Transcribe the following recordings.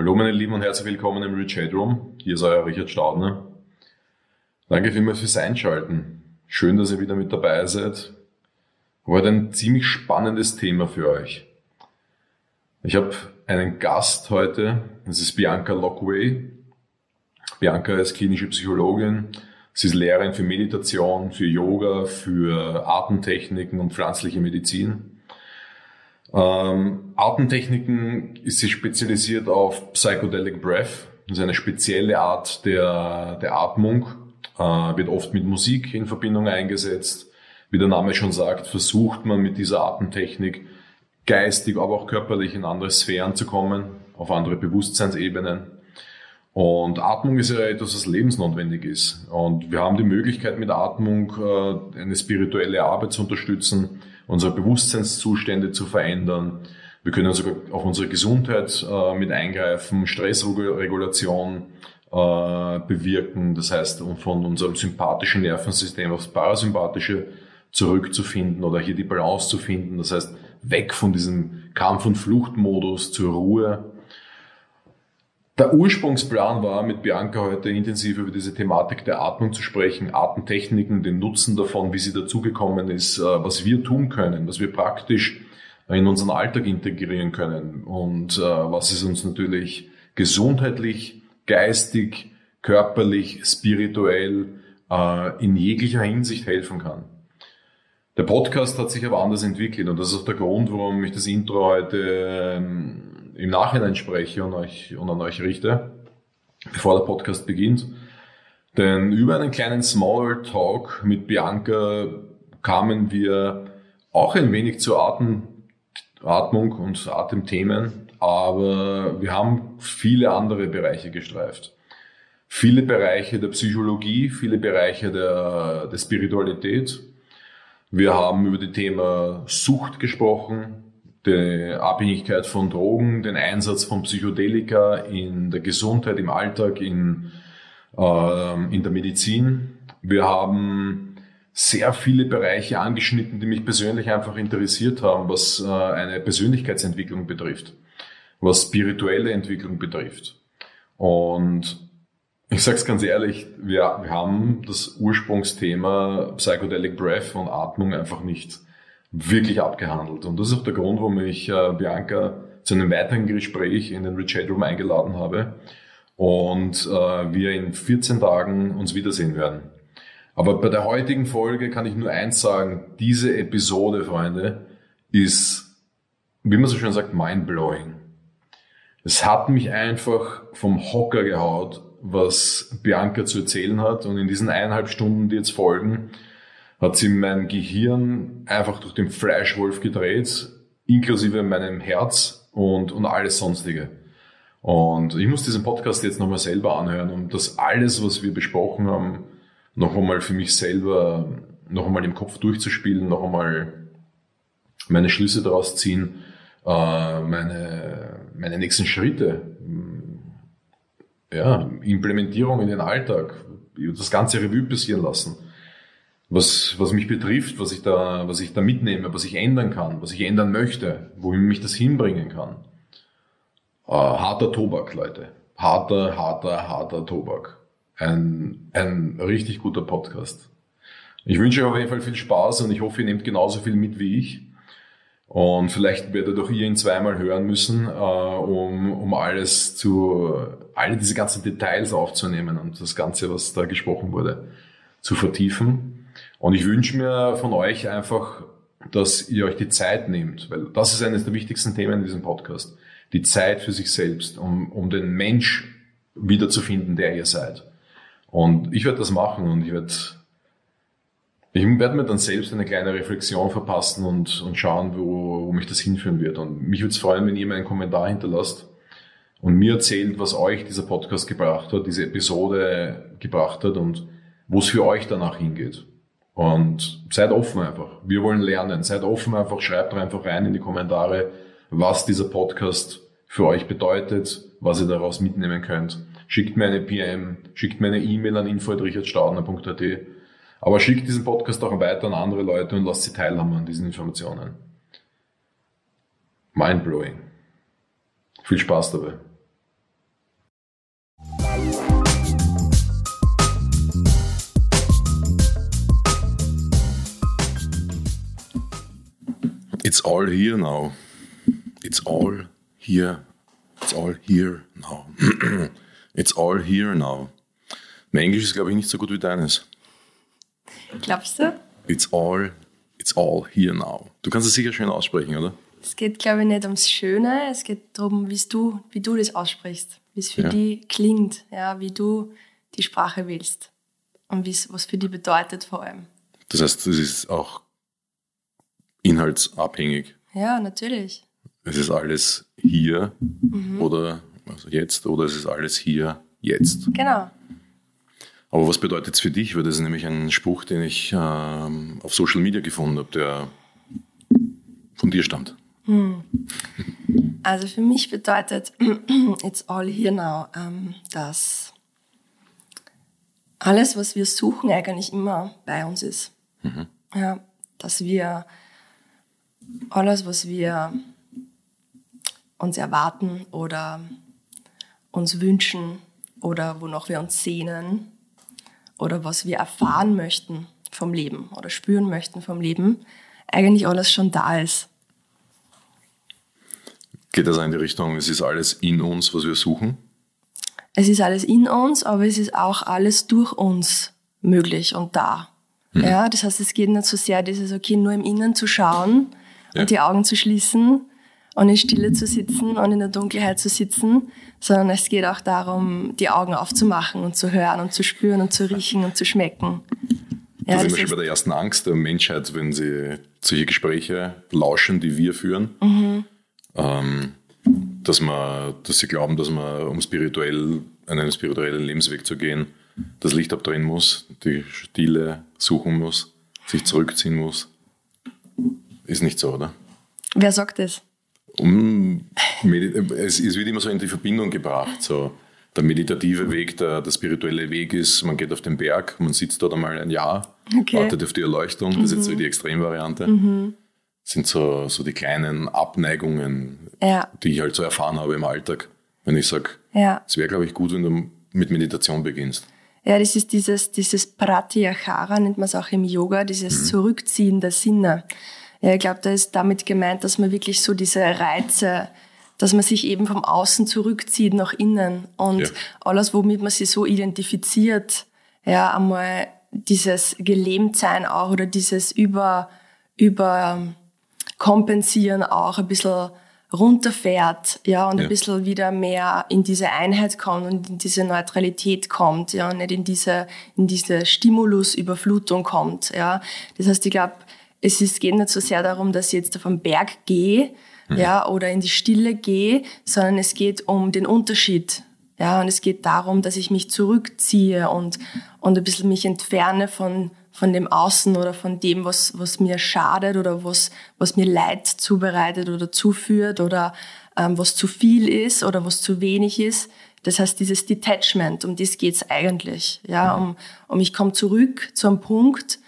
Hallo meine Lieben und herzlich willkommen im Rich Headroom. Hier ist euer Richard Staudner. Danke vielmals fürs Einschalten. Schön, dass ihr wieder mit dabei seid. Heute ein ziemlich spannendes Thema für euch. Ich habe einen Gast heute, das ist Bianca Lockway. Bianca ist klinische Psychologin. Sie ist Lehrerin für Meditation, für Yoga, für Atemtechniken und pflanzliche Medizin. Ähm, Atemtechniken ist sie spezialisiert auf Psychedelic Breath. Das ist eine spezielle Art der, der Atmung, äh, wird oft mit Musik in Verbindung eingesetzt. Wie der Name schon sagt, versucht man mit dieser Atemtechnik geistig, aber auch körperlich in andere Sphären zu kommen, auf andere Bewusstseinsebenen. Und Atmung ist ja etwas, was lebensnotwendig ist. Und wir haben die Möglichkeit, mit Atmung äh, eine spirituelle Arbeit zu unterstützen, unsere Bewusstseinszustände zu verändern. Wir können sogar auf unsere Gesundheit äh, mit eingreifen, Stressregulation äh, bewirken. Das heißt, um von unserem sympathischen Nervensystem aufs parasympathische zurückzufinden oder hier die Balance zu finden. Das heißt, weg von diesem Kampf- und Fluchtmodus zur Ruhe. Der Ursprungsplan war, mit Bianca heute intensiv über diese Thematik der Atmung zu sprechen, Atemtechniken, den Nutzen davon, wie sie dazugekommen ist, äh, was wir tun können, was wir praktisch in unseren Alltag integrieren können und äh, was es uns natürlich gesundheitlich, geistig, körperlich, spirituell äh, in jeglicher Hinsicht helfen kann. Der Podcast hat sich aber anders entwickelt und das ist auch der Grund, warum ich das Intro heute ähm, im Nachhinein spreche und, euch, und an euch richte, bevor der Podcast beginnt. Denn über einen kleinen Small Talk mit Bianca kamen wir auch ein wenig zur Atem, Atmung und Atemthemen, aber wir haben viele andere Bereiche gestreift. Viele Bereiche der Psychologie, viele Bereiche der, der Spiritualität. Wir haben über die Thema Sucht gesprochen, die Abhängigkeit von Drogen, den Einsatz von Psychedelika in der Gesundheit, im Alltag, in, äh, in der Medizin. Wir haben sehr viele Bereiche angeschnitten, die mich persönlich einfach interessiert haben, was äh, eine Persönlichkeitsentwicklung betrifft, was spirituelle Entwicklung betrifft. Und ich sage es ganz ehrlich, wir, wir haben das Ursprungsthema Psychedelic Breath und Atmung einfach nicht wirklich abgehandelt. Und das ist auch der Grund, warum ich äh, Bianca zu einem weiteren Gespräch in den Rich Room eingeladen habe und äh, wir in 14 Tagen uns wiedersehen werden. Aber bei der heutigen Folge kann ich nur eins sagen, diese Episode, Freunde, ist, wie man so schön sagt, mindblowing. Es hat mich einfach vom Hocker gehaut, was Bianca zu erzählen hat. Und in diesen eineinhalb Stunden, die jetzt folgen, hat sie mein Gehirn einfach durch den Fleischwolf gedreht, inklusive meinem Herz und, und alles sonstige. Und ich muss diesen Podcast jetzt nochmal selber anhören, um das alles, was wir besprochen haben, noch einmal für mich selber, noch einmal im Kopf durchzuspielen, noch einmal meine Schlüsse daraus ziehen, äh, meine, meine nächsten Schritte, ja, Implementierung in den Alltag, das ganze Revue passieren lassen was, was mich betrifft, was ich da, was ich da mitnehme, was ich ändern kann, was ich ändern möchte, wohin mich das hinbringen kann. Äh, harter Tobak, Leute. Harter, harter, harter Tobak. Ein, ein richtig guter Podcast. Ich wünsche euch auf jeden Fall viel Spaß und ich hoffe, ihr nehmt genauso viel mit wie ich. Und vielleicht werdet auch ihr ihn zweimal hören müssen, äh, um, um alles zu, alle diese ganzen Details aufzunehmen und das Ganze, was da gesprochen wurde, zu vertiefen. Und ich wünsche mir von euch einfach, dass ihr euch die Zeit nehmt, weil das ist eines der wichtigsten Themen in diesem Podcast. Die Zeit für sich selbst, um, um den Mensch wiederzufinden, der ihr seid. Und ich werde das machen und ich werde ich werde mir dann selbst eine kleine Reflexion verpassen und, und schauen, wo, wo mich das hinführen wird. Und mich würde es freuen, wenn ihr mir einen Kommentar hinterlasst und mir erzählt, was euch dieser Podcast gebracht hat, diese Episode gebracht hat und wo es für euch danach hingeht. Und seid offen einfach. Wir wollen lernen. Seid offen einfach. Schreibt einfach rein in die Kommentare, was dieser Podcast für euch bedeutet, was ihr daraus mitnehmen könnt. Schickt mir eine PM, schickt mir eine E-Mail an info.richardstaudner.at. Aber schickt diesen Podcast auch weiter an andere Leute und lasst sie teilhaben an diesen Informationen. Mindblowing. Viel Spaß dabei. It's all here now. It's all here. It's all here now. It's all here now. Mein Englisch ist, glaube ich, nicht so gut wie deines. Glaubst du? It's all, it's all here now. Du kannst es sicher schön aussprechen, oder? Es geht, glaube ich, nicht ums Schöne, es geht darum, du, wie du das aussprichst, wie es für ja. die klingt, ja, wie du die Sprache willst und was für die bedeutet vor allem. Das heißt, es ist auch inhaltsabhängig. Ja, natürlich. Es ist alles hier mhm. oder also jetzt oder es ist alles hier jetzt. Genau. Aber was bedeutet es für dich? Weil das ist nämlich ein Spruch, den ich ähm, auf Social Media gefunden habe, der von dir stammt. Hm. Also für mich bedeutet It's all here now, ähm, dass alles, was wir suchen, eigentlich immer bei uns ist. Mhm. Ja, dass wir alles, was wir uns erwarten oder uns wünschen oder wonach wir uns sehnen oder was wir erfahren möchten vom Leben oder spüren möchten vom Leben, eigentlich alles schon da ist. Geht das in die Richtung, es ist alles in uns, was wir suchen? Es ist alles in uns, aber es ist auch alles durch uns möglich und da. Mhm. Ja, das heißt, es geht nicht so sehr dieses, okay, nur im Innen zu schauen ja. und die Augen zu schließen und in Stille zu sitzen und in der Dunkelheit zu sitzen, sondern es geht auch darum, die Augen aufzumachen und zu hören und zu spüren und zu riechen und zu schmecken. Ja, das ist immer schon bei der ersten Angst der Menschheit, wenn sie solche Gespräche lauschen, die wir führen, mhm. ähm, dass, man, dass sie glauben, dass man, um spirituell, einen spirituellen Lebensweg zu gehen, das Licht abdrehen muss, die Stille suchen muss, sich zurückziehen muss. Ist nicht so, oder? Wer sagt das? Um, es, es wird immer so in die Verbindung gebracht. So. Der meditative Weg, der, der spirituelle Weg ist, man geht auf den Berg, man sitzt dort einmal ein Jahr, okay. wartet auf die Erleuchtung. Das ist jetzt so mhm. die Extremvariante. Mhm. sind so, so die kleinen Abneigungen, ja. die ich halt so erfahren habe im Alltag. Wenn ich sage, ja. es wäre, glaube ich, gut, wenn du mit Meditation beginnst. Ja, das ist dieses, dieses Pratyahara, nennt man es auch im Yoga, dieses mhm. Zurückziehen der Sinne. Ja, ich glaube, da ist damit gemeint, dass man wirklich so diese Reize, dass man sich eben vom Außen zurückzieht nach innen und ja. alles, womit man sich so identifiziert, ja, einmal dieses Gelähmtsein auch oder dieses über, über kompensieren auch ein bisschen runterfährt, ja, und ja. ein bisschen wieder mehr in diese Einheit kommt und in diese Neutralität kommt, ja, und nicht in diese, in diese Stimulusüberflutung kommt, ja. Das heißt, ich glaube, es ist, geht nicht so sehr darum, dass ich jetzt auf den Berg gehe, mhm. ja, oder in die Stille gehe, sondern es geht um den Unterschied. Ja, und es geht darum, dass ich mich zurückziehe und, und ein bisschen mich entferne von, von dem Außen oder von dem, was, was mir schadet oder was, was mir Leid zubereitet oder zuführt oder ähm, was zu viel ist oder was zu wenig ist. Das heißt, dieses Detachment, um das geht's eigentlich. Ja, um, um ich komme zurück zu einem Punkt,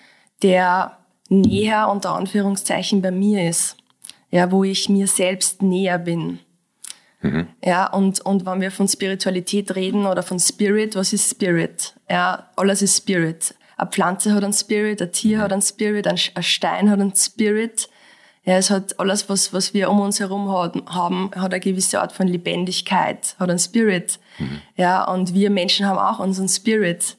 der näher unter Anführungszeichen bei mir ist, ja, wo ich mir selbst näher bin. Mhm. Ja, und, und wenn wir von Spiritualität reden oder von Spirit, was ist Spirit? Ja, alles ist Spirit. Eine Pflanze hat einen Spirit, ein Tier mhm. hat einen Spirit, ein, ein Stein hat einen Spirit. Ja, es hat alles, was, was wir um uns herum haben, hat eine gewisse Art von Lebendigkeit, hat einen Spirit. Mhm. Ja, und wir Menschen haben auch unseren Spirit.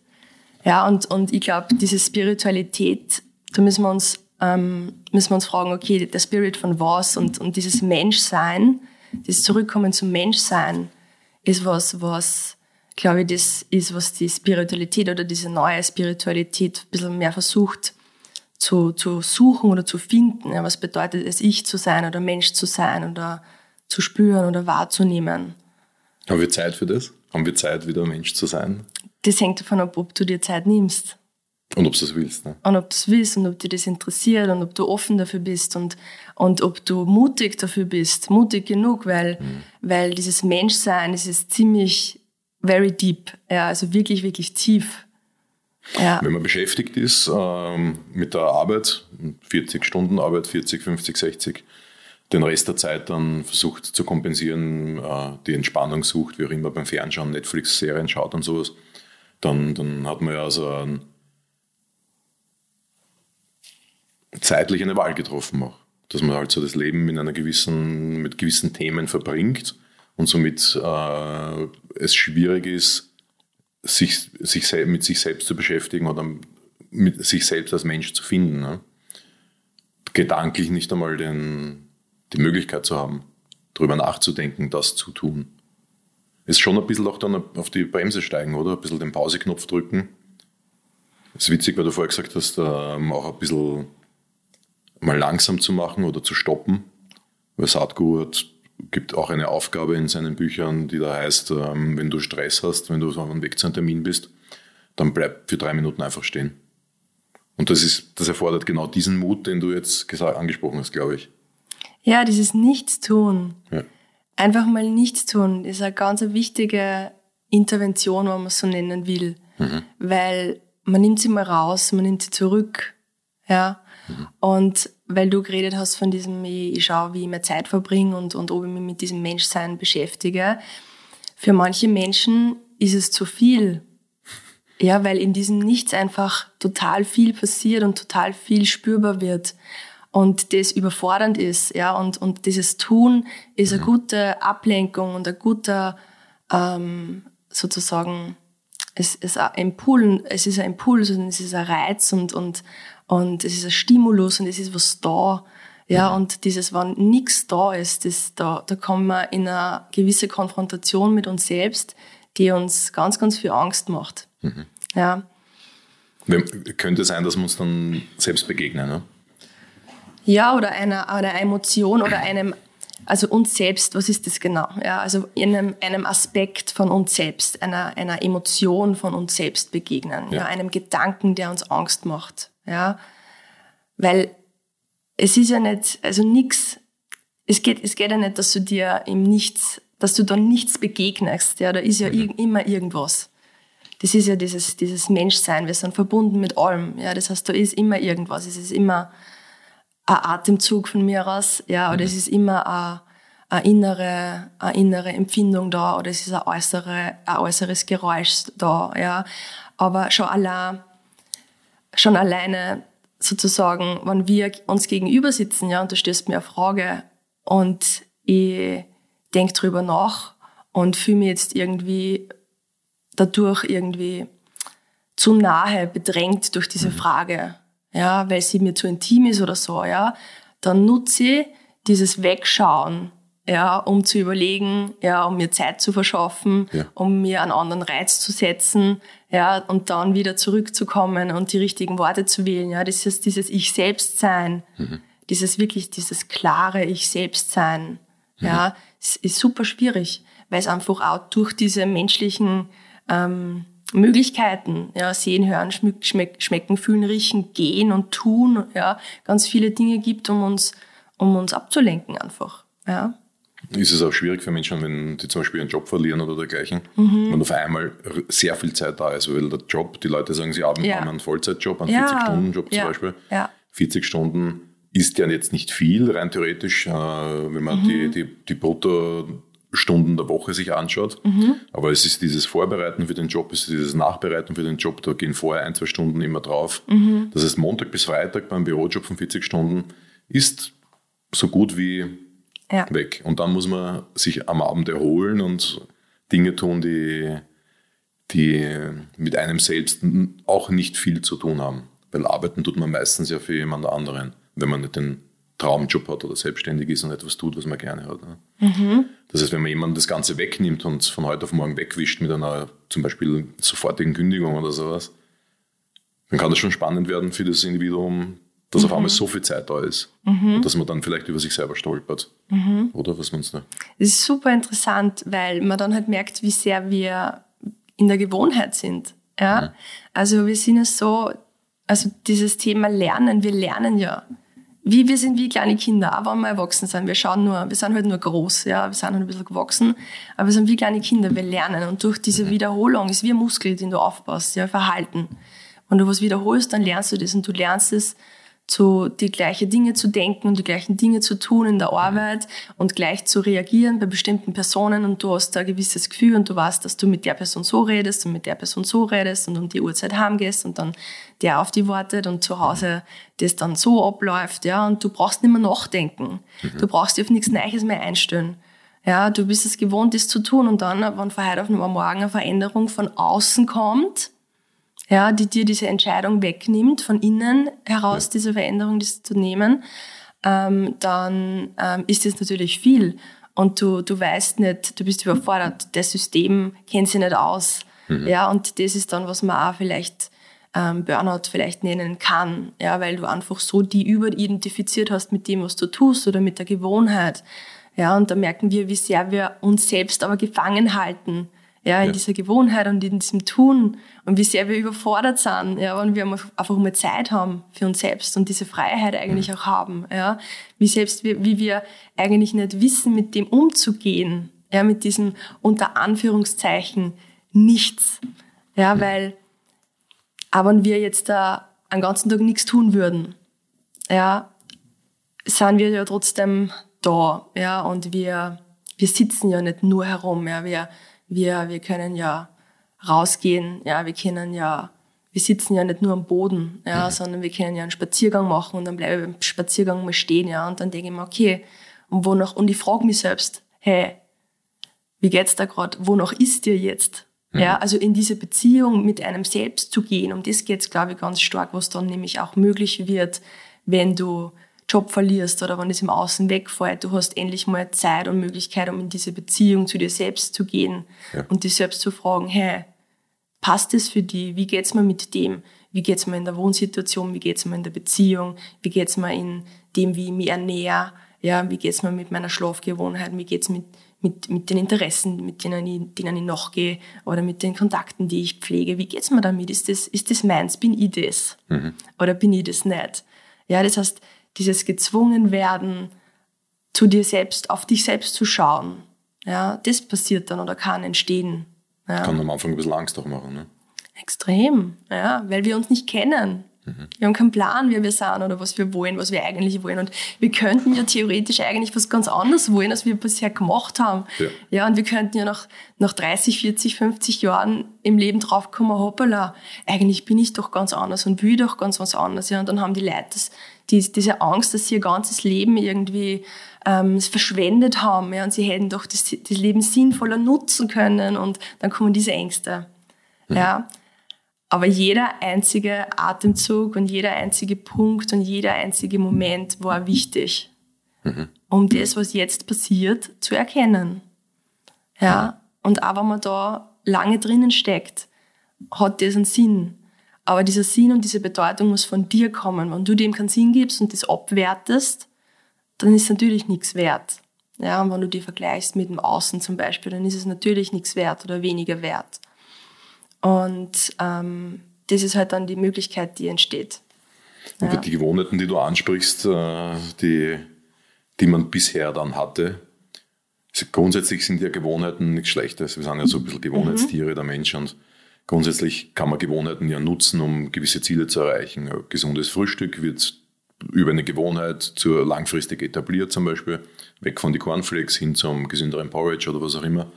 Ja, und, und ich glaube, diese Spiritualität da müssen wir uns, ähm, müssen wir uns fragen, okay, der Spirit von was und, und dieses Menschsein, das Zurückkommen zum Menschsein, ist was, was, glaube ich, das ist, was die Spiritualität oder diese neue Spiritualität ein bisschen mehr versucht zu, zu suchen oder zu finden. Ja, was bedeutet es, ich zu sein oder Mensch zu sein oder zu spüren oder wahrzunehmen. Haben wir Zeit für das? Haben wir Zeit, wieder Mensch zu sein? Das hängt davon ab, ob du dir Zeit nimmst. Und ob du es willst. Ne? Und ob du es willst und ob dir das interessiert und ob du offen dafür bist und, und ob du mutig dafür bist, mutig genug, weil, mhm. weil dieses Menschsein ist ist ziemlich very deep, ja, also wirklich, wirklich tief. Ja. Wenn man beschäftigt ist ähm, mit der Arbeit, 40 Stunden Arbeit, 40, 50, 60, den Rest der Zeit dann versucht zu kompensieren, äh, die Entspannung sucht, wie auch immer beim Fernschauen, Netflix-Serien schaut und sowas, dann, dann hat man ja so einen zeitlich eine Wahl getroffen auch. dass man halt so das Leben in einer gewissen, mit gewissen Themen verbringt und somit äh, es schwierig ist, sich, sich mit sich selbst zu beschäftigen oder mit sich selbst als Mensch zu finden. Ne? Gedanklich nicht einmal den, die Möglichkeit zu haben, darüber nachzudenken, das zu tun. Ist schon ein bisschen auch dann auf die Bremse steigen, oder? Ein bisschen den Pauseknopf drücken. Ist witzig, weil du vorher gesagt hast, ähm, auch ein bisschen mal langsam zu machen oder zu stoppen. Weil Sadhguru gibt auch eine Aufgabe in seinen Büchern, die da heißt, ähm, wenn du Stress hast, wenn du auf einem Weg zu einem Termin bist, dann bleib für drei Minuten einfach stehen. Und das ist, das erfordert genau diesen Mut, den du jetzt gesagt, angesprochen hast, glaube ich. Ja, dieses Nichtstun. Ja. Einfach mal Nichtstun ist eine ganz wichtige Intervention, wenn man es so nennen will. Mhm. Weil man nimmt sie mal raus, man nimmt sie zurück. Ja. Mhm. Und weil du geredet hast von diesem, ich, ich schaue, wie ich mehr Zeit verbringe und, und ob ich mich mit diesem Menschsein beschäftige. Für manche Menschen ist es zu viel. Ja, weil in diesem Nichts einfach total viel passiert und total viel spürbar wird und das überfordernd ist, ja, und, und dieses Tun ist eine mhm. gute Ablenkung und ein guter, ähm, sozusagen, es ist ein Impuls, es ist ein Impuls und es ist ein Reiz und, und, und es ist ein Stimulus und es ist was da, ja, und dieses, wenn nichts da ist, das, da, da kommen wir in eine gewisse Konfrontation mit uns selbst, die uns ganz, ganz viel Angst macht. Mhm. Ja. Könnte sein, dass wir uns dann selbst begegnen, ne? Ja, oder einer, oder Emotion oder einem, also uns selbst, was ist das genau? Ja, also einem, einem Aspekt von uns selbst, einer, einer Emotion von uns selbst begegnen, ja. ja, einem Gedanken, der uns Angst macht, ja. Weil es ist ja nicht, also nichts, es geht, es geht ja nicht, dass du dir im Nichts, dass du da nichts begegnest, ja, da ist ja mhm. immer irgendwas das ist ja dieses, dieses Menschsein, wir sind verbunden mit allem. Ja, das heißt, da ist immer irgendwas. Es ist immer ein Atemzug von mir aus, ja, oder mhm. es ist immer eine, eine, innere, eine innere Empfindung da, oder es ist ein, äußere, ein äußeres Geräusch da, ja. Aber schon allein, schon alleine sozusagen, wenn wir uns gegenüber sitzen, ja, und du stellst mir eine Frage und ich denke drüber nach und fühle mich jetzt irgendwie dadurch irgendwie zu nahe bedrängt durch diese mhm. Frage, ja, weil sie mir zu intim ist oder so, ja, dann nutze ich dieses Wegschauen, ja, um zu überlegen, ja, um mir Zeit zu verschaffen, ja. um mir einen anderen Reiz zu setzen, ja, und dann wieder zurückzukommen und die richtigen Worte zu wählen, ja, das ist dieses Ich selbst sein, mhm. dieses wirklich, dieses klare Ich selbst sein, mhm. ja, ist, ist super schwierig, weil es einfach auch durch diese menschlichen ähm, Möglichkeiten, ja, sehen, hören, schmeck, schmecken, fühlen, riechen, gehen und tun, ja, ganz viele Dinge gibt, um uns, um uns abzulenken einfach, ja. Ist es auch schwierig für Menschen, wenn die zum Beispiel ihren Job verlieren oder dergleichen, mhm. wenn auf einmal sehr viel Zeit da ist, weil der Job, die Leute sagen, sie haben ja. einen Vollzeitjob, einen ja. 40-Stunden-Job zum. Beispiel. Ja. 40 Stunden ist ja jetzt nicht viel, rein theoretisch, äh, wenn man mhm. die, die, die Brutto Stunden der Woche sich anschaut. Mhm. Aber es ist dieses Vorbereiten für den Job, es ist dieses Nachbereiten für den Job, da gehen vorher ein, zwei Stunden immer drauf. Mhm. Das heißt, Montag bis Freitag beim Bürojob von 40 Stunden ist so gut wie ja. weg. Und dann muss man sich am Abend erholen und Dinge tun, die, die mit einem selbst auch nicht viel zu tun haben. Weil arbeiten tut man meistens ja für jemand anderen, wenn man nicht den Traumjob hat oder selbstständig ist und etwas tut, was man gerne hat. Ne? Mhm. Das heißt, wenn man jemanden das Ganze wegnimmt und von heute auf morgen wegwischt mit einer zum Beispiel sofortigen Kündigung oder sowas, dann kann das schon spannend werden für das Individuum, dass mhm. auf einmal so viel Zeit da ist mhm. und dass man dann vielleicht über sich selber stolpert. Mhm. Oder was meinst du? Das ist super interessant, weil man dann halt merkt, wie sehr wir in der Gewohnheit sind. Ja? Mhm. Also wir sind ja so, also dieses Thema Lernen, wir lernen ja wie wir sind wie kleine Kinder, auch wenn wir erwachsen sind. Wir schauen nur, wir sind halt nur groß, ja, wir sind halt ein bisschen gewachsen, aber wir sind wie kleine Kinder, wir lernen. Und durch diese Wiederholung ist wie ein Muskel, den du aufbaust, ja, Verhalten. Wenn du was wiederholst, dann lernst du das und du lernst es zu die gleichen Dinge zu denken und die gleichen Dinge zu tun in der Arbeit und gleich zu reagieren bei bestimmten Personen und du hast da ein gewisses Gefühl und du weißt, dass du mit der Person so redest und mit der Person so redest und um die Uhrzeit heimgehst und dann der auf die wartet und zu Hause das dann so abläuft, ja, und du brauchst nicht mehr nachdenken. Mhm. Du brauchst dich auf nichts Neues mehr einstellen. Ja, du bist es gewohnt, das zu tun und dann, wenn von heute auf morgen eine Veränderung von außen kommt, ja, die dir diese Entscheidung wegnimmt, von innen heraus diese Veränderung zu nehmen, ähm, dann ähm, ist das natürlich viel. Und du, du weißt nicht, du bist überfordert, das System kennt sich nicht aus. Mhm. Ja, und das ist dann, was man auch vielleicht ähm, Burnout vielleicht nennen kann, ja, weil du einfach so die überidentifiziert hast mit dem, was du tust oder mit der Gewohnheit. Ja, und da merken wir, wie sehr wir uns selbst aber gefangen halten ja, in ja. dieser Gewohnheit und in diesem Tun und wie sehr wir überfordert sind, ja, wenn wir einfach mal Zeit haben für uns selbst und diese Freiheit eigentlich mhm. auch haben, ja, wie selbst wie, wie wir eigentlich nicht wissen, mit dem umzugehen, ja, mit diesem unter Anführungszeichen nichts, ja, mhm. weil, aber wenn wir jetzt da einen ganzen Tag nichts tun würden, ja, sind wir ja trotzdem da, ja, und wir, wir sitzen ja nicht nur herum, ja, wir, wir, wir können ja rausgehen, ja, wir können ja, wir sitzen ja nicht nur am Boden, ja, mhm. sondern wir können ja einen Spaziergang machen und dann bleibe ich beim Spaziergang mal stehen, ja, und dann denke ich mir, okay, und wonach, und ich frage mich selbst, hey, wie geht's da gerade, wonach ist dir jetzt? Mhm. Ja, also in diese Beziehung mit einem selbst zu gehen, um das geht's, glaube ich, ganz stark, was dann nämlich auch möglich wird, wenn du Job verlierst oder wenn es im Außen wegfällt, du hast endlich mal Zeit und Möglichkeit, um in diese Beziehung zu dir selbst zu gehen ja. und dich selbst zu fragen, hey, passt es für dich? Wie geht's mir mit dem? Wie geht's mir in der Wohnsituation? Wie geht's mir in der Beziehung? Wie geht's mir in dem, wie ich mich ernähre? Ja, wie geht's mir mit meiner Schlafgewohnheit? Wie geht's mit, mit, mit den Interessen, mit denen ich, denen ich nachgehe oder mit den Kontakten, die ich pflege? Wie geht's mir damit? Ist das, ist das meins? Bin ich das? Mhm. Oder bin ich das nicht? Ja, das heißt, dieses gezwungen werden, zu dir selbst, auf dich selbst zu schauen. Ja, das passiert dann oder kann entstehen. Ja. Kann am Anfang ein bisschen Angst auch machen, ne? Extrem, ja, weil wir uns nicht kennen. Mhm. Wir haben keinen Plan, wer wir sind oder was wir wollen, was wir eigentlich wollen. Und wir könnten ja theoretisch eigentlich was ganz anderes wollen, als wir bisher gemacht haben. Ja, ja und wir könnten ja nach, nach 30, 40, 50 Jahren im Leben draufkommen, hoppala, eigentlich bin ich doch ganz anders und will doch ganz was anderes. Ja, und dann haben die Leute das, die, diese Angst, dass sie ihr ganzes Leben irgendwie ähm, verschwendet haben. Ja, und sie hätten doch das, das Leben sinnvoller nutzen können. Und dann kommen diese Ängste. Mhm. Ja. Aber jeder einzige Atemzug und jeder einzige Punkt und jeder einzige Moment war wichtig, mhm. um das, was jetzt passiert, zu erkennen. Ja. Und auch wenn man da lange drinnen steckt, hat das einen Sinn. Aber dieser Sinn und diese Bedeutung muss von dir kommen. Wenn du dem keinen Sinn gibst und das abwertest, dann ist es natürlich nichts wert. Ja, und wenn du die vergleichst mit dem Außen zum Beispiel, dann ist es natürlich nichts wert oder weniger wert. Und ähm, das ist halt dann die Möglichkeit, die entsteht. Und ja. die Gewohnheiten, die du ansprichst, äh, die, die man bisher dann hatte, grundsätzlich sind ja Gewohnheiten nichts Schlechtes. Wir sind ja so ein bisschen Gewohnheitstiere mhm. der Mensch und Grundsätzlich kann man Gewohnheiten ja nutzen, um gewisse Ziele zu erreichen. Ein gesundes Frühstück wird über eine Gewohnheit zur langfristig etabliert, zum Beispiel weg von den Cornflakes hin zum gesünderen Porridge oder was auch immer.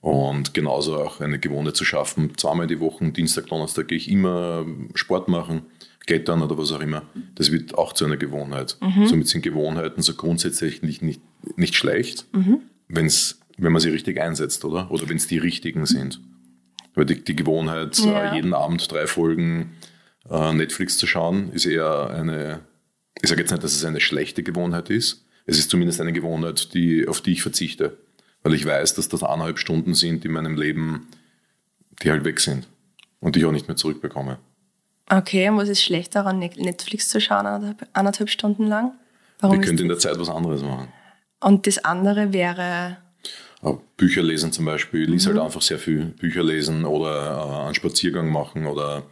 Und genauso auch eine Gewohnheit zu schaffen, zweimal die Woche, Dienstag, Donnerstag gehe ich immer Sport machen, klettern oder was auch immer. Das wird auch zu einer Gewohnheit. Mhm. Somit sind Gewohnheiten so grundsätzlich nicht, nicht, nicht schlecht, mhm. wenn's, wenn man sie richtig einsetzt, oder? Oder wenn es die richtigen sind. Weil die, die Gewohnheit, äh, ja. jeden Abend drei Folgen äh, Netflix zu schauen, ist eher eine, ich sage jetzt nicht, dass es eine schlechte Gewohnheit ist. Es ist zumindest eine Gewohnheit, die, auf die ich verzichte. Weil ich weiß, dass das eineinhalb Stunden sind in meinem Leben, die halt weg sind und die ich auch nicht mehr zurückbekomme. Okay, und was ist schlecht daran, Netflix zu schauen, eineinhalb Stunden lang? Warum Wir können in der Zeit was anderes machen. Und das andere wäre Bücher lesen zum Beispiel, lies halt mhm. halt einfach sehr viel Bücher lesen oder äh, einen Spaziergang machen oder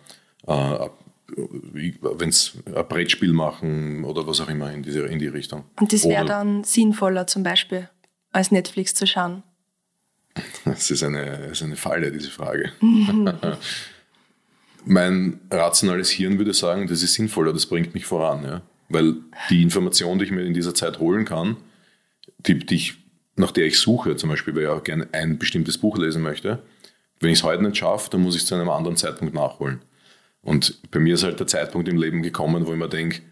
äh, wenn es ein Brettspiel machen oder was auch immer in, diese, in die Richtung. Und das wäre dann sinnvoller zum Beispiel, als Netflix zu schauen? Das ist eine, das ist eine Falle, diese Frage. mein rationales Hirn würde sagen, das ist sinnvoller, das bringt mich voran. Ja? weil die Information, die ich mir in dieser Zeit holen kann, die, die ich, nach der ich suche, zum Beispiel, weil ich auch gerne ein bestimmtes Buch lesen möchte, wenn ich es heute nicht schaffe, dann muss ich es zu einem anderen Zeitpunkt nachholen. Und bei mir ist halt der Zeitpunkt im Leben gekommen, wo ich mir denke,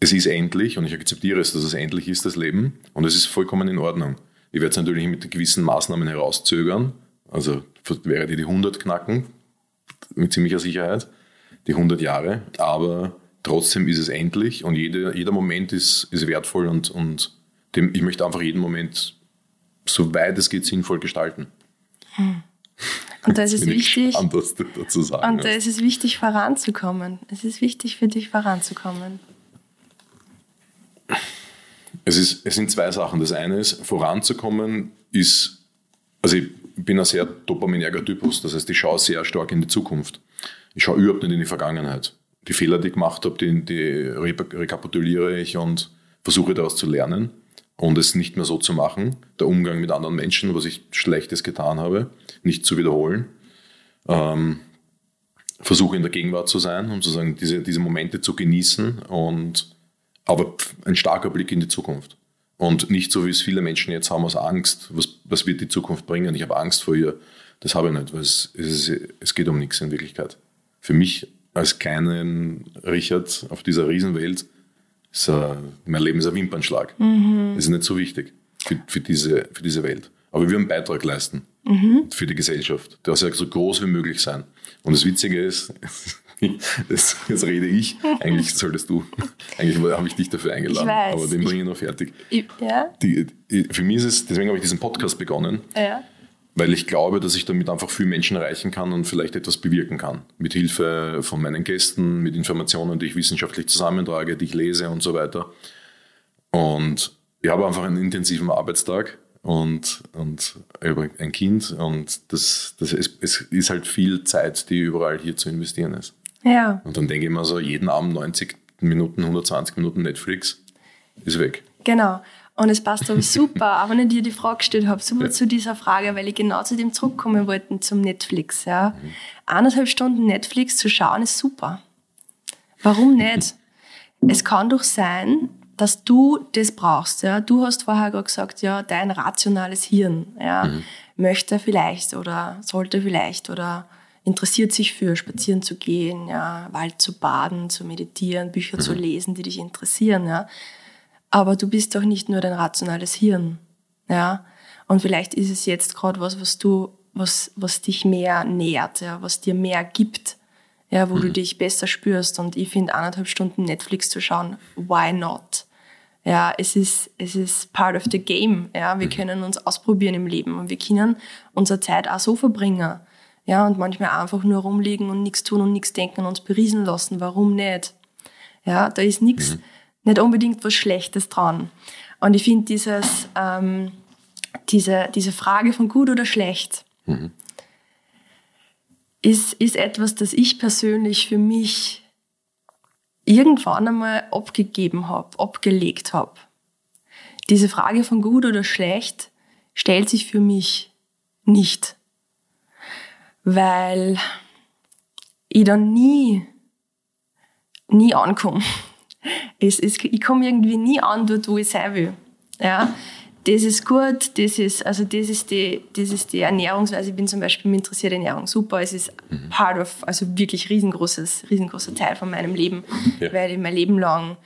es ist endlich und ich akzeptiere es, dass es endlich ist, das Leben. Und es ist vollkommen in Ordnung. Ich werde es natürlich mit gewissen Maßnahmen herauszögern. Also wäre die die 100 knacken, mit ziemlicher Sicherheit, die 100 Jahre. Aber trotzdem ist es endlich und jede, jeder Moment ist, ist wertvoll und, und dem, ich möchte einfach jeden Moment, so weit es geht, sinnvoll gestalten. Hm. Und da ist es wichtig, gespannt, und da ist es wichtig, voranzukommen. Es ist wichtig für dich, voranzukommen. Es, ist, es sind zwei Sachen. Das eine ist, voranzukommen ist, also ich bin ein sehr dopaminerger Typus, das heißt, ich schaue sehr stark in die Zukunft. Ich schaue überhaupt nicht in die Vergangenheit. Die Fehler, die ich gemacht habe, die, die rekapituliere ich und versuche daraus zu lernen und es nicht mehr so zu machen. Der Umgang mit anderen Menschen, was ich Schlechtes getan habe, nicht zu wiederholen. Ähm, versuche in der Gegenwart zu sein, um sozusagen diese, diese Momente zu genießen und aber ein starker Blick in die Zukunft. Und nicht so, wie es viele Menschen jetzt haben, aus Angst, was, was wird die Zukunft bringen? Ich habe Angst vor ihr. Das habe ich nicht, weil es, es, es geht um nichts in Wirklichkeit. Für mich als kleinen Richard auf dieser Riesenwelt ist, uh, mein Leben ist ein Wimpernschlag. Mhm. Das ist nicht so wichtig für, für, diese, für diese Welt. Aber wir einen Beitrag leisten mhm. für die Gesellschaft. Der soll so groß wie möglich sein. Und das Witzige ist, das, jetzt rede ich, eigentlich solltest du, eigentlich habe ich dich dafür eingeladen, aber den bringe ich noch fertig. Ich, ja? die, für mich ist es, deswegen habe ich diesen Podcast begonnen, ja. Weil ich glaube, dass ich damit einfach viele Menschen erreichen kann und vielleicht etwas bewirken kann. Mit Hilfe von meinen Gästen, mit Informationen, die ich wissenschaftlich zusammentrage, die ich lese und so weiter. Und ich habe einfach einen intensiven Arbeitstag und, und ein Kind und das, das ist, es ist halt viel Zeit, die überall hier zu investieren ist. Ja. Und dann denke ich mir so, jeden Abend 90 Minuten, 120 Minuten Netflix ist weg. Genau. Und es passt aber super, auch wenn ich dir die Frage gestellt habe, super ja. zu dieser Frage, weil ich genau zu dem zurückkommen wollte zum Netflix. Ja. Mhm. Eineinhalb Stunden Netflix zu schauen ist super. Warum nicht? es kann doch sein, dass du das brauchst. Ja? Du hast vorher gerade gesagt, ja, dein rationales Hirn ja, mhm. möchte vielleicht oder sollte vielleicht oder interessiert sich für spazieren zu gehen, ja, Wald zu baden, zu meditieren, Bücher mhm. zu lesen, die dich interessieren. Ja? Aber du bist doch nicht nur dein rationales Hirn. Ja? Und vielleicht ist es jetzt gerade was, was du, was, was dich mehr nährt, ja? was dir mehr gibt ja, wo mhm. du dich besser spürst. Und ich finde, eineinhalb Stunden Netflix zu schauen, why not? Ja, es ist, es ist part of the game. Ja, wir mhm. können uns ausprobieren im Leben und wir können unsere Zeit auch so verbringen. Ja, und manchmal einfach nur rumliegen und nichts tun und nichts denken und uns beriesen lassen. Warum nicht? Ja, da ist nichts, mhm. Nicht unbedingt was Schlechtes dran. Und ich finde dieses, ähm, diese, diese Frage von gut oder schlecht, mhm ist, ist etwas, das ich persönlich für mich irgendwann einmal abgegeben habe, abgelegt habe. Diese Frage von gut oder schlecht stellt sich für mich nicht, weil ich dann nie, nie ankomme. Es, es, ich komme irgendwie nie an dort, wo ich sein will. Ja? das ist gut, das ist, also das ist die, das ist die Ernährungsweise. Ich bin zum Beispiel interessiert in Ernährung super. Es ist mhm. part of, also wirklich riesengroßes, riesengroßer Teil von meinem Leben, ja. weil ich mein Leben lang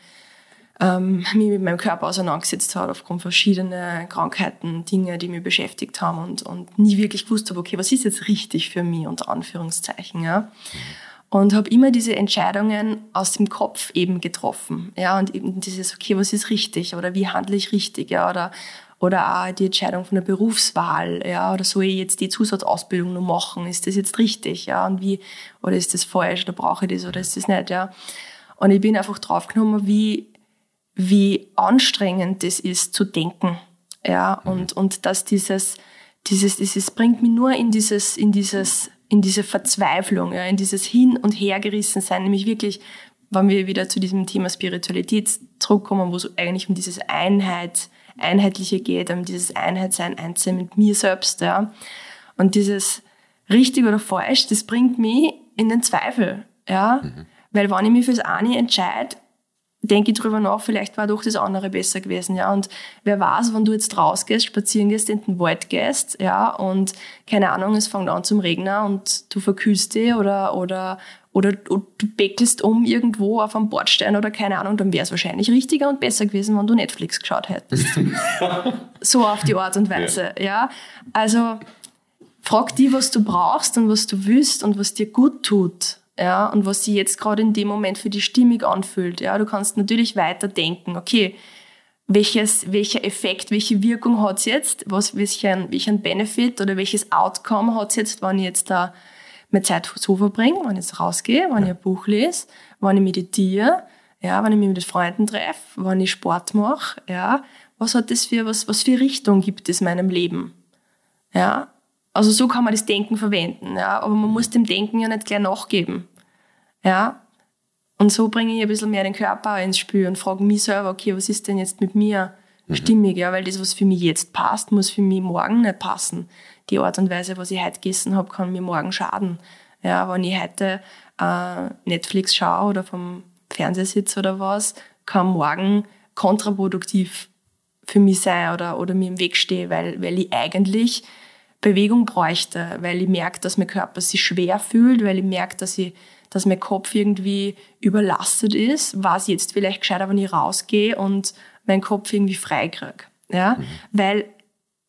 ähm, mich mit meinem Körper auseinandergesetzt habe aufgrund verschiedener Krankheiten, Dinge, die mich beschäftigt haben und, und nie wirklich gewusst habe, okay, was ist jetzt richtig für mich, unter Anführungszeichen, ja. Mhm. Und habe immer diese Entscheidungen aus dem Kopf eben getroffen, ja, und eben dieses, okay, was ist richtig oder wie handle ich richtig, ja, oder oder auch die Entscheidung von der Berufswahl, ja, oder soll ich jetzt die Zusatzausbildung noch machen? Ist das jetzt richtig, ja? Und wie, oder ist das falsch, oder brauche ich das, oder ist das nicht, ja? Und ich bin einfach draufgenommen, wie, wie anstrengend das ist zu denken, ja, mhm. und, und dass dieses, dieses, dieses bringt mich nur in dieses, in dieses, in diese Verzweiflung, ja, in dieses Hin- und Hergerissen sein, nämlich wirklich, wenn wir wieder zu diesem Thema Spiritualität zurückkommen, wo es eigentlich um dieses Einheit, Einheitliche geht, um dieses Einheitsein, Einzeln mit mir selbst, ja. Und dieses richtig oder falsch, das bringt mich in den Zweifel, ja. Mhm. Weil wenn ich mich fürs eine entscheide, denke ich drüber nach, vielleicht war doch das andere besser gewesen, ja. Und wer weiß, wenn du jetzt rausgehst, spazieren gehst, in den Wald gehst, ja, und keine Ahnung, es fängt an zum Regnen und du verkühlst dich oder, oder, oder du beckelst um irgendwo auf einem Bordstein oder keine Ahnung, dann wäre es wahrscheinlich richtiger und besser gewesen, wenn du Netflix geschaut hättest. so auf die Art und Weise, ja. ja. Also, frag die, was du brauchst und was du willst und was dir gut tut ja, und was sich jetzt gerade in dem Moment für die stimmig anfühlt. Ja, du kannst natürlich weiter denken, okay, welches, welcher Effekt, welche Wirkung hat es jetzt, was, welchen, welchen Benefit oder welches Outcome hat es jetzt, wenn ich jetzt da meine Zeit so verbringe, wenn ich jetzt rausgehe, wenn ich ein Buch lese, wenn ich meditiere, ja, wenn ich mich mit Freunden treffe, wenn ich Sport mache, ja, was hat das für, was, was für Richtung gibt es meinem Leben? Ja, also so kann man das Denken verwenden, ja, aber man muss dem Denken ja nicht gleich nachgeben. Ja, und so bringe ich ein bisschen mehr den Körper ins Spiel und frage mich selber, okay, was ist denn jetzt mit mir mhm. stimmig? Ja, weil das, was für mich jetzt passt, muss für mich morgen nicht passen. Die Art und Weise, was ich heute gegessen habe, kann mir morgen schaden. Ja, wenn ich heute äh, Netflix schaue oder vom Fernseher sitze oder was, kann morgen kontraproduktiv für mich sein oder, oder mir im Weg stehe, weil, weil ich eigentlich Bewegung bräuchte, weil ich merke, dass mein Körper sich schwer fühlt, weil ich merke, dass, ich, dass mein Kopf irgendwie überlastet ist, was jetzt vielleicht gescheiter, wenn ich rausgehe und meinen Kopf irgendwie frei kriege. Ja? Mhm. Weil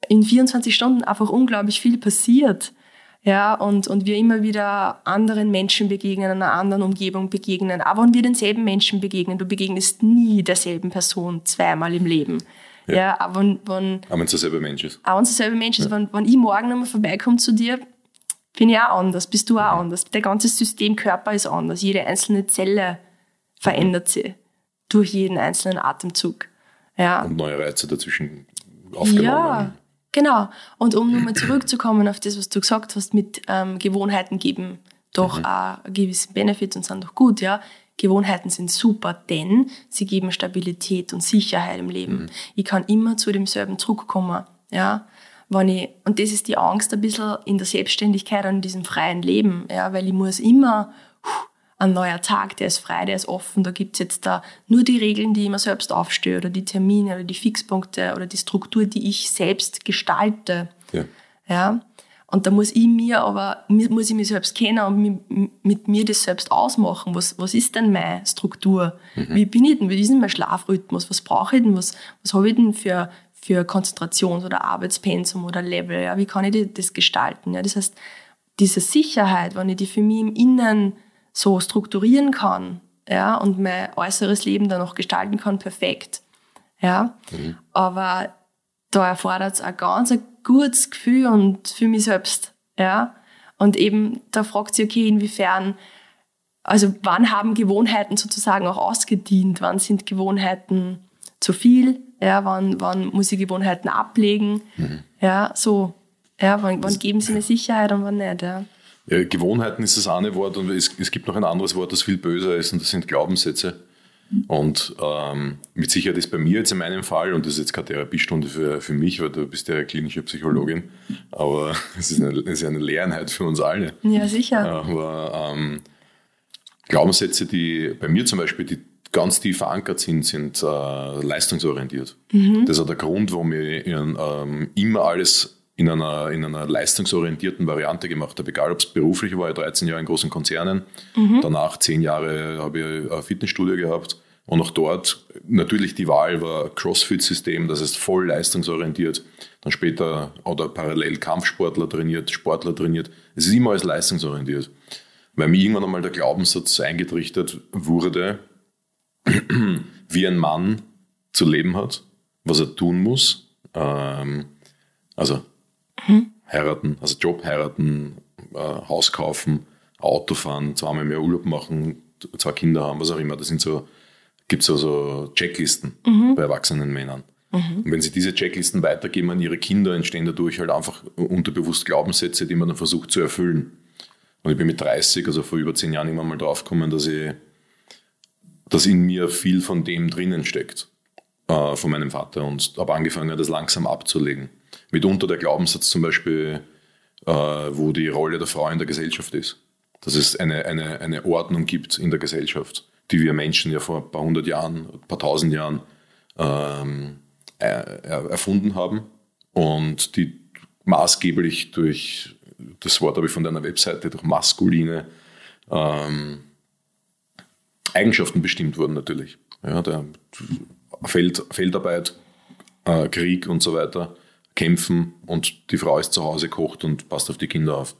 in 24 Stunden einfach unglaublich viel passiert. Ja, und, und wir immer wieder anderen Menschen begegnen, einer anderen Umgebung begegnen. Aber wenn wir denselben Menschen begegnen, du begegnest nie derselben Person zweimal im Leben. Ja, ja aber wenn, wenn, auch wenn es derselbe Mensch ist. Auch wenn es derselbe Mensch ist. Ja. Wenn, wenn ich morgen nochmal vorbeikomme zu dir, bin ich auch anders, bist du auch mhm. anders. Der ganze Systemkörper ist anders. Jede einzelne Zelle verändert sich durch jeden einzelnen Atemzug. Ja. Und neue Reize dazwischen aufgenommen. Ja, genau. Und um nochmal zurückzukommen auf das, was du gesagt hast, mit ähm, Gewohnheiten geben doch mhm. auch einen gewissen Benefit und sind doch gut, ja. Gewohnheiten sind super, denn sie geben Stabilität und Sicherheit im Leben. Mhm. Ich kann immer zu demselben zurückkommen, ja. Wenn ich, und das ist die Angst ein bisschen in der Selbstständigkeit und in diesem freien Leben, ja, weil ich muss immer, ein neuer Tag, der ist frei, der ist offen, da gibt's jetzt da nur die Regeln, die ich mir selbst aufstehe oder die Termine oder die Fixpunkte oder die Struktur, die ich selbst gestalte. Ja. ja? Und da muss ich mir aber, muss ich mich selbst kennen und mit, mir das selbst ausmachen. Was, was ist denn meine Struktur? Mhm. Wie bin ich denn? Wie ist denn mein Schlafrhythmus? Was brauche ich denn? Was, was habe ich denn für, für Konzentrations- oder Arbeitspensum oder Level? Ja, wie kann ich das gestalten? Ja, das heißt, diese Sicherheit, wenn ich die für mich im Innen so strukturieren kann, ja, und mein äußeres Leben dann noch gestalten kann, perfekt. Ja, mhm. aber da erfordert es ein ganz gutes Gefühl und für mich selbst. Ja? Und eben, da fragt sie, okay, inwiefern, also wann haben Gewohnheiten sozusagen auch ausgedient? Wann sind Gewohnheiten zu viel? Ja, wann, wann muss ich Gewohnheiten ablegen? Mhm. Ja, so. Ja, wann, wann geben sie mir Sicherheit und wann nicht? Ja. Ja, Gewohnheiten ist das eine Wort und es, es, gibt noch ein anderes Wort, das viel böser ist und das sind Glaubenssätze. Und ähm, mit Sicherheit ist bei mir jetzt in meinem Fall, und das ist jetzt keine Therapiestunde für, für mich, weil du bist ja klinische Psychologin, aber es ist, eine, es ist eine Lehrenheit für uns alle. Ja, sicher. Aber ähm, Glaubenssätze, die bei mir zum Beispiel, die ganz tief verankert sind, sind äh, leistungsorientiert. Mhm. Das ist auch der Grund, warum ich ähm, immer alles in einer, in einer leistungsorientierten Variante gemacht habe. Egal, ob es beruflich war, ich 13 Jahre in großen Konzernen. Mhm. Danach 10 Jahre habe ich ein Fitnessstudio gehabt. Und auch dort natürlich die Wahl war CrossFit-System, das heißt voll leistungsorientiert. Dann später oder parallel Kampfsportler trainiert, Sportler trainiert. Es ist immer alles leistungsorientiert. Weil mir irgendwann einmal der Glaubenssatz eingetrichtert wurde, wie ein Mann zu leben hat, was er tun muss. Ähm, also Mhm. Heiraten, also Job heiraten, äh, Haus kaufen, Auto fahren, zweimal mehr Urlaub machen, zwei Kinder haben, was auch immer. Das sind so, gibt es also Checklisten mhm. bei erwachsenen Männern. Mhm. Und wenn sie diese Checklisten weitergeben an ihre Kinder, entstehen dadurch halt einfach unterbewusst Glaubenssätze, die man dann versucht zu erfüllen. Und ich bin mit 30, also vor über zehn Jahren, irgendwann mal draufgekommen, dass ich, dass in mir viel von dem drinnen steckt, äh, von meinem Vater. Und habe angefangen, das langsam abzulegen mitunter der Glaubenssatz zum Beispiel, äh, wo die Rolle der Frau in der Gesellschaft ist. Dass es eine, eine, eine Ordnung gibt in der Gesellschaft. die wir Menschen ja vor ein paar hundert Jahren, ein paar tausend Jahren ähm, erfunden haben und die maßgeblich durch, das Wort habe ich von deiner Webseite, durch maskuline ähm, Eigenschaften bestimmt wurden natürlich. Ja, der Feld, Feldarbeit, äh, Krieg und so weiter, kämpfen und die Frau ist zu Hause, kocht und passt auf die Kinder auf.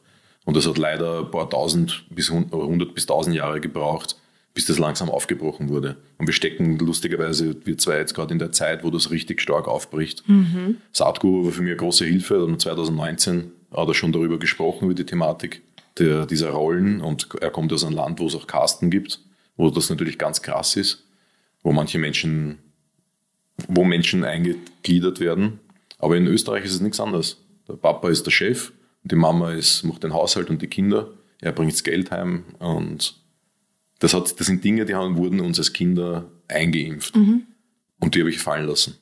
Und das hat leider ein paar tausend bis hundert bis tausend Jahre gebraucht, bis das langsam aufgebrochen wurde. Und wir stecken lustigerweise, wir zwei jetzt gerade in der Zeit, wo das richtig stark aufbricht. Mhm. Saatguru war für mich eine große Hilfe. Und 2019 hat er schon darüber gesprochen, über die Thematik der, dieser Rollen. Und er kommt aus einem Land, wo es auch Kasten gibt, wo das natürlich ganz krass ist, wo manche Menschen, wo Menschen eingegliedert werden. Aber in Österreich ist es nichts anderes. Der Papa ist der Chef, die Mama ist, macht den Haushalt und die Kinder. Er bringt das Geld heim und das, hat, das sind Dinge, die haben, wurden uns als Kinder eingeimpft. Mhm. Und die habe ich fallen lassen.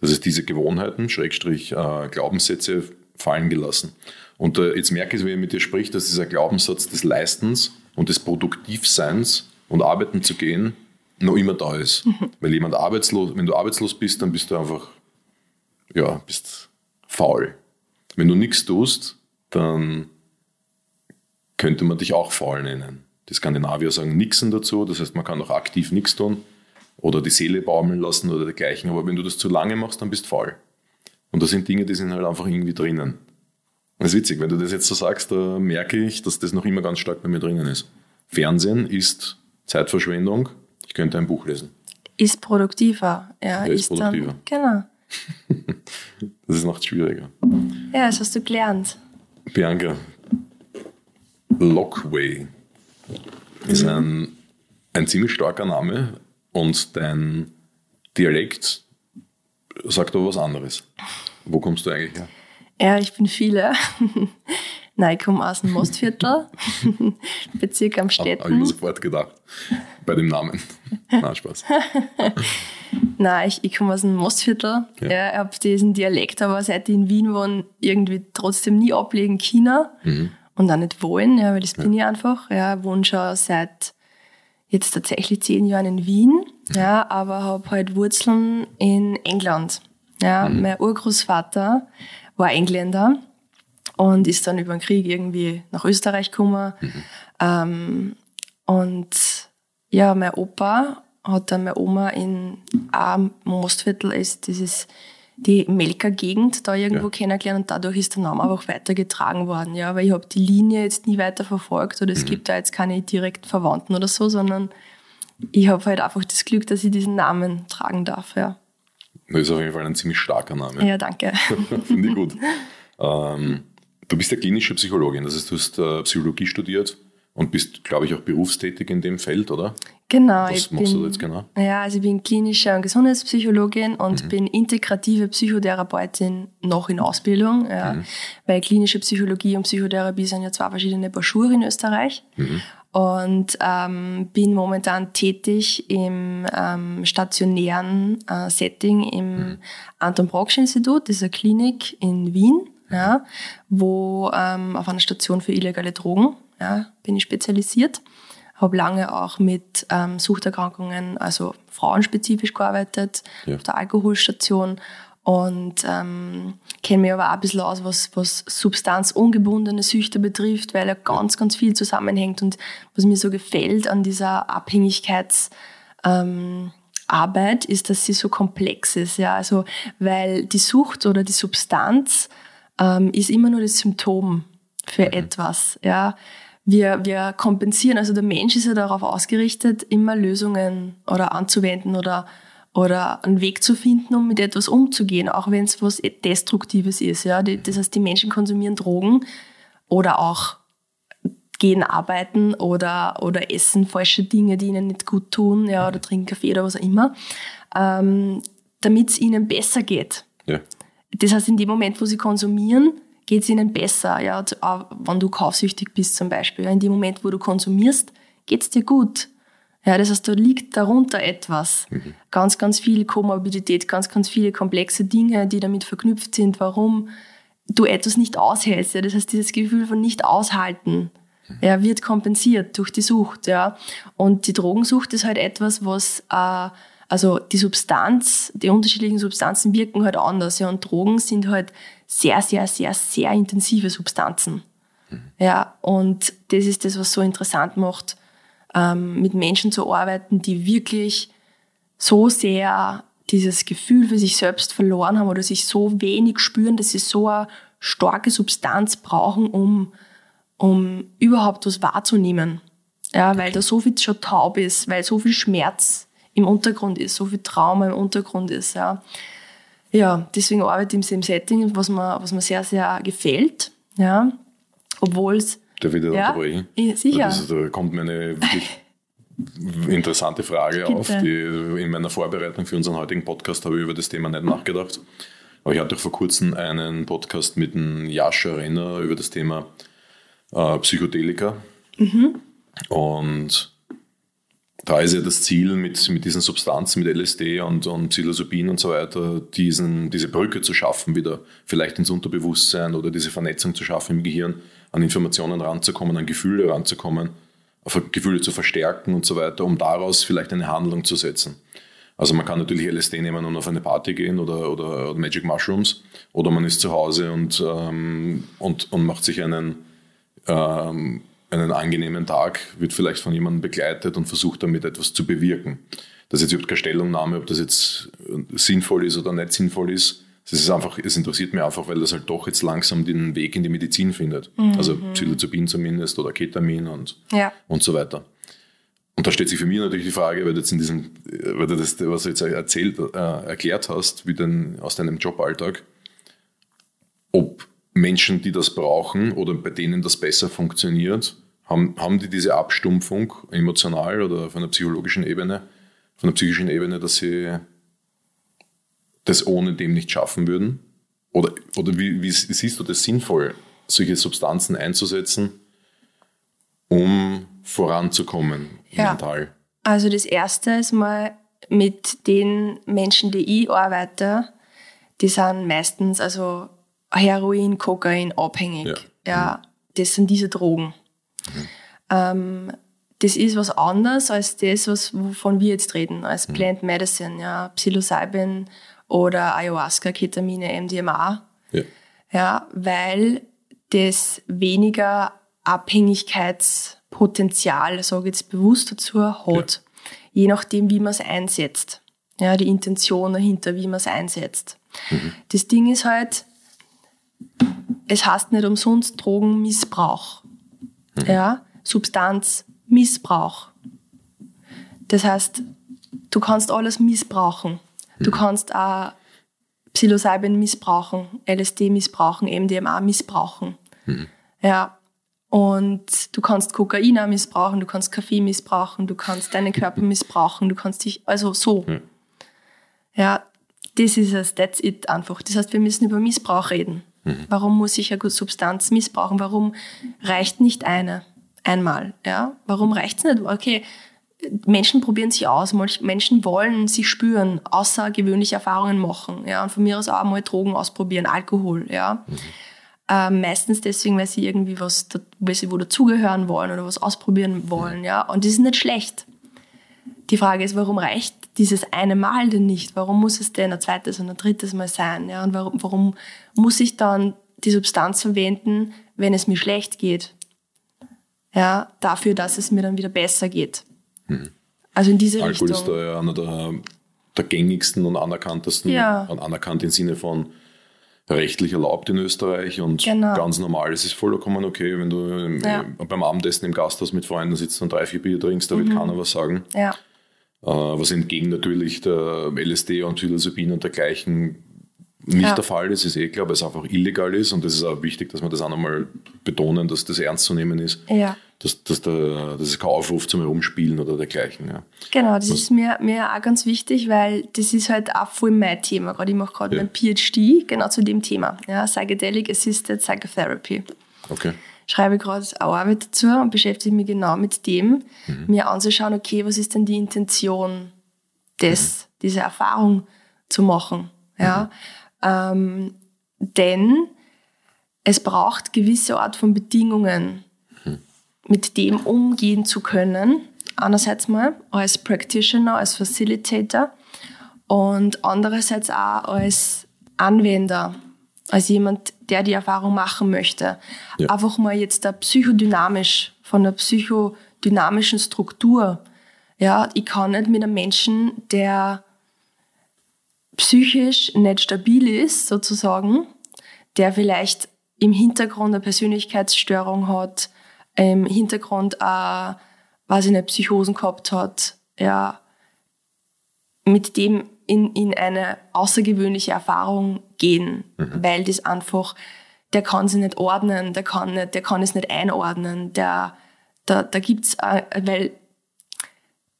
Das ist diese Gewohnheiten, Schrägstrich, äh, Glaubenssätze fallen gelassen. Und äh, jetzt merke ich, wenn ich mit dir spricht, dass dieser Glaubenssatz des Leistens und des Produktivseins und arbeiten zu gehen noch immer da ist. Mhm. Weil jemand arbeitslos, wenn du arbeitslos bist, dann bist du einfach, ja, bist faul. Wenn du nichts tust, dann könnte man dich auch faul nennen. Die Skandinavier sagen Nixen dazu, das heißt, man kann auch aktiv nichts tun oder die Seele baumeln lassen oder dergleichen. Aber wenn du das zu lange machst, dann bist du faul. Und das sind Dinge, die sind halt einfach irgendwie drinnen. Das ist witzig, wenn du das jetzt so sagst, da merke ich, dass das noch immer ganz stark bei mir drinnen ist. Fernsehen ist Zeitverschwendung. Ich könnte ein Buch lesen. Ist produktiver. Ja, ist, ist produktiver. Dann, genau. das macht es schwieriger. Ja, das hast du gelernt. Bianca, Lockway ist ein, ein ziemlich starker Name und dein Dialekt sagt aber was anderes. Wo kommst du eigentlich her? Ja, ich bin viele. Nein, ich komme aus dem Mostviertel, Bezirk am Städten. Habe ich mir sofort gedacht, bei dem Namen. Na, Spaß. Nein, ich, ich komme aus dem Mostviertel. Ja. Ja, ich habe diesen Dialekt, aber seit ich in Wien wohne, irgendwie trotzdem nie ablegen China. Mhm und auch nicht wollen, ja, weil das ja. bin ich einfach. Ja, wohne schon seit jetzt tatsächlich zehn Jahren in Wien, ja, aber habe halt Wurzeln in England. Ja, mhm. mein Urgroßvater war Engländer und ist dann über den Krieg irgendwie nach Österreich gekommen. Mhm. Ähm, und ja, mein Opa hat dann meine Oma in einem Mostviertel ist dieses die Melker-Gegend da irgendwo ja. kennengelernt und dadurch ist der Name einfach weitergetragen worden. Ja, weil ich habe die Linie jetzt nie weiter verfolgt oder es mhm. gibt da jetzt keine direkten Verwandten oder so, sondern ich habe halt einfach das Glück, dass ich diesen Namen tragen darf. Ja. Das ist auf jeden Fall ein ziemlich starker Name. Ja, danke. Finde ich gut. Ähm, du bist ja klinische Psychologin, das heißt, du hast äh, Psychologie studiert und bist, glaube ich, auch berufstätig in dem Feld, oder? Genau. Was machst bin, du jetzt genau? Ja, also ich bin klinische und Gesundheitspsychologin und mhm. bin integrative Psychotherapeutin noch in Ausbildung. Ja, mhm. Weil klinische Psychologie und Psychotherapie sind ja zwei verschiedene Broschüren in Österreich. Mhm. Und ähm, bin momentan tätig im ähm, stationären äh, Setting im mhm. Anton Brocksch Institut, eine Klinik in Wien, ja, wo ähm, auf einer Station für illegale Drogen ja, bin ich spezialisiert. Habe lange auch mit ähm, Suchterkrankungen, also frauenspezifisch gearbeitet, ja. auf der Alkoholstation und ähm, kenne mich aber auch ein bisschen aus, was, was substanzungebundene Süchte betrifft, weil ja ganz, ganz viel zusammenhängt. Und was mir so gefällt an dieser Abhängigkeitsarbeit, ähm, ist, dass sie so komplex ist. Ja? Also, weil die Sucht oder die Substanz ähm, ist immer nur das Symptom für mhm. etwas. Ja? wir, wir kompensieren. Also der Mensch ist ja darauf ausgerichtet, immer Lösungen oder anzuwenden oder, oder einen Weg zu finden, um mit etwas umzugehen, auch wenn es was Destruktives ist. Ja? Das heißt, die Menschen konsumieren Drogen oder auch gehen arbeiten oder, oder essen falsche Dinge, die ihnen nicht gut tun, ja, oder trinken Kaffee oder was auch immer, ähm, damit es ihnen besser geht. Ja. Das heißt, in dem Moment, wo sie konsumieren, geht es ihnen besser. Ja, wenn du kaufsüchtig bist zum Beispiel. In dem Moment, wo du konsumierst, geht es dir gut. Ja, das heißt, da liegt darunter etwas. Mhm. Ganz, ganz viel Komorbidität, ganz, ganz viele komplexe Dinge, die damit verknüpft sind, warum du etwas nicht aushältst. Ja, das heißt, dieses Gefühl von nicht aushalten. ja, wird kompensiert durch die Sucht, ja. Und die Drogensucht ist halt etwas, was, äh, also die Substanz, die unterschiedlichen Substanzen wirken halt anders, ja. Und Drogen sind halt sehr, sehr, sehr, sehr intensive Substanzen. Mhm. Ja, und das ist das, was so interessant macht, ähm, mit Menschen zu arbeiten, die wirklich so sehr dieses Gefühl für sich selbst verloren haben oder sich so wenig spüren, dass sie so eine starke Substanz brauchen, um um überhaupt was wahrzunehmen. Ja, weil da so viel schon taub ist, weil so viel Schmerz im Untergrund ist, so viel Trauma im Untergrund ist. Ja, ja deswegen arbeite ich im Setting, was mir, was mir sehr, sehr gefällt. Ja, obwohl es. Darf ich ja, unterbrechen? Sicher. Das, da kommt mir eine wirklich interessante Frage Bitte. auf. Die, in meiner Vorbereitung für unseren heutigen Podcast habe ich über das Thema nicht nachgedacht. Aber ich hatte vor kurzem einen Podcast mit einem Jascha Renner über das Thema äh, Psychedelika. Mhm. Und da ist ja das Ziel, mit, mit diesen Substanzen, mit LSD und, und Psilocybin und so weiter, diesen, diese Brücke zu schaffen, wieder vielleicht ins Unterbewusstsein oder diese Vernetzung zu schaffen im Gehirn, an Informationen ranzukommen, an Gefühle ranzukommen, Gefühle zu verstärken und so weiter, um daraus vielleicht eine Handlung zu setzen. Also man kann natürlich LSD nehmen und auf eine Party gehen oder, oder, oder Magic Mushrooms oder man ist zu Hause und, ähm, und, und macht sich einen, ähm, einen angenehmen Tag, wird vielleicht von jemandem begleitet und versucht damit etwas zu bewirken. Das ist jetzt überhaupt keine Stellungnahme, ob das jetzt sinnvoll ist oder nicht sinnvoll ist. Es ist einfach, es interessiert mich einfach, weil das halt doch jetzt langsam den Weg in die Medizin findet. Mhm. Also Psilocybin zumindest oder Ketamin und, ja. und so weiter. Und da stellt sich für mich natürlich die Frage, weil du jetzt in diesem, weil du das, was du jetzt erzählt, äh, erklärt hast, wie denn aus deinem Joballtag, ob Menschen, die das brauchen oder bei denen das besser funktioniert, haben, haben die diese Abstumpfung emotional oder auf einer psychologischen Ebene, von der psychischen Ebene, dass sie das ohne dem nicht schaffen würden? Oder, oder wie, wie siehst du das sinnvoll, solche Substanzen einzusetzen, um voranzukommen ja. mental? Also das Erste ist mal mit den Menschen, die ich arbeite, die sind meistens, also Heroin, Kokain abhängig. Ja, ja das sind diese Drogen. Mhm. Ähm, das ist was anderes als das, was, wovon wir jetzt reden, als mhm. Plant Medicine, ja, Psilocybin oder Ayahuasca, Ketamine, MDMA. Ja. ja, weil das weniger Abhängigkeitspotenzial, sage ich jetzt bewusst dazu, hat. Ja. Je nachdem, wie man es einsetzt. Ja, die Intention dahinter, wie man es einsetzt. Mhm. Das Ding ist halt, es heißt nicht umsonst Drogenmissbrauch. Mhm. Ja, Substanzmissbrauch. Das heißt, du kannst alles missbrauchen. Mhm. Du kannst auch Psilocybin missbrauchen, LSD missbrauchen, MDMA missbrauchen. Mhm. Ja, und du kannst Kokain auch missbrauchen, du kannst Kaffee missbrauchen, du kannst deinen Körper missbrauchen, du kannst dich, also so. Ja, das ist es, that's it einfach. Das heißt, wir müssen über Missbrauch reden. Mhm. Warum muss ich eine Substanz missbrauchen? Warum reicht nicht eine einmal? Ja? Warum reicht es nicht? Okay, Menschen probieren sich aus, Menschen wollen sich spüren, außergewöhnliche Erfahrungen machen, ja, und von mir aus auch mal Drogen ausprobieren, Alkohol, ja. Mhm. Ähm, meistens deswegen, weil sie irgendwie was, weil sie wo dazugehören wollen oder was ausprobieren wollen, ja. Und das ist nicht schlecht. Die Frage ist, warum reicht dieses eine Mal denn nicht? Warum muss es denn ein zweites und ein drittes Mal sein? Ja? Und warum, warum muss ich dann die Substanz verwenden, wenn es mir schlecht geht? Ja, dafür, dass es mir dann wieder besser geht. Hm. Also in diese Alkohol Richtung. Alkohol ist da ja einer der, der gängigsten und anerkanntesten, ja. anerkannt im Sinne von rechtlich erlaubt in Österreich und genau. ganz normal. Es ist vollkommen okay, wenn du ja. beim Abendessen im Gasthaus mit Freunden sitzt und drei, vier Bier trinkst, da wird mhm. keiner was sagen. Ja. Äh, was entgegen natürlich der LSD und Psilocybin und dergleichen nicht ja. der Fall ist, ist eh klar, weil es einfach illegal ist und es ist auch wichtig, dass wir das auch nochmal betonen, dass das ernst zu nehmen ist. Ja. Dass, dass, der, dass es kein Aufruf zum Herumspielen oder dergleichen. Ja. Genau, das Was, ist mir, mir auch ganz wichtig, weil das ist halt auch voll mein Thema. Gerade ich mache gerade ja. mein PhD genau zu dem Thema. Ja, Psychedelic Assisted Psychotherapy. Okay schreibe gerade auch Arbeit dazu und beschäftige mich genau mit dem, mhm. mir anzuschauen, okay, was ist denn die Intention des, mhm. diese Erfahrung zu machen. Ja? Mhm. Ähm, denn es braucht gewisse Art von Bedingungen, mhm. mit dem umgehen zu können. Einerseits mal als Practitioner, als Facilitator und andererseits auch als Anwender, als jemand, der die Erfahrung machen möchte. Ja. Einfach mal jetzt da psychodynamisch, von der psychodynamischen Struktur. Ja, ich kann nicht mit einem Menschen, der psychisch nicht stabil ist, sozusagen, der vielleicht im Hintergrund eine Persönlichkeitsstörung hat, im Hintergrund auch, weiß ich nicht, Psychosen gehabt hat, ja, mit dem in, in eine außergewöhnliche Erfahrung gehen, mhm. weil das einfach, der kann sie nicht ordnen, der kann, nicht, der kann es nicht einordnen, der, da, da gibt's, weil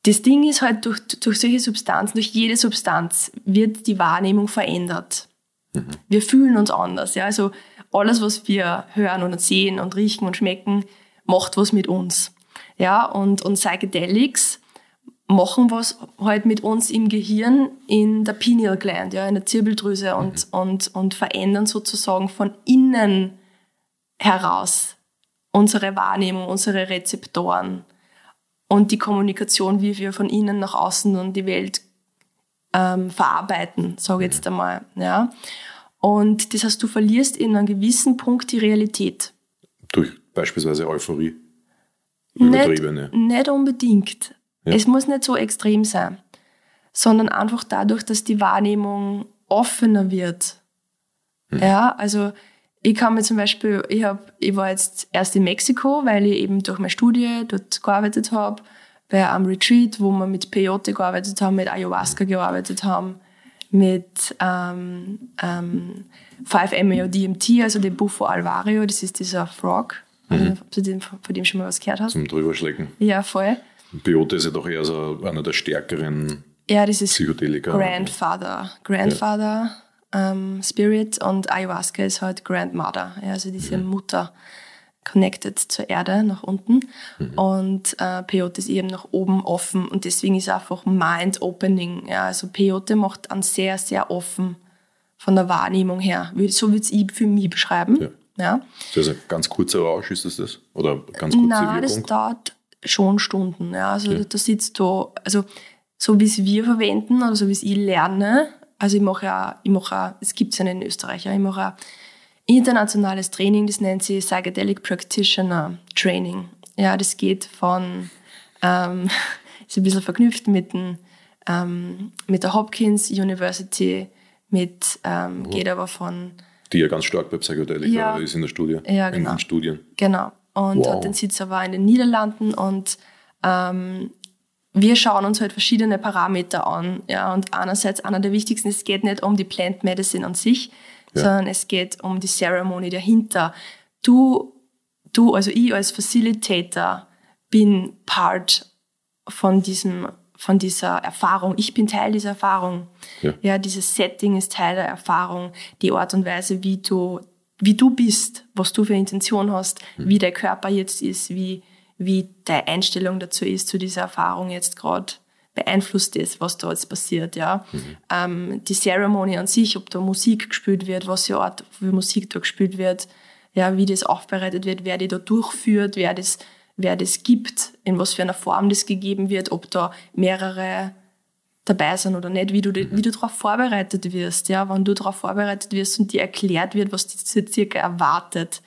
das Ding ist halt, durch, durch solche Substanzen, durch jede Substanz wird die Wahrnehmung verändert. Mhm. Wir fühlen uns anders. Ja? Also alles, was wir hören und sehen und riechen und schmecken, macht was mit uns. Ja, und, und Psychedelics machen was halt mit uns im Gehirn in der Pineal Gland, ja, in der Zirbeldrüse und, mhm. und, und verändern sozusagen von innen heraus unsere Wahrnehmung, unsere Rezeptoren und die Kommunikation, wie wir von innen nach außen und die Welt ähm, verarbeiten, sage ich jetzt mhm. einmal. Ja. Und das heißt, du verlierst in einem gewissen Punkt die Realität. Durch beispielsweise Euphorie. Übertriebene. Nicht, nicht unbedingt. Ja. Es muss nicht so extrem sein, sondern einfach dadurch, dass die Wahrnehmung offener wird. Hm. Ja, also ich kann mir zum Beispiel, ich, hab, ich war jetzt erst in Mexiko, weil ich eben durch meine Studie dort gearbeitet habe, bei einem Retreat, wo wir mit Peyote gearbeitet haben, mit Ayahuasca gearbeitet haben, mit ähm, ähm, 5-MeO-DMT, also dem Buffo alvario, das ist dieser Frog. Mhm. Ob du den, von dem schon mal was gehört hast? Zum Drüberschlecken. Ja, voll. Peyote ist ja doch eher so einer der stärkeren ja, dieses Psychedelika. Grandfather. Grandfather ja. ähm, Spirit und Ayahuasca ist halt Grandmother. Ja, also diese mhm. Mutter connected zur Erde nach unten. Mhm. Und äh, Peyote ist eben nach oben offen und deswegen ist einfach mind-opening. Ja, also Peyote macht an sehr, sehr offen von der Wahrnehmung her. So würde ich für mich beschreiben. Ja. Ja. Also ein ganz kurzer Rausch ist das das? Oder ganz kurze Nein, Wirkung? das dauert schon Stunden. Ja. Also ja. da sitzt du, also so wie es wir verwenden oder so wie es ich lerne, also ich mache ja, ich mache auch, es gibt es ja in Österreich, ja, ich mache auch internationales Training, das nennt sich Psychedelic Practitioner Training. Ja, das geht von, ähm, ist ein bisschen verknüpft mit, dem, ähm, mit der Hopkins University, mit, ähm, geht aber von die ja ganz stark bei Psychedelika ja. ist in der Studie, ja, genau. in den Studien. Genau. Und wow. hat den Sitz aber in den Niederlanden und ähm, wir schauen uns halt verschiedene Parameter an. Ja, und einerseits einer der wichtigsten, es geht nicht um die Plant Medicine an sich, ja. sondern es geht um die Ceremony dahinter. Du, du, also ich als Facilitator bin Part von diesem von dieser Erfahrung. Ich bin Teil dieser Erfahrung. Ja. ja, dieses Setting ist Teil der Erfahrung. Die Art und Weise, wie du, wie du bist, was du für Intention hast, mhm. wie dein Körper jetzt ist, wie, wie deine Einstellung dazu ist, zu dieser Erfahrung jetzt gerade beeinflusst ist, was da jetzt passiert, ja. Mhm. Ähm, die Ceremony an sich, ob da Musik gespielt wird, was für Art für Musik da gespielt wird, ja, wie das aufbereitet wird, wer die da durchführt, wer das wer das gibt, in was für einer Form das gegeben wird, ob da mehrere dabei sind oder nicht, wie du, wie du darauf vorbereitet wirst. Ja, wenn du darauf vorbereitet wirst und dir erklärt wird, was dir circa erwartet,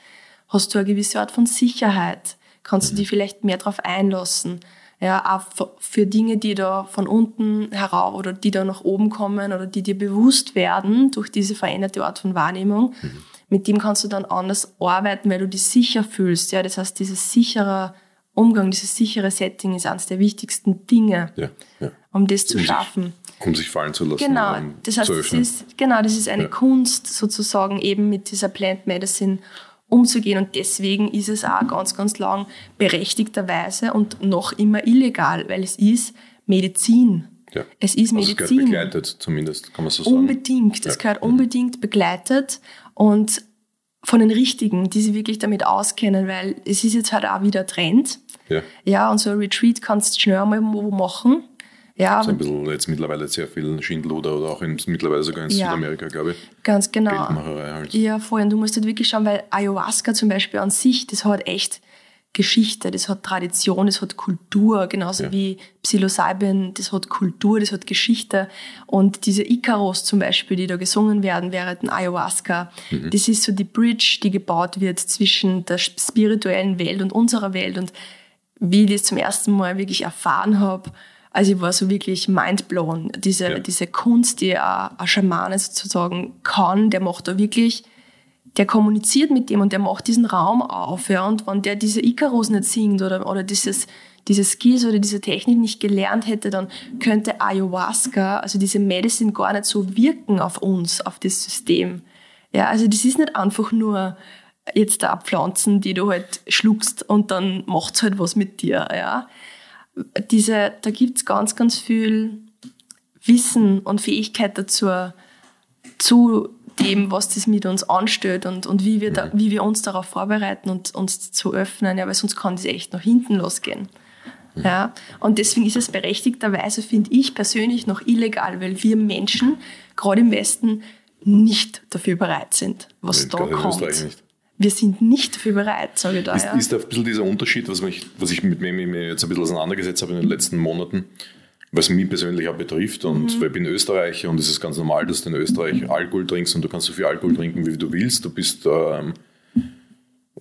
hast du eine gewisse Art von Sicherheit. Kannst du dich vielleicht mehr darauf einlassen. Ja, auch für Dinge, die da von unten herauf oder die da nach oben kommen oder die dir bewusst werden durch diese veränderte Art von Wahrnehmung. Mhm. Mit dem kannst du dann anders arbeiten, weil du dich sicher fühlst. Ja, das heißt, dieses sichere Umgang, dieses sichere Setting ist eines der wichtigsten Dinge, ja, ja. Um das zu um schaffen. Sich, um sich fallen zu lassen. Genau, um das heißt, das ist, genau, das ist eine ja. Kunst sozusagen eben mit dieser Plant Medicine umzugehen und deswegen ist es auch ganz, ganz lang berechtigterweise und noch immer illegal, weil es ist Medizin. Ja. Es ist Medizin. Also es gehört begleitet zumindest, kann man so sagen. Unbedingt, es gehört unbedingt begleitet und von den Richtigen, die sich wirklich damit auskennen, weil es ist jetzt halt auch wieder Trend. Ja. Ja, und so ein Retreat kannst du schnell einmal machen. Ja, also ein bisschen jetzt mittlerweile sehr viel Schindluder oder auch in, mittlerweile sogar in ja, Südamerika, glaube ich. Ganz genau. Halt. Ja, voll. Und du musst halt wirklich schauen, weil Ayahuasca zum Beispiel an sich, das hat echt Geschichte, das hat Tradition, das hat Kultur, genauso ja. wie Psilocybin, das hat Kultur, das hat Geschichte. Und diese Icaros zum Beispiel, die da gesungen werden während ein Ayahuasca, mhm. das ist so die Bridge, die gebaut wird zwischen der spirituellen Welt und unserer Welt. Und wie ich das zum ersten Mal wirklich erfahren habe, also ich war so wirklich mindblown. Diese, ja. diese Kunst, die ein, ein Schamane sozusagen kann, der macht da wirklich der kommuniziert mit dem und der macht diesen Raum auf. Ja, und wenn der diese Icarus nicht singt oder, oder dieses, diese Skills oder diese Technik nicht gelernt hätte, dann könnte Ayahuasca, also diese Medicine gar nicht so wirken auf uns, auf das System. Ja, also das ist nicht einfach nur jetzt da Pflanzen, die du halt schluckst und dann macht's halt was mit dir. Ja, diese, da gibt's ganz, ganz viel Wissen und Fähigkeit dazu, zu dem, was das mit uns anstellt und, und wie, wir da, wie wir uns darauf vorbereiten und uns zu öffnen, ja, weil sonst kann das echt nach hinten losgehen. Ja, und deswegen ist es berechtigterweise, finde ich persönlich, noch illegal, weil wir Menschen, gerade im Westen, nicht dafür bereit sind, was nee, da kommt. Wir sind nicht dafür bereit, sage ich da. Ist, ja. ist da ein bisschen dieser Unterschied, was, mich, was ich mit mir jetzt ein bisschen auseinandergesetzt habe in den letzten Monaten, was mich persönlich auch betrifft. Und mhm. weil ich bin Österreicher und es ist ganz normal, dass du in Österreich Alkohol trinkst und du kannst so viel Alkohol trinken, wie du willst. Du bist ähm,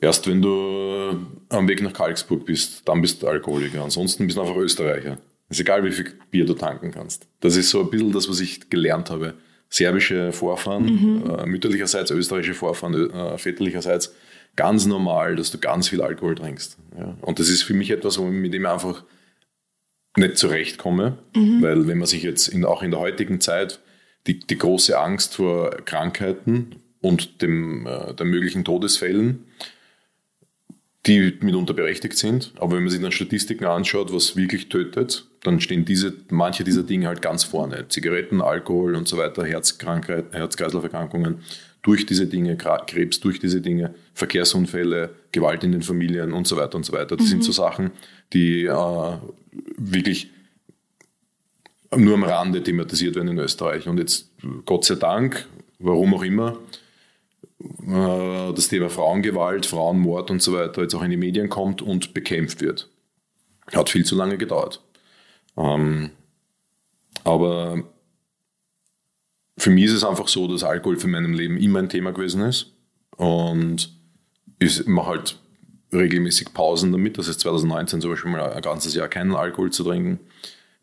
erst, wenn du am Weg nach Karlsburg bist, dann bist du Alkoholiker. Ansonsten bist du einfach Österreicher. Es ist egal, wie viel Bier du tanken kannst. Das ist so ein bisschen das, was ich gelernt habe. Serbische Vorfahren, mhm. äh, mütterlicherseits, österreichische Vorfahren, äh, väterlicherseits, ganz normal, dass du ganz viel Alkohol trinkst. Ja. Und das ist für mich etwas, mit dem ich einfach nicht zurechtkomme, mhm. weil wenn man sich jetzt in, auch in der heutigen Zeit die, die große Angst vor Krankheiten und dem, äh, der möglichen Todesfällen, die mitunter berechtigt sind, aber wenn man sich dann Statistiken anschaut, was wirklich tötet, dann stehen diese, manche dieser Dinge halt ganz vorne. Zigaretten, Alkohol und so weiter, Herzkrankheit, Herz-Kreislauf-Erkrankungen durch diese Dinge, Krebs durch diese Dinge, Verkehrsunfälle, Gewalt in den Familien und so weiter und so weiter. Das mhm. sind so Sachen, die äh, wirklich nur am Rande thematisiert werden in Österreich. Und jetzt, Gott sei Dank, warum auch immer, das Thema Frauengewalt, Frauenmord und so weiter jetzt auch in die Medien kommt und bekämpft wird. Hat viel zu lange gedauert. Ähm, aber für mich ist es einfach so, dass Alkohol für meinem Leben immer ein Thema gewesen ist. Und ich mache halt regelmäßig Pausen damit. Das ist 2019 zum Beispiel mal ein ganzes Jahr keinen Alkohol zu trinken.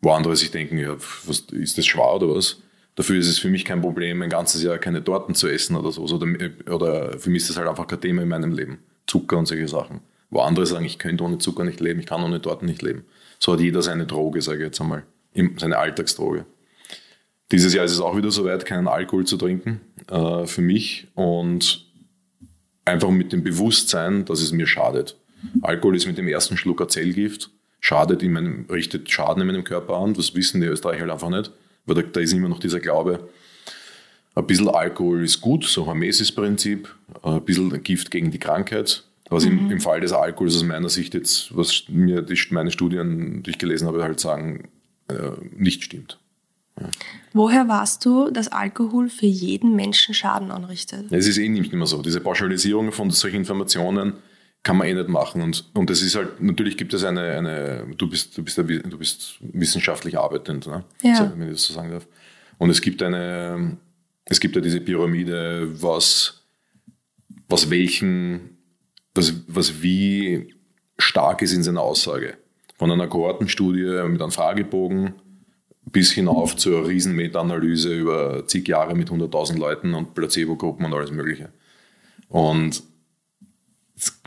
Wo andere sich denken, ja, was, ist das schwer oder was? Dafür ist es für mich kein Problem, ein ganzes Jahr keine Torten zu essen oder so. Oder, oder für mich ist das halt einfach kein Thema in meinem Leben. Zucker und solche Sachen. Wo andere sagen, ich könnte ohne Zucker nicht leben, ich kann ohne Torten nicht leben. So hat jeder seine Droge, sage ich jetzt einmal. Seine Alltagsdroge. Dieses Jahr ist es auch wieder soweit, keinen Alkohol zu trinken äh, für mich. Und Einfach mit dem Bewusstsein, dass es mir schadet. Alkohol ist mit dem ersten Schluck ein Zellgift, schadet in meinem, richtet Schaden in meinem Körper an. Das wissen die Österreicher halt einfach nicht, weil da, da ist immer noch dieser Glaube, ein bisschen Alkohol ist gut, so Hormesis-Prinzip, ein bisschen Gift gegen die Krankheit. Was mhm. im, im, Fall des Alkohols aus meiner Sicht jetzt, was mir die, meine Studien durchgelesen habe, halt sagen, äh, nicht stimmt. Woher weißt du, dass Alkohol für jeden Menschen Schaden anrichtet? Es ist eh nicht mehr so. Diese Pauschalisierung von solchen Informationen kann man eh nicht machen. Und, und das ist halt, natürlich gibt es eine, eine du bist, du bist, du bist wissenschaftlich arbeitend, ne? ja. wenn ich das so sagen darf. Und es gibt eine, es gibt ja diese Pyramide, was, was welchen, was, was wie stark ist in seiner Aussage. Von einer Kohortenstudie mit einem Fragebogen, bis hinauf zur riesen Meta-Analyse über zig Jahre mit 100.000 Leuten und Placebo-Gruppen und alles Mögliche. Und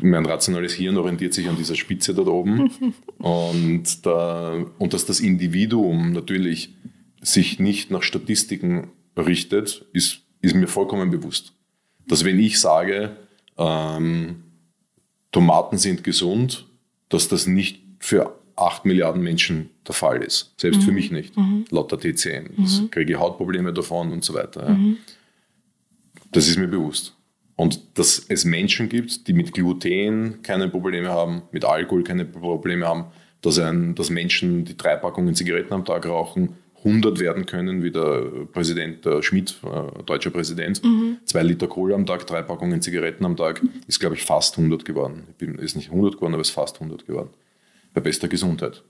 mein rationales Hirn orientiert sich an dieser Spitze dort oben und, da, und dass das Individuum natürlich sich nicht nach Statistiken richtet, ist, ist mir vollkommen bewusst. Dass wenn ich sage, ähm, Tomaten sind gesund, dass das nicht für 8 Milliarden Menschen der Fall ist. Selbst mhm. für mich nicht. Mhm. Laut der TCM. Mhm. Kriege ich Hautprobleme davon und so weiter. Ja. Mhm. Das ist mir bewusst. Und dass es Menschen gibt, die mit Gluten keine Probleme haben, mit Alkohol keine Probleme haben, dass, ein, dass Menschen, die drei Packungen Zigaretten am Tag rauchen, 100 werden können, wie der Präsident der Schmidt, äh, deutscher Präsident. Mhm. Zwei Liter Kohle am Tag, drei Packungen Zigaretten am Tag, ist, glaube ich, fast 100 geworden. Ich bin, ist nicht 100 geworden, aber ist fast 100 geworden. Bei bester Gesundheit.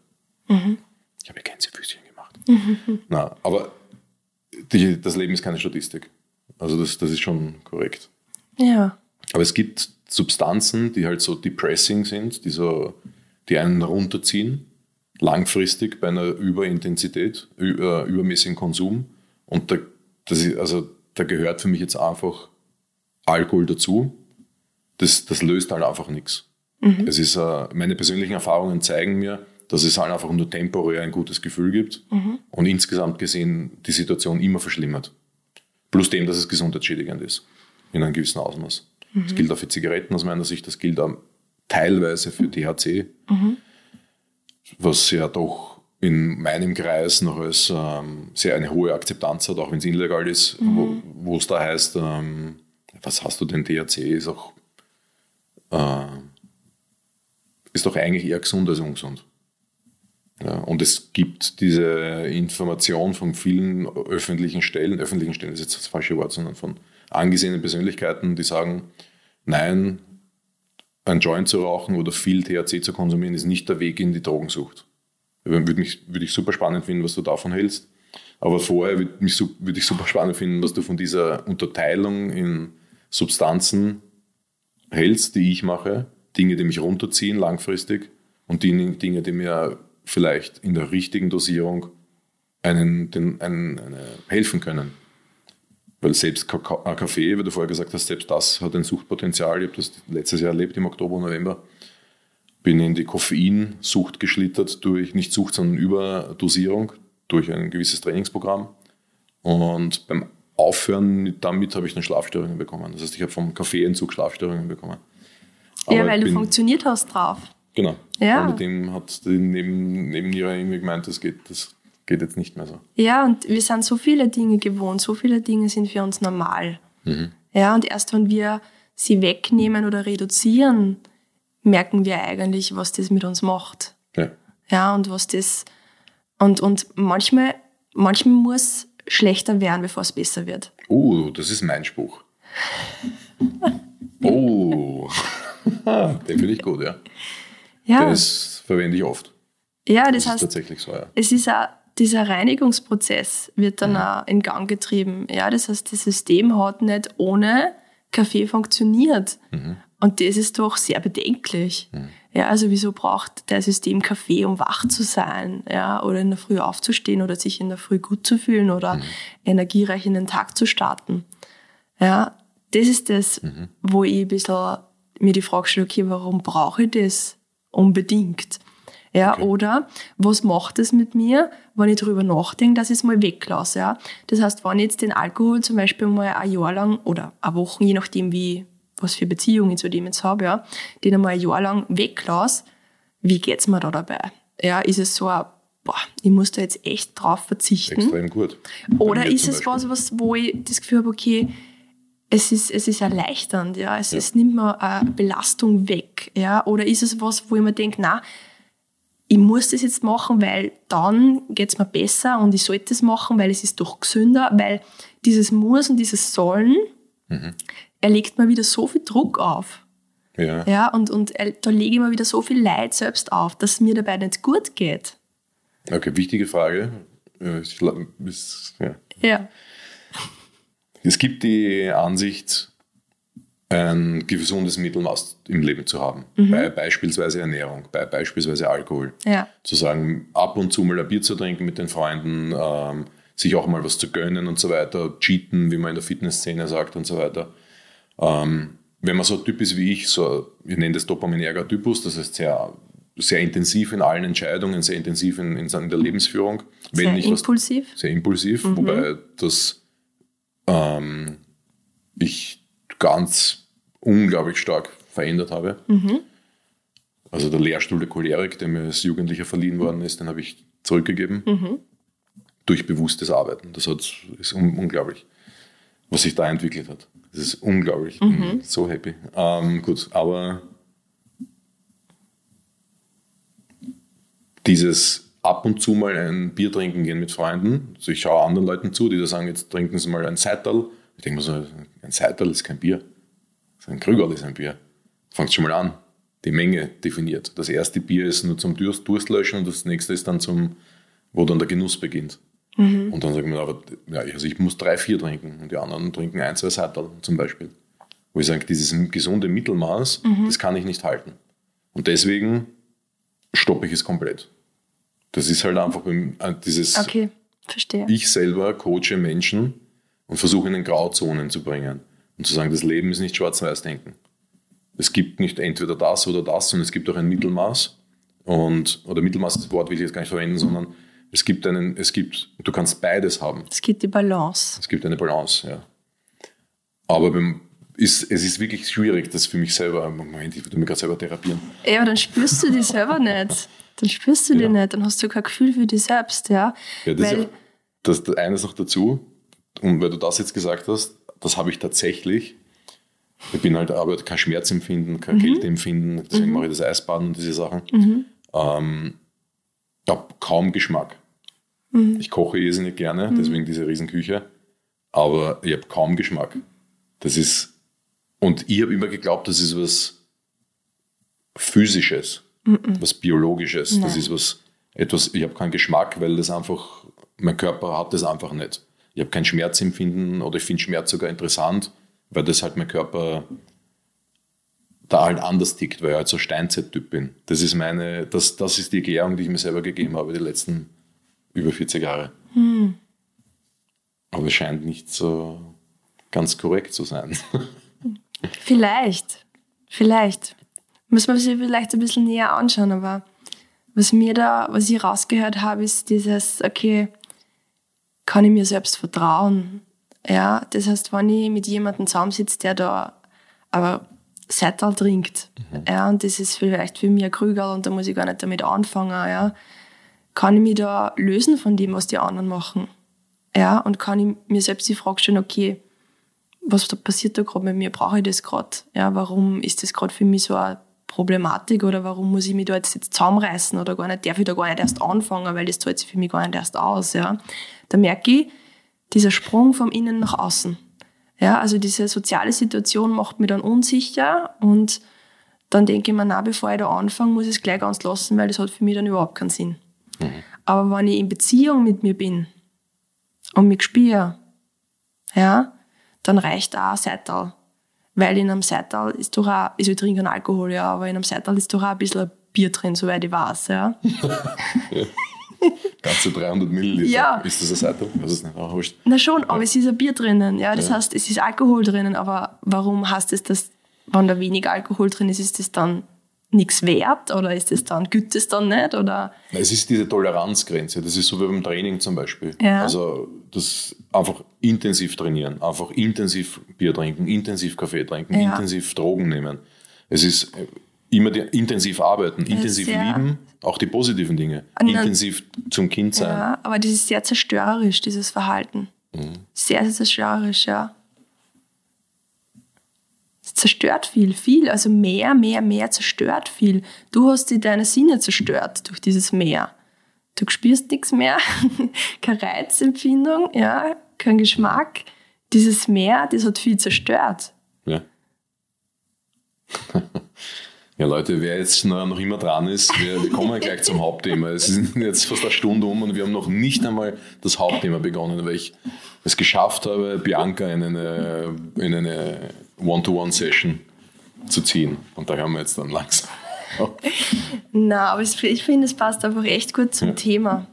Mhm. Ich habe ja Gänsefüßchen gemacht. Mhm. Na, aber die, das Leben ist keine Statistik. Also das, das ist schon korrekt. Ja. Aber es gibt Substanzen, die halt so depressing sind, die, so, die einen runterziehen, langfristig bei einer Überintensität, über, übermäßigen Konsum. Und da, das ist, also, da gehört für mich jetzt einfach Alkohol dazu. Das, das löst halt einfach nichts. Mhm. Es ist, uh, meine persönlichen Erfahrungen zeigen mir, dass es halt einfach nur temporär ein gutes Gefühl gibt mhm. und insgesamt gesehen die Situation immer verschlimmert. Plus dem, dass es gesundheitsschädigend ist, in einem gewissen Ausmaß. Mhm. Das gilt auch für Zigaretten aus meiner Sicht, das gilt auch teilweise für THC, mhm. was ja doch in meinem Kreis noch als ähm, sehr eine hohe Akzeptanz hat, auch wenn es illegal ist, mhm. wo es da heißt, ähm, was hast du denn THC, ist auch äh, ist doch eigentlich eher gesund als ungesund. Ja, und es gibt diese Information von vielen öffentlichen Stellen, öffentlichen Stellen ist jetzt das falsche Wort, sondern von angesehenen Persönlichkeiten, die sagen, nein, ein Joint zu rauchen oder viel THC zu konsumieren ist nicht der Weg in die Drogensucht. Würde, mich, würde ich super spannend finden, was du davon hältst. Aber vorher würde, mich, würde ich super spannend finden, was du von dieser Unterteilung in Substanzen hältst, die ich mache. Dinge, die mich runterziehen langfristig und die Dinge, die mir vielleicht in der richtigen Dosierung einen, den, einen, eine, helfen können. Weil selbst äh, Kaffee, wie du vorher gesagt hast, selbst das hat ein Suchtpotenzial. Ich habe das letztes Jahr erlebt, im Oktober, November. Bin in die Koffeinsucht geschlittert durch, nicht Sucht, sondern Überdosierung, durch ein gewisses Trainingsprogramm. Und beim Aufhören damit habe ich dann Schlafstörungen bekommen. Das heißt, ich habe vom Kaffeeentzug Schlafstörungen bekommen. Aber ja, weil du funktioniert hast drauf. Genau. Ja. Und dem hat die neben, Nebenniere irgendwie gemeint, das geht, das geht jetzt nicht mehr so. Ja, und wir sind so viele Dinge gewohnt, so viele Dinge sind für uns normal. Mhm. Ja, und erst wenn wir sie wegnehmen oder reduzieren, merken wir eigentlich, was das mit uns macht. Ja. Ja, und was das, und, und manchmal, manchmal muss schlechter werden, bevor es besser wird. Oh, das ist mein Spruch. oh, den finde ich gut, ja. Ja. Das verwende ich oft. Ja, das, das heißt, ist tatsächlich so, ja. es ist auch dieser Reinigungsprozess wird dann mhm. auch in Gang getrieben. Ja, das heißt, das System hat nicht ohne Kaffee funktioniert. Mhm. Und das ist doch sehr bedenklich. Mhm. Ja, also wieso braucht der System Kaffee, um wach zu sein? Ja, oder in der Früh aufzustehen oder sich in der Früh gut zu fühlen oder mhm. energiereich in den Tag zu starten? Ja, das ist das, mhm. wo ich ein bisschen mir die Frage stelle, okay, warum brauche ich das unbedingt? Ja, okay. oder was macht es mit mir, wenn ich darüber nachdenke, dass ich es mal weglasse? Ja? Das heißt, wenn ich jetzt den Alkohol zum Beispiel mal ein Jahr lang oder eine Woche, je nachdem, wie, was für Beziehungen ich zu dem jetzt habe, ja, den einmal ein Jahr lang weglasse, wie geht's mir da dabei? Ja, ist es so ein, boah, ich muss da jetzt echt drauf verzichten? Extrem gut. Oder ist es was, was, wo ich das Gefühl habe, okay, es ist, es ist erleichternd, ja, es, ja. es nimmt mir eine Belastung weg, ja, oder ist es was, wo ich mir denke, na, ich muss das jetzt machen, weil dann geht es mir besser und ich sollte es machen, weil es ist doch gesünder, weil dieses Muss und dieses Sollen, mhm. er legt mir wieder so viel Druck auf. Ja. ja und, und da lege ich mir wieder so viel Leid selbst auf, dass es mir dabei nicht gut geht. Okay, wichtige Frage. Ich, ja. ja. Es gibt die Ansicht, ein gesundes Mittelmaß im Leben zu haben. Mhm. Bei beispielsweise Ernährung, bei beispielsweise Alkohol. Ja. Zu sagen, ab und zu mal ein Bier zu trinken mit den Freunden, ähm, sich auch mal was zu gönnen und so weiter, cheaten, wie man in der Fitnessszene sagt und so weiter. Ähm, wenn man so ein Typ ist wie ich, so, wir nennen das dopaminerger Typus, das heißt sehr, sehr intensiv in allen Entscheidungen, sehr intensiv in, in, der Lebensführung. Wenn sehr impulsiv. Was, sehr impulsiv, mhm. wobei das ähm, ich ganz unglaublich stark verändert habe. Mhm. Also der Lehrstuhl der Cholerik, der mir als Jugendlicher verliehen worden ist, den habe ich zurückgegeben. Mhm. Durch bewusstes Arbeiten. Das hat, ist un unglaublich, was sich da entwickelt hat. Das ist unglaublich. Mhm. so happy. Ähm, gut, aber dieses ab und zu mal ein Bier trinken gehen mit Freunden. Also ich schaue anderen Leuten zu, die da sagen, jetzt trinken sie mal ein Seital. Ich denke mir so, ein Seital ist kein Bier. Ein Krügerl ist ein Bier. Fangt schon mal an. Die Menge definiert. Das erste Bier ist nur zum Durst, Durstlöschen und das nächste ist dann zum, wo dann der Genuss beginnt. Mhm. Und dann sagen wir, aber, ja, also ich muss drei, vier trinken und die anderen trinken ein, zwei Seital zum Beispiel. Wo ich sage, dieses gesunde Mittelmaß, mhm. das kann ich nicht halten. Und deswegen stoppe ich es komplett. Das ist halt einfach äh, dieses, okay, verstehe. ich selber coache Menschen und versuche in Grauzonen zu bringen und zu sagen, das Leben ist nicht schwarz-weiß-denken. Es gibt nicht entweder das oder das, sondern es gibt auch ein Mittelmaß. Und, oder Mittelmaß, das Wort will ich jetzt gar nicht verwenden, sondern es gibt einen, es gibt, du kannst beides haben. Es gibt die Balance. Es gibt eine Balance, ja. Aber beim, ist, es ist wirklich schwierig, das für mich selber, Moment, ich würde mich gerade selber therapieren. Ja, aber dann spürst du dich selber nicht. Dann spürst du ja. die nicht, dann hast du kein Gefühl für dich selbst, ja. Ja, das weil, ist ja, das, das eines noch dazu, und weil du das jetzt gesagt hast, das habe ich tatsächlich. Ich bin halt aber kein Schmerzempfinden, kein mhm. Kälteempfinden, deswegen mhm. mache ich das Eisbaden und diese Sachen. Mhm. Ähm, ich habe kaum Geschmack. Mhm. Ich koche irrsinnig gerne, mhm. deswegen diese Riesenküche. Aber ich habe kaum Geschmack. Das ist, und ich habe immer geglaubt, das ist was Physisches, mhm. was Biologisches. Nein. Das ist was, etwas, ich habe keinen Geschmack, weil das einfach, mein Körper hat das einfach nicht. Ich habe kein Schmerzempfinden oder ich finde Schmerz sogar interessant, weil das halt mein Körper da halt anders tickt, weil ich halt so Steinzeit-Typ bin. Das ist meine, das, das ist die Erklärung, die ich mir selber gegeben habe die letzten über 40 Jahre. Hm. Aber es scheint nicht so ganz korrekt zu sein. Vielleicht, vielleicht. Muss man sich vielleicht ein bisschen näher anschauen, aber was mir da, was ich rausgehört habe, ist dieses, okay, kann ich mir selbst vertrauen? Ja, das heißt, wenn ich mit jemandem zusammensitze, der da aber Seital trinkt, mhm. ja, und das ist vielleicht für mich ein Krüger und da muss ich gar nicht damit anfangen, ja, kann ich mich da lösen von dem, was die anderen machen? Ja, und kann ich mir selbst die Frage stellen, okay, was da passiert da gerade mit mir? Brauche ich das gerade? Ja, warum ist das gerade für mich so eine Problematik oder warum muss ich mich da jetzt, jetzt zusammenreißen oder gar nicht, darf ich da gar nicht erst anfangen, weil das zahlt sich für mich gar nicht erst aus, ja. Da merke ich, dieser Sprung vom Innen nach außen. Ja, also diese soziale Situation macht mich dann unsicher und dann denke ich mir, na, bevor ich da anfange, muss ich es gleich ganz lassen, weil das hat für mich dann überhaupt keinen Sinn. Mhm. Aber wenn ich in Beziehung mit mir bin und mich spüre, ja, dann reicht auch ein Seital. Weil in einem Seital ist doch auch, also ich trinke keinen Alkohol, ja, aber in einem Seital ist doch auch ein bisschen Bier drin, soweit ich weiß, ja. Ganze 300 Milliliter. Ja. Ist das ein Seital? Das ist nicht auch wurscht. Na schon, aber ja. es ist ein Bier drinnen, ja. Das ja. heißt, es ist Alkohol drinnen, aber warum heißt es, dass, wenn da wenig Alkohol drin ist, ist das dann nichts wert oder ist es dann, gibt es dann nicht? Oder? Es ist diese Toleranzgrenze. Das ist so wie beim Training zum Beispiel. Ja. Also das einfach intensiv trainieren, einfach intensiv Bier trinken, intensiv Kaffee trinken, ja. intensiv Drogen nehmen. Es ist äh, immer die, intensiv arbeiten, intensiv lieben, auch die positiven Dinge, intensiv zum Kind sein. Ja, aber das ist sehr zerstörerisch, dieses Verhalten. Mhm. Sehr, sehr zerstörerisch, ja zerstört viel, viel, also mehr, mehr, mehr zerstört viel. Du hast dir deine Sinne zerstört durch dieses Meer. Du spürst nichts mehr, keine Reizempfindung, ja, kein Geschmack. Dieses Meer, das hat viel zerstört. Ja. Ja, Leute, wer jetzt noch immer dran ist, wir, wir kommen gleich zum Hauptthema. Es ist jetzt fast eine Stunde um und wir haben noch nicht einmal das Hauptthema begonnen, weil ich es geschafft habe, Bianca in eine, in eine One-to-One-Session zu ziehen. Und da hören wir jetzt dann langsam. Na, aber ich finde, es passt einfach echt gut zum ja. Thema.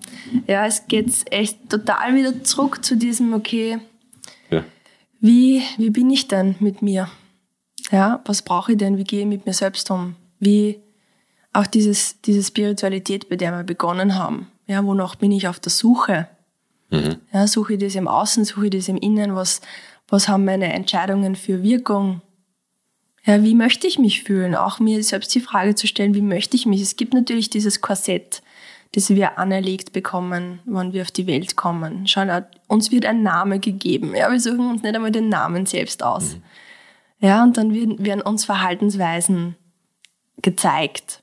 Ja, es geht echt total wieder zurück zu diesem, okay, ja. wie, wie bin ich denn mit mir? Ja, was brauche ich denn? Wie gehe ich mit mir selbst um? Wie auch dieses, diese Spiritualität, bei der wir begonnen haben. Ja, wonach bin ich auf der Suche? Mhm. Ja, suche ich das im Außen, suche ich das im Innen? Was, was haben meine Entscheidungen für Wirkung? Ja, wie möchte ich mich fühlen? Auch mir selbst die Frage zu stellen, wie möchte ich mich? Es gibt natürlich dieses Korsett, das wir anerlegt bekommen, wenn wir auf die Welt kommen. Schauen, uns wird ein Name gegeben. Ja, wir suchen uns nicht einmal den Namen selbst aus. Mhm. Ja, und dann werden, werden uns Verhaltensweisen gezeigt.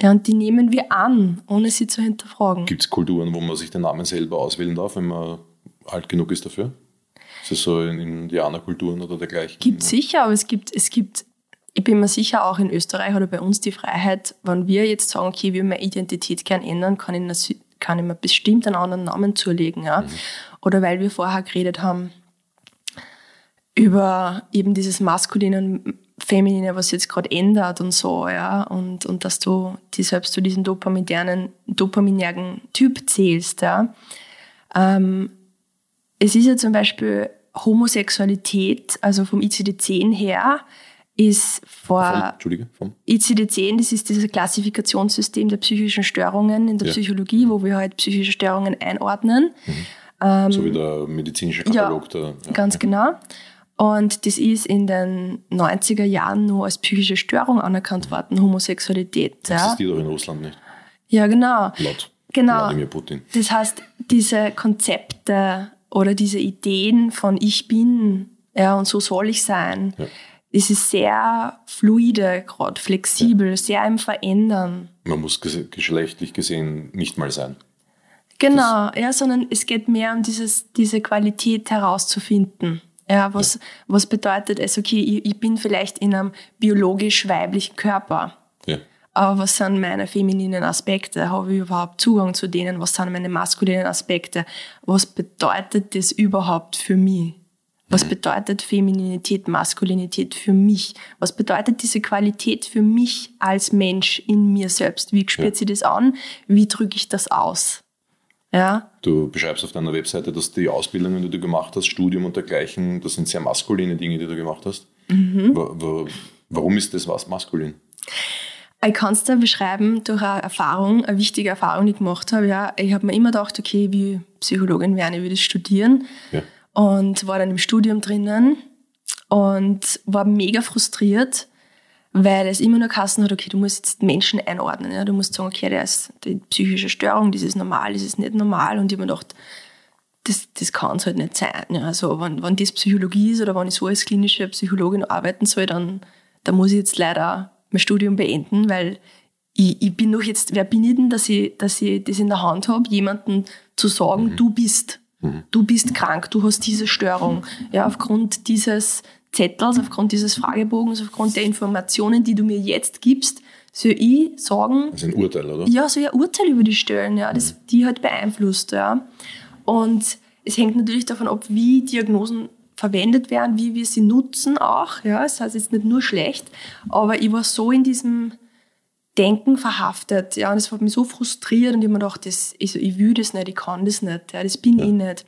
Ja, und die nehmen wir an, ohne sie zu hinterfragen. Gibt es Kulturen, wo man sich den Namen selber auswählen darf, wenn man alt genug ist dafür? Ist das so in Indianerkulturen oder dergleichen? Gibt sicher, aber es gibt, es gibt, ich bin mir sicher, auch in Österreich oder bei uns die Freiheit, wenn wir jetzt sagen, okay, wir meine Identität gern ändern, kann ich, kann ich mir bestimmt einen anderen Namen zulegen. Ja? Mhm. Oder weil wir vorher geredet haben über eben dieses maskuline und feminine, was jetzt gerade ändert und so, ja, und, und dass du die selbst zu diesem dopaminären, dopaminären Typ zählst, ja. Ähm, es ist ja zum Beispiel Homosexualität, also vom ICD-10 her, ist vor vom, Entschuldige, vom ICD-10, das ist dieses Klassifikationssystem der psychischen Störungen in der ja. Psychologie, wo wir halt psychische Störungen einordnen. Mhm. Ähm, so wie der medizinische Katalog. Ja, der, ja. ganz genau. Und das ist in den 90er Jahren nur als psychische Störung anerkannt worden, Homosexualität. Das ja. existiert auch in Russland nicht. Ja, genau. Laut genau. Wladimir Putin. Das heißt, diese Konzepte oder diese Ideen von ich bin ja, und so soll ich sein, ja. es ist sehr fluide, gerade flexibel, ja. sehr im Verändern. Man muss geschlechtlich gesehen nicht mal sein. Genau, das ja, sondern es geht mehr um dieses, diese Qualität herauszufinden. Ja, was, was bedeutet es, okay, ich, ich bin vielleicht in einem biologisch weiblichen Körper. Ja. Aber was sind meine femininen Aspekte? Habe ich überhaupt Zugang zu denen? Was sind meine maskulinen Aspekte? Was bedeutet das überhaupt für mich? Was mhm. bedeutet Femininität, Maskulinität für mich? Was bedeutet diese Qualität für mich als Mensch in mir selbst? Wie spürt ja. sie das an? Wie drücke ich das aus? Ja. Du beschreibst auf deiner Webseite, dass die Ausbildungen, die du gemacht hast, Studium und dergleichen, das sind sehr maskuline Dinge, die du gemacht hast. Mhm. Warum ist das was maskulin? Ich kann es da beschreiben durch eine Erfahrung, eine wichtige Erfahrung, die ich gemacht habe. Ja, ich habe mir immer gedacht, okay, wie Psychologin werden, ich würde studieren. Ja. Und war dann im Studium drinnen und war mega frustriert, weil es immer nur Kassen hat, okay, du musst jetzt Menschen einordnen. Ja? Du musst sagen, okay, der ist die psychische Störung, das ist normal, das ist nicht normal. Und ich habe mir gedacht, das, das kann es halt nicht sein. Ja? Also, wenn, wenn das Psychologie ist oder wenn ich so als klinische Psychologin arbeiten soll, dann, dann muss ich jetzt leider mein Studium beenden, weil ich, ich bin doch jetzt, wer bin ich denn, dass ich, dass ich das in der Hand habe, jemanden zu sagen, mhm. du bist, mhm. du bist krank, du hast diese Störung. Ja, aufgrund dieses, Zettels, aufgrund dieses Fragebogens, aufgrund der Informationen, die du mir jetzt gibst, soll ich sagen. Das ist ein Urteil, oder? Ja, ich ein Urteil über die stellen, ja, das die halt beeinflusst, ja. Und es hängt natürlich davon ab, wie Diagnosen verwendet werden, wie wir sie nutzen auch, ja. Das heißt jetzt nicht nur schlecht, aber ich war so in diesem Denken verhaftet, ja, und das hat mich so frustriert und ich habe mir gedacht, das, ich, ich will das nicht, ich kann das nicht, ja, das bin ja. ich nicht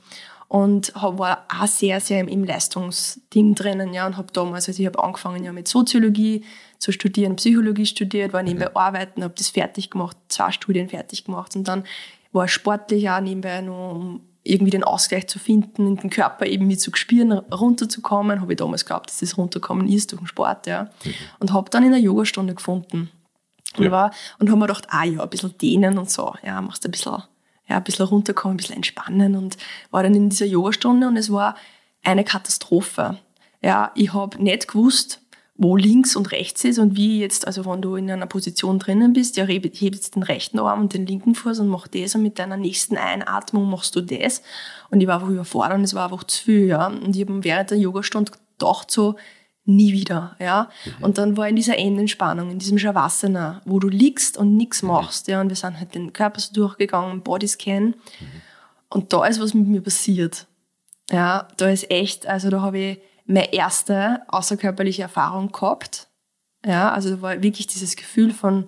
und war auch sehr, sehr im Leistungsding drinnen, ja, und habe damals, also ich habe angefangen ja mit Soziologie zu studieren, Psychologie studiert, war nebenbei mhm. arbeiten, habe das fertig gemacht, zwei Studien fertig gemacht und dann war sportlich auch nebenbei noch, um irgendwie den Ausgleich zu finden, in den Körper eben mit zu spüren, runterzukommen, habe ich damals geglaubt, dass das runterkommen ist durch den Sport, ja, mhm. und habe dann in einer Yogastunde gefunden. Und, ja. war, und habe mir gedacht, ah ja, ein bisschen dehnen und so, ja, machst ein bisschen ja, ein bisschen runterkommen, ein bisschen entspannen und war dann in dieser Yogastunde und es war eine Katastrophe. Ja, ich habe nicht gewusst, wo links und rechts ist und wie jetzt, also wenn du in einer Position drinnen bist, ja, heb jetzt den rechten Arm und den linken Fuß und mach das und mit deiner nächsten Einatmung machst du das. Und ich war einfach überfordert und es war einfach zu viel, ja. Und ich habe während der Yogastunde gedacht so, nie wieder, ja. Mhm. Und dann war in dieser Endentspannung, in diesem Shavasana, wo du liegst und nichts mhm. machst, ja. Und wir sind halt den Körper so durchgegangen, Bodyscan. Mhm. Und da ist was mit mir passiert. Ja, da ist echt, also da habe ich meine erste außerkörperliche Erfahrung gehabt. Ja, also da war wirklich dieses Gefühl von,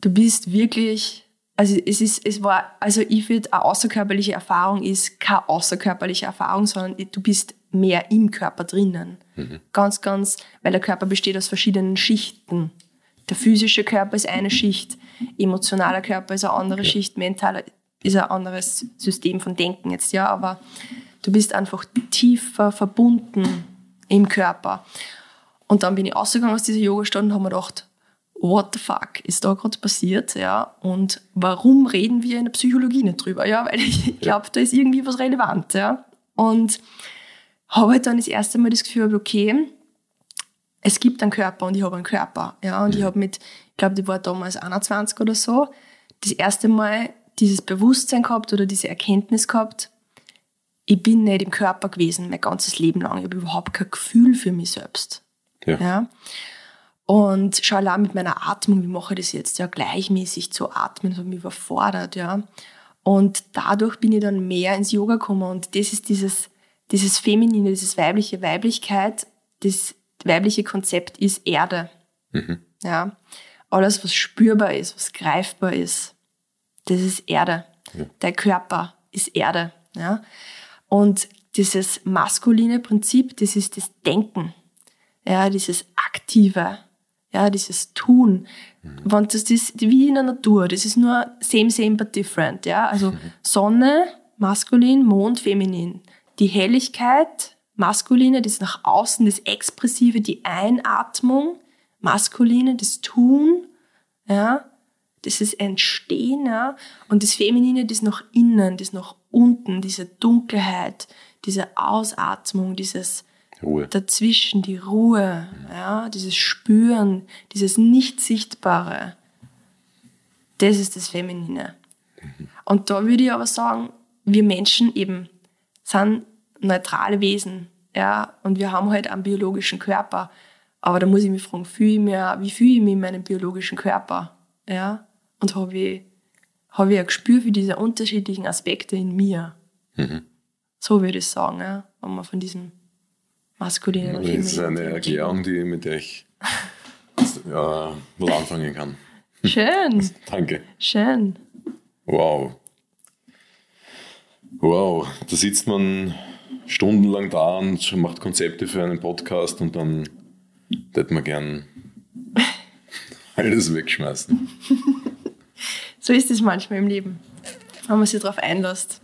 du bist wirklich, also es ist, es war, also ich finde, eine außerkörperliche Erfahrung ist keine außerkörperliche Erfahrung, sondern du bist mehr im Körper drinnen. Mhm. Ganz, ganz, weil der Körper besteht aus verschiedenen Schichten. Der physische Körper ist eine Schicht, emotionaler Körper ist eine andere ja. Schicht, mentaler ist ein anderes System von Denken jetzt, ja, aber du bist einfach tiefer verbunden im Körper. Und dann bin ich ausgegangen aus dieser Yogastunde und habe mir gedacht, what the fuck ist da gerade passiert, ja, und warum reden wir in der Psychologie nicht drüber, ja, weil ich glaube, da ist irgendwie was relevant, ja. Und habe halt dann das erste Mal das Gefühl, okay, es gibt einen Körper und ich habe einen Körper. Ja, und ich habe mit ich glaube, die war damals 21 oder so, das erste Mal dieses Bewusstsein gehabt oder diese Erkenntnis gehabt, ich bin nicht im Körper gewesen mein ganzes Leben lang. Ich habe überhaupt kein Gefühl für mich selbst. Ja. ja? Und schau allein mit meiner Atmung, wie mache ich das jetzt? Ja, gleichmäßig zu atmen, das hat mich überfordert, ja. Und dadurch bin ich dann mehr ins Yoga gekommen und das ist dieses, dieses Feminine, dieses weibliche Weiblichkeit, das weibliche Konzept ist Erde. Mhm. Ja. Alles, was spürbar ist, was greifbar ist, das ist Erde. Ja. Der Körper ist Erde. Ja. Und dieses maskuline Prinzip, das ist das Denken. Ja, dieses Aktive. Ja, dieses Tun. Mhm. Wenn das ist wie in der Natur. Das ist nur same, same, but different. Ja, also Mhm. Sonne, maskulin, Mond, feminin. Die Helligkeit, maskuline, das nach außen, das Expressive, die Einatmung, maskuline, das Tun, ja, das ist Entstehen, ja, und das Feminine, das nach innen, das nach unten, diese Dunkelheit, diese Ausatmung, dieses Ruhe. dazwischen, die Ruhe, ja, dieses Spüren, dieses Nicht-Sichtbare, das ist das Feminine. Und da würde ich aber sagen, wir Menschen eben sind neutrale Wesen, ja, und wir haben halt einen biologischen Körper. Aber da muss ich mich fragen, fühle ich mich, wie fühle ich mich in meinem biologischen Körper, ja, und habe ich, habe ich ein Gespür für diese unterschiedlichen Aspekte in mir. Mhm. So würde ich sagen, ja, wenn man von diesem maskulinen und Das ist femininen eine Erklärung, die, mit der ich wohl anfangen kann. Schön, Danke. schön. Wow. Wow, da sitzt man stundenlang da und macht Konzepte für einen Podcast und dann hätte man gern alles wegschmeißen. So ist es manchmal im Leben, wenn man sich darauf einlässt.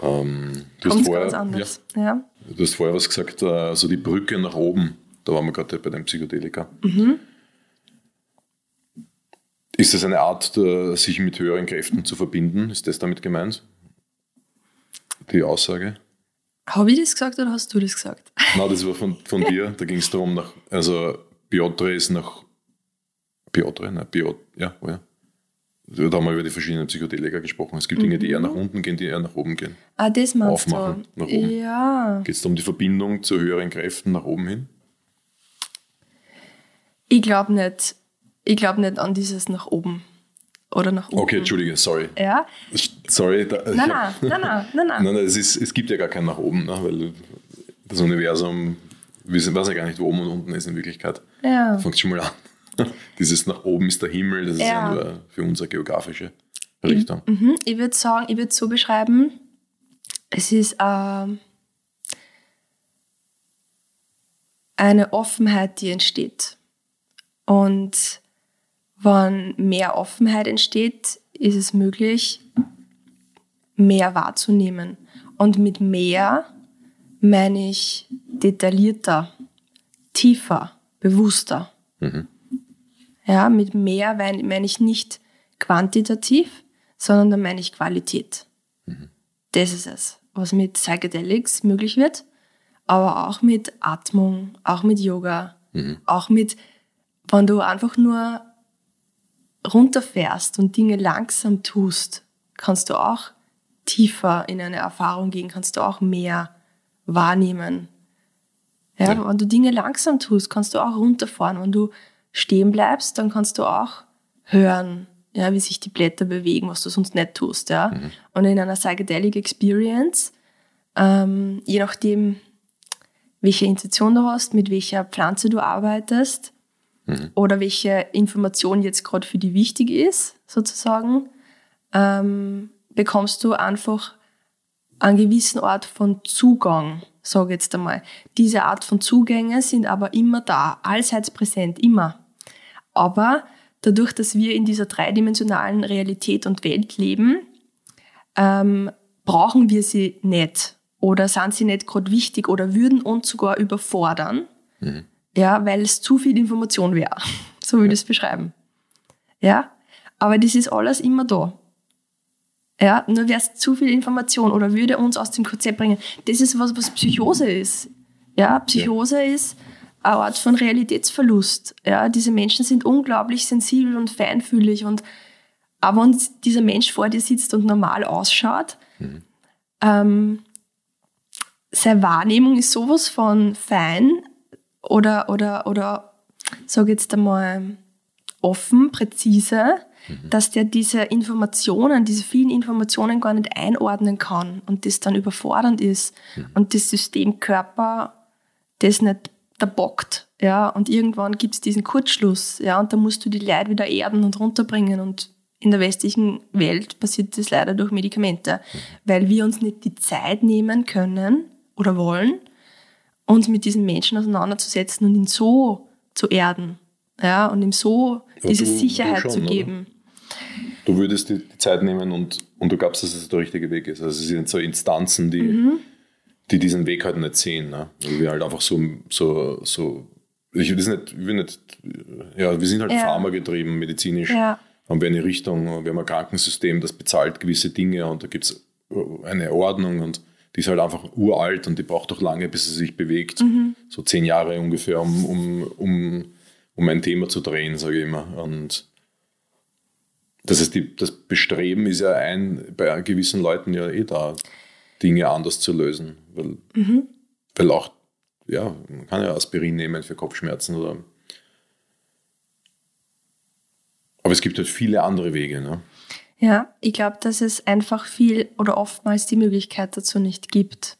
Ähm, du, hast vorher, ja, Ja. du hast vorher was gesagt, äh, so die Brücke nach oben. Da waren wir gerade bei dem Psychedelika. Mhm. Ist das eine Art, sich mit höheren Kräften zu verbinden? Ist das damit gemeint? Die Aussage? Habe ich das gesagt oder hast du das gesagt? Nein, das war von, von dir. Da ging es darum, nach, also Piotre ist nach Piotre, ne? Piot, ja, oh ja. Da haben wir über die verschiedenen Psychedelika gesprochen. Es gibt Dinge, die eher nach unten gehen, die eher nach oben gehen. Ah, das meinst Aufmachen, du? nach oben. Ja. Geht es um die Verbindung zu höheren Kräften nach oben hin? Ich glaube nicht, ich glaube nicht an dieses nach oben oder nach unten. Okay, entschuldige, sorry. Ja? Sorry. Da, Nein, nein, nein, nein, nein, nein. Nein, es, ist, es gibt ja gar kein nach oben, ne? weil das Universum, wir wissen- weiß ja gar nicht, wo oben und unten ist in Wirklichkeit. Ja. Fängt schon mal an. Dieses nach oben ist der Himmel, das ist ja, nur für unsere geografische Richtung. Mhm. Ich würde sagen, ich würde es so beschreiben, es ist ähm, eine Offenheit, die entsteht. Und wenn mehr Offenheit entsteht, ist es möglich, mehr wahrzunehmen. Und mit mehr meine ich detaillierter, tiefer, bewusster. Mhm. Ja, mit mehr mein- meine ich nicht quantitativ, sondern da meine ich Qualität. Das ist es, was mit Psychedelics möglich wird, aber auch mit Atmung, auch mit Yoga, auch mit, wenn du einfach nur runterfährst und Dinge langsam tust, kannst du auch tiefer in eine Erfahrung gehen, kannst du auch mehr wahrnehmen. Ja, Ja. Wenn du Dinge langsam tust, kannst du auch runterfahren. Wenn du stehen bleibst, dann kannst du auch hören, ja, wie sich die Blätter bewegen, was du sonst nicht tust. Ja? Und in einer Psychedelic Experience, ähm, je nachdem, welche Intention du hast, mit welcher Pflanze du arbeitest oder welche Information jetzt gerade für dich wichtig ist, sozusagen, ähm, bekommst du einfach einen gewissen Art von Zugang, sage ich jetzt einmal. Diese Art von Zugänge sind aber immer da, allseits präsent, immer. Aber dadurch, dass wir in dieser dreidimensionalen Realität und Welt leben, ähm, brauchen wir sie nicht oder sind sie nicht gerade wichtig oder würden uns sogar überfordern, ja, weil es zu viel Information wäre. So würde ich es beschreiben. Ja, aber das ist alles immer da. Ja, nur wäre es zu viel Information oder würde uns aus dem Konzept bringen. Das ist was, was Psychose ist. Ja, Psychose ist, eine Art von Realitätsverlust. Ja, diese Menschen sind unglaublich sensibel und feinfühlig und aber wenn dieser Mensch vor dir sitzt und normal ausschaut, mhm. ähm, seine Wahrnehmung ist sowas von fein oder, oder, oder sag jetzt einmal offen, präzise, mhm. dass der diese Informationen, diese vielen Informationen gar nicht einordnen kann und das dann überfordernd ist mhm. und das Systemkörper das nicht da bockt. Ja, und irgendwann gibt es diesen Kurzschluss, ja, und da musst du die Leute wieder erden und runterbringen. Und in der westlichen Welt passiert das leider durch Medikamente, mhm. weil wir uns nicht die Zeit nehmen können oder wollen, uns mit diesen Menschen auseinanderzusetzen und ihn so zu erden, ja, und ihm so ja, diese du, Sicherheit du schon, zu geben. Oder? Du würdest die, die, Zeit nehmen und, und du glaubst, dass es der richtige Weg ist. Also es sind so Instanzen, die, mhm die diesen Weg halt nicht sehen. Ne? Also wir halt einfach so, so, so ich will nicht, ich will nicht, ja, wir sind halt ja. pharmagetrieben, medizinisch. Ja. Haben wir eine Richtung, wir haben ein Krankensystem, das bezahlt gewisse Dinge und da gibt es eine Ordnung und die ist halt einfach uralt und die braucht auch lange, bis sie sich bewegt. Mhm. So zehn Jahre ungefähr, um, um, um, um ein Thema zu drehen, sage ich immer. Und das heißt, die, das Bestreben ist ja ein, bei gewissen Leuten ja eh da. Dinge anders zu lösen. Weil, mhm. weil auch, ja, man kann ja Aspirin nehmen für Kopfschmerzen oder. Aber es gibt halt viele andere Wege. Ne? Ja, ich glaube, dass es einfach viel oder oftmals die Möglichkeit dazu nicht gibt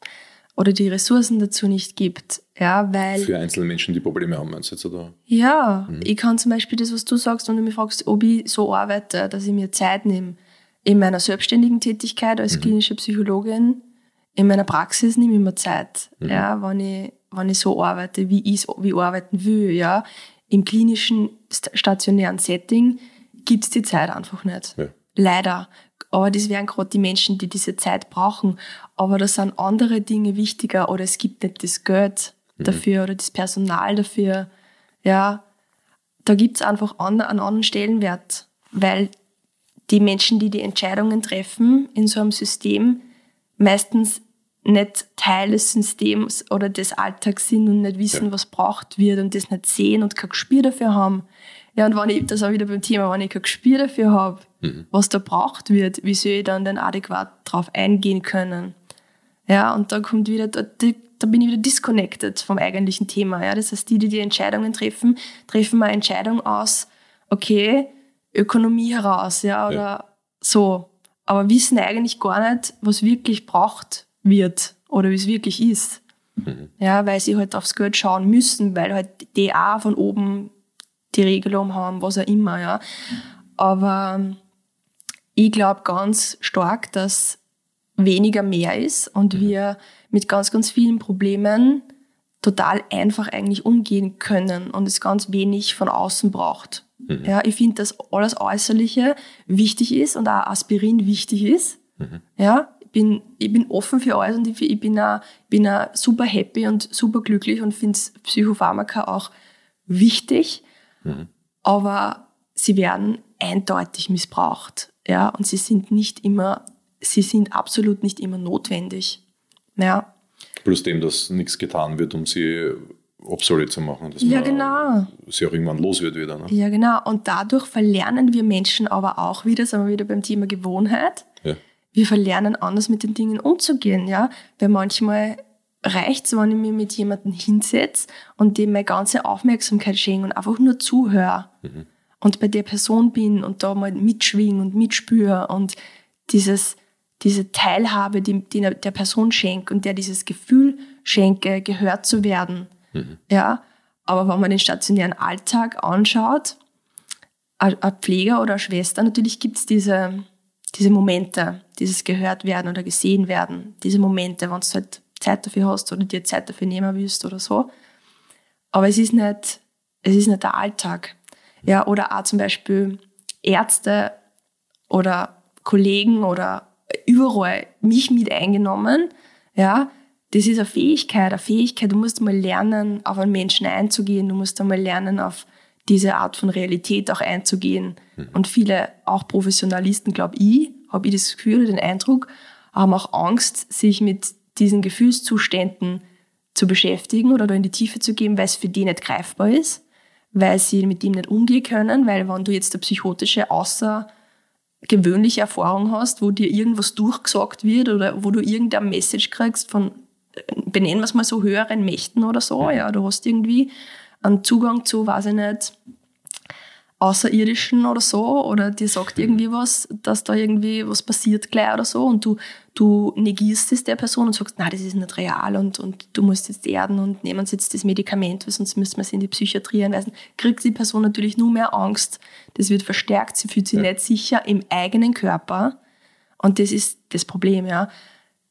oder die Ressourcen dazu nicht gibt. Ja, weil Für einzelne Menschen, die Probleme haben, meinst du jetzt? Oder? Ja, mhm. ich kann zum Beispiel das, was du sagst, wenn du mich fragst, ob ich so arbeite, dass ich mir Zeit nehme, in meiner selbstständigen Tätigkeit als mhm. klinische Psychologin in meiner Praxis nehme ich mir Zeit, mhm. ja, wenn ich, wenn ich so arbeite, wie ich wie arbeiten will, ja. Im klinischen, stationären Setting gibt es die Zeit einfach nicht. Ja. Leider. Aber das wären gerade die Menschen, die diese Zeit brauchen. Aber da sind andere Dinge wichtiger oder es gibt nicht das Geld mhm. dafür oder das Personal dafür. Ja, da gibt es einfach einen anderen Stellenwert, weil die Menschen, die die Entscheidungen treffen in so einem System, meistens nicht Teil des Systems oder des Alltags sind und nicht wissen, ja. was braucht wird und das nicht sehen und kein Gespür dafür haben. Ja, und wenn ich, das auch wieder beim Thema, wenn ich kein Gespür dafür habe, mhm. was da braucht wird, wie soll ich dann denn adäquat darauf eingehen können? Ja, und da kommt wieder, da, da bin ich wieder disconnected vom eigentlichen Thema. Ja, das heißt, die, die die Entscheidungen treffen, treffen mal Entscheidung aus, okay, Ökonomie heraus, ja, oder ja. so aber wissen eigentlich gar nicht, was wirklich braucht wird oder wie es wirklich ist. Mhm. Ja, weil sie halt aufs Geld schauen müssen, weil halt auch von oben die Regelung haben, was auch immer, ja. Aber ich glaube ganz stark, dass weniger mehr ist und mhm. wir mit ganz, ganz vielen Problemen total einfach eigentlich umgehen können und es ganz wenig von außen braucht. Mhm. Ja, ich finde, dass alles Äußerliche wichtig ist und auch Aspirin wichtig ist. Mhm. Ja, ich bin, ich bin offen für alles und ich, ich bin, auch, bin auch super happy und super glücklich und finde Psychopharmaka auch wichtig. Mhm. Aber sie werden eindeutig missbraucht. Ja, und sie sind nicht immer, sie sind absolut nicht immer notwendig. Ja. Plus dem, dass nichts getan wird, um sie obsolet zu machen, dass ja, man genau. sie auch irgendwann los wird wieder. Ne? Ja, genau. Und dadurch verlernen wir Menschen aber auch wieder, sind wir wieder beim Thema Gewohnheit. Ja. Wir verlernen anders mit den Dingen umzugehen, ja. Weil manchmal reicht es, wenn ich mich mit jemandem hinsetze und dem meine ganze Aufmerksamkeit schenke und einfach nur zuhöre mhm. Und bei der Person bin und da mal mitschwing und mitspüre und dieses, diese Teilhabe, die, die der Person schenke und der dieses Gefühl schenke, gehört zu werden Mhm. Ja, aber wenn man den stationären Alltag anschaut, ein Pfleger oder eine Schwester, natürlich gibt es diese, diese Momente, dieses gehört werden oder gesehen werden, diese Momente, wenn du halt Zeit dafür hast oder dir Zeit dafür nehmen willst oder so. Aber es ist nicht, es ist nicht der Alltag. Ja, oder auch zum Beispiel Ärzte oder Kollegen oder überall mich mit eingenommen, ja, das ist eine Fähigkeit, eine Fähigkeit, du musst mal lernen, auf einen Menschen einzugehen, du musst einmal lernen, auf diese Art von Realität auch einzugehen. Mhm. Und viele, auch Professionalisten, glaube ich, habe ich das Gefühl, den Eindruck, haben auch Angst, sich mit diesen Gefühlszuständen zu beschäftigen oder da in die Tiefe zu gehen, weil es für die nicht greifbar ist, weil sie mit ihm nicht umgehen können, weil wenn du jetzt eine psychotische, außergewöhnliche Erfahrung hast, wo dir irgendwas durchgesagt wird oder wo du irgendeine Message kriegst von, äh, benennen wir es mal so, höheren Mächten oder so, ja, du hast irgendwie einen Zugang zu, weiß ich nicht, Außerirdischen oder so, oder dir sagt Mhm. irgendwie was, dass da irgendwie was passiert gleich oder so, und du, du negierst es der Person und sagst, na, das ist nicht real und, und du musst jetzt erden und nehmen Sie jetzt das Medikament, weil sonst müssen wir sie in die Psychiatrie einweisen, kriegt die Person natürlich nur mehr Angst. Das wird verstärkt, sie fühlt sich Ja. nicht sicher im eigenen Körper. Und das ist das Problem, ja.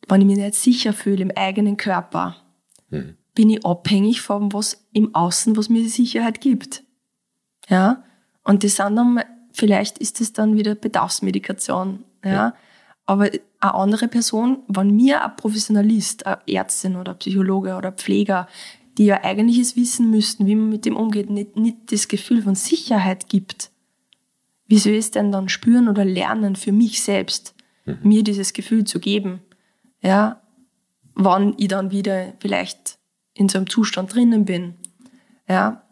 Wenn ich mich nicht sicher fühle im eigenen Körper, Mhm. bin ich abhängig von was im Außen, was mir die Sicherheit gibt. Ja. Und das sind dann, vielleicht ist das dann wieder Bedarfsmedikation. Ja. Ja. Aber eine andere Person, wenn mir ein Professionalist, eine Ärztin oder ein Psychologe oder Pfleger, die ja eigentlich es wissen müssten, wie man mit dem umgeht, nicht, nicht das Gefühl von Sicherheit gibt, wie soll ich es denn dann spüren oder lernen für mich selbst, mir dieses Gefühl zu geben? Ja, wann ich dann wieder vielleicht in so einem Zustand drinnen bin. Ja,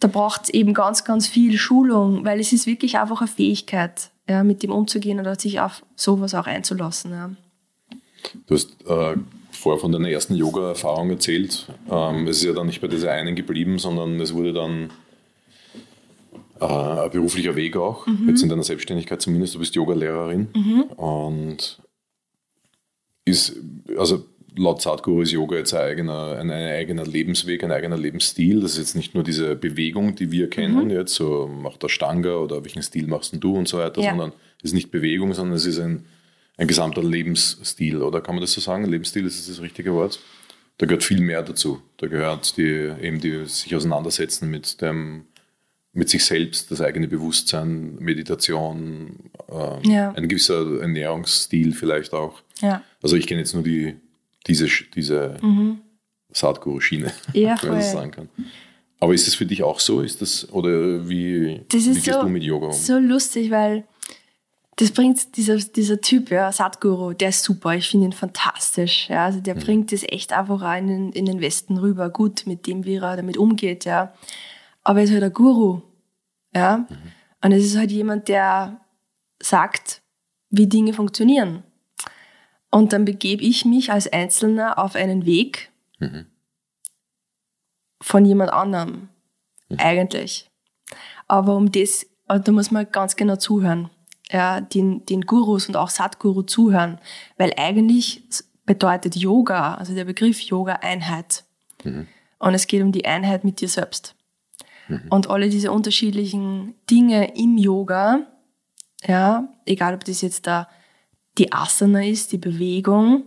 da braucht es eben ganz, ganz viel Schulung, weil es ist wirklich einfach eine Fähigkeit, ja, mit dem umzugehen oder sich auf sowas auch einzulassen. Ja. Du hast äh, vorher von deiner ersten Yoga-Erfahrung erzählt. Ähm, es ist ja dann nicht bei dieser einen geblieben, sondern es wurde dann äh, ein beruflicher Weg auch. Jetzt in deiner Selbstständigkeit zumindest. Du bist Yoga-Lehrerin. Und ist, also laut Sadhguru ist Yoga jetzt ein eigener, ein, ein eigener Lebensweg, ein eigener Lebensstil. Das ist jetzt nicht nur diese Bewegung, die wir kennen, jetzt so mach der Stanga oder welchen Stil machst denn du und so weiter, Ja. sondern es ist nicht Bewegung, sondern es ist ein, ein gesamter Lebensstil, oder kann man das so sagen? Lebensstil ist das das richtige Wort? Da gehört viel mehr dazu. Da gehört die, eben die sich auseinandersetzen mit dem, mit sich selbst, das eigene Bewusstsein, Meditation, ähm, Ja. ein gewisser Ernährungsstil vielleicht auch. Ja, Also ich kenne jetzt nur die, diese, diese Mhm. Ja, wenn man das sagen kann. Aber ist das für dich auch so? Ist das, oder wie, Das wie ist gehst so, du mit Yoga um? so lustig, weil das bringt dieser, dieser Typ, ja, Sadhguru, der ist super. Ich finde ihn fantastisch. Ja, also der Mhm. bringt das echt einfach auch in den, in den Westen rüber. Gut, mit dem, wie er damit umgeht, ja. Aber er ist halt ein Guru. Ja. Mhm. Und es ist halt jemand, der sagt, wie Dinge funktionieren. Und dann begebe ich mich als Einzelner auf einen Weg Mhm. von jemand anderem. Eigentlich. Aber um das, also da muss man ganz genau zuhören. Ja, den, den Gurus und auch Satguru zuhören. Weil eigentlich bedeutet Yoga, also der Begriff Yoga, Einheit. Und es geht um die Einheit mit dir selbst. Und alle diese unterschiedlichen Dinge im Yoga, ja, egal ob das jetzt da die Asana ist, die Bewegung,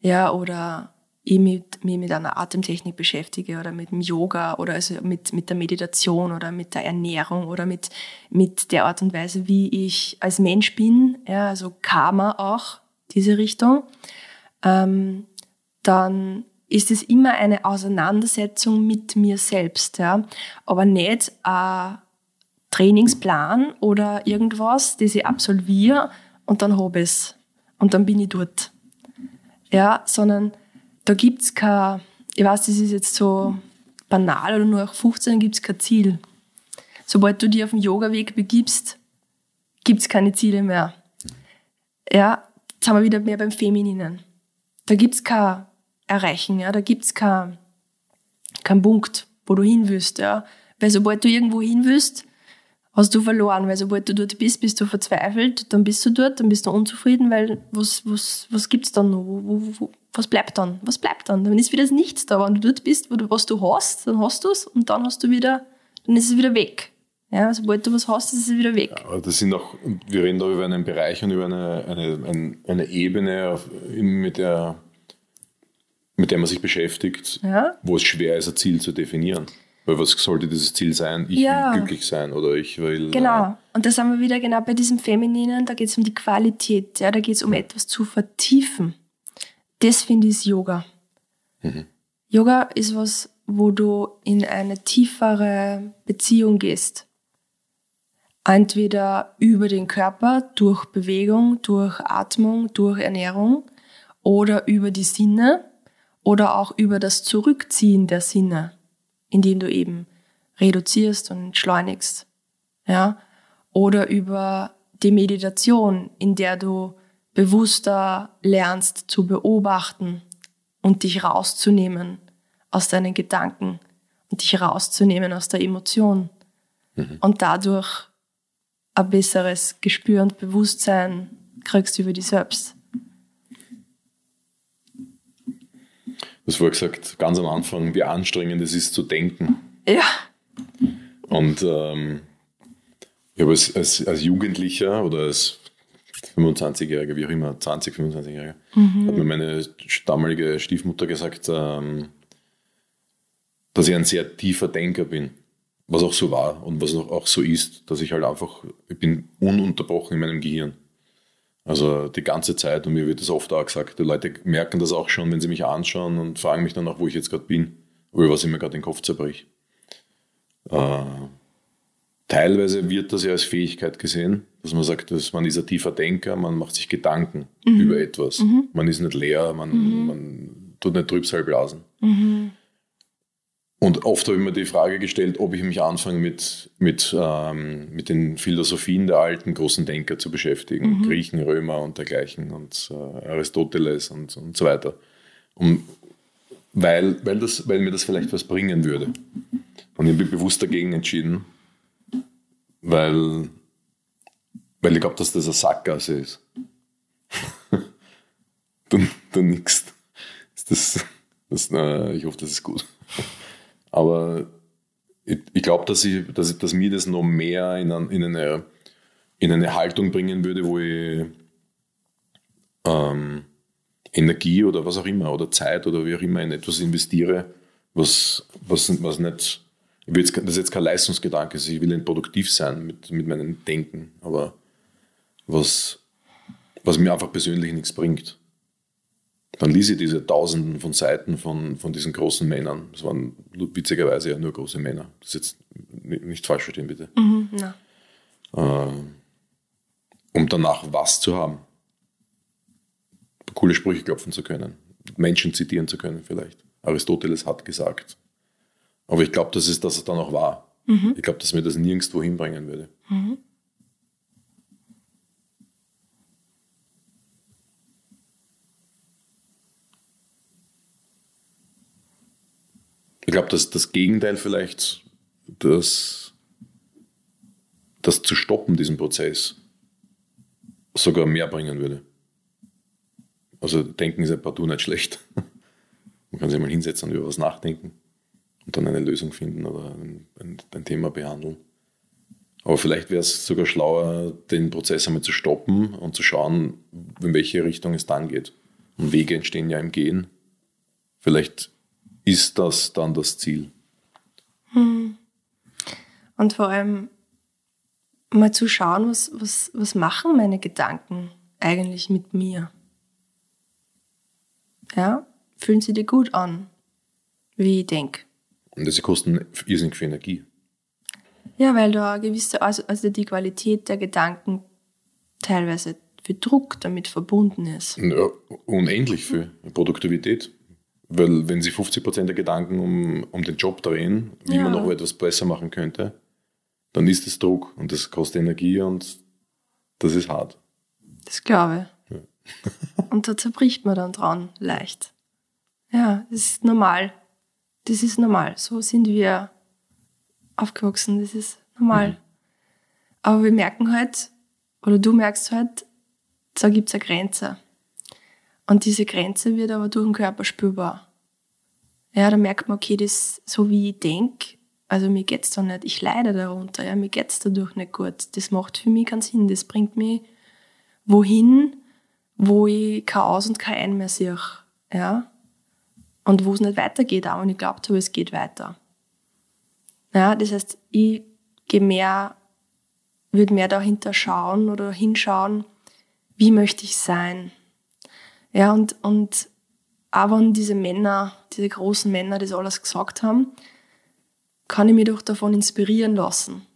ja, oder ich mit, mich mit einer Atemtechnik beschäftige oder mit dem Yoga oder also mit, mit der Meditation oder mit der Ernährung oder mit, mit der Art und Weise, wie ich als Mensch bin, ja, also Karma auch, diese Richtung, ähm, dann ist es immer eine Auseinandersetzung mit mir selbst, ja, aber nicht ein Trainingsplan oder irgendwas, das ich absolviere und dann habe ich es und dann bin ich dort. Ja, sondern da gibt's kein, ich weiß, das ist jetzt so banal oder nur nach 15 gibt's kein Ziel. Sobald du dich auf den Yoga-Weg begibst, gibt's keine Ziele mehr. Ja, jetzt haben wir wieder mehr beim Femininen. Da gibt's kein Erreichen, ja, da gibt's kein, kein Punkt, wo du hin willst, ja. Weil sobald du irgendwo hin willst, hast du verloren, weil sobald du dort bist, bist du verzweifelt, dann bist du dort, dann bist du unzufrieden, weil was, was, was gibt's dann noch? Wo, wo, wo, was bleibt dann? Was bleibt dann? Dann ist wieder das Nichts da. Wenn du dort bist, wo du, was du hast, dann hast du's und dann hast du wieder, dann ist es wieder weg. Ja, sobald du was hast, ist es wieder weg. Aber das sind auch, wir reden da über einen Bereich und über eine, eine, eine, Ebene, mit, der, mit der man sich beschäftigt, Ja. wo es schwer ist, ein Ziel zu definieren. Weil was sollte dieses Ziel sein? Ich Ja. will glücklich sein oder ich will. Genau. Und da sind wir wieder genau bei diesem Femininen, da geht es um die Qualität, ja, da geht es um etwas zu vertiefen. Das finde ich ist Yoga. Yoga ist was, wo du in eine tiefere Beziehung gehst. Entweder über den Körper, durch Bewegung, durch Atmung, durch Ernährung oder über die Sinne oder auch über das Zurückziehen der Sinne, indem du eben reduzierst und entschleunigst, ja, oder über die Meditation, in der du bewusster lernst zu beobachten und dich rauszunehmen aus deinen Gedanken und dich rauszunehmen aus der Emotion mhm. und dadurch ein besseres Gespür und Bewusstsein kriegst über dich selbst. Hast vorher gesagt, ganz am Anfang, wie anstrengend es ist zu denken. Ja. Und ähm, ich habe als, als, als Jugendlicher oder als 25-Jähriger, wie auch immer, 20, 25-Jähriger, mhm. hat mir meine damalige Stiefmutter gesagt, ähm, dass ich ein sehr tiefer Denker bin. Was auch so war und was auch so ist, dass ich halt einfach, ich bin ununterbrochen in meinem Gehirn. Also die ganze Zeit und mir wird das oft auch gesagt. Die Leute merken das auch schon, wenn sie mich anschauen und fragen mich dann auch, wo ich jetzt gerade bin, oder was ich mir gerade den Kopf zerbrich. Äh, teilweise wird das ja als Fähigkeit gesehen, dass man sagt, dass man ist ein tiefer Denker, man macht sich Gedanken mhm. über etwas. Mhm. Man ist nicht leer, man, mhm. man tut nicht Trübsal blasen. Und oft habe ich mir die Frage gestellt, ob ich mich anfange, mit, mit, ähm, mit den Philosophien der alten großen Denker zu beschäftigen. Mhm. Griechen, Römer und dergleichen und äh, Aristoteles und, und so weiter. Um, weil, weil, das, weil mir das vielleicht was bringen würde. Und ich bin bewusst dagegen entschieden, weil, weil ich glaube, dass das eine Sackgasse ist. du, du nix. Das, das, äh, ich hoffe, das ist gut. Aber ich, ich glaube, dass, dass, dass mir das noch mehr in, ein, in, eine, in eine Haltung bringen würde, wo ich ähm, Energie oder was auch immer oder Zeit oder wie auch immer in etwas investiere, was, was, was nicht, ich das ist jetzt kein Leistungsgedanke, ich will nicht produktiv sein mit, mit meinem Denken, aber was, was mir einfach persönlich nichts bringt. Dann ließ ich diese Tausenden von Seiten von, von diesen großen Männern. Das waren witzigerweise ja nur große Männer. Das ist jetzt nicht falsch verstehen, bitte. Mhm, äh, um danach was zu haben. Coole Sprüche klopfen zu können. Menschen zitieren zu können, vielleicht. Aristoteles hat gesagt. Aber ich glaube, dass es das dann auch war. Mhm. Ich glaube, dass mir das nirgendwo hinbringen würde. Mhm. Ich glaube, dass das Gegenteil vielleicht, das, das zu stoppen, diesen Prozess, sogar mehr bringen würde. Also denken ist ein partout nicht schlecht. Man kann sich mal hinsetzen und über was nachdenken und dann eine Lösung finden oder ein, ein, ein Thema behandeln. Aber vielleicht wäre es sogar schlauer, den Prozess einmal zu stoppen und zu schauen, in welche Richtung es dann geht. Und Wege entstehen ja im Gehen. Vielleicht ist das dann das Ziel. Hm. Und vor allem mal zu schauen, was, was, was machen meine Gedanken eigentlich mit mir? Ja, fühlen sie dir gut an, wie ich denke. Und sie kosten irrsinnig viel Energie. Ja, weil da gewisse, also, also die Qualität der Gedanken teilweise für Druck damit verbunden ist. Ja, unendlich viel Produktivität. Weil wenn sie 50% der Gedanken um, um den Job drehen, wie ja. man noch etwas besser machen könnte, dann ist es Druck und das kostet Energie und das ist hart. Das glaube ich. Ja. und da zerbricht man dann dran leicht. Ja, das ist normal. Das ist normal. So sind wir aufgewachsen. Das ist normal. Mhm. Aber wir merken halt, oder du merkst halt, da gibt es eine Grenze. Und diese Grenze wird aber durch den Körper spürbar. Ja, da merkt man, okay, das so wie ich denke, also mir geht's da nicht, ich leide darunter, ja, mir geht's dadurch nicht gut. Das macht für mich keinen Sinn. Das bringt mich wohin, wo ich kein Aus und kein Ein mehr sehe. Ja. Und wo es nicht weitergeht, auch und ich glaubt habe, es geht weiter. Ja, das heißt, ich gehe mehr, würde mehr dahinter schauen oder hinschauen, wie möchte ich sein? Ja, und, und auch wenn diese Männer, diese großen Männer das alles gesagt haben, kann ich mich doch davon inspirieren lassen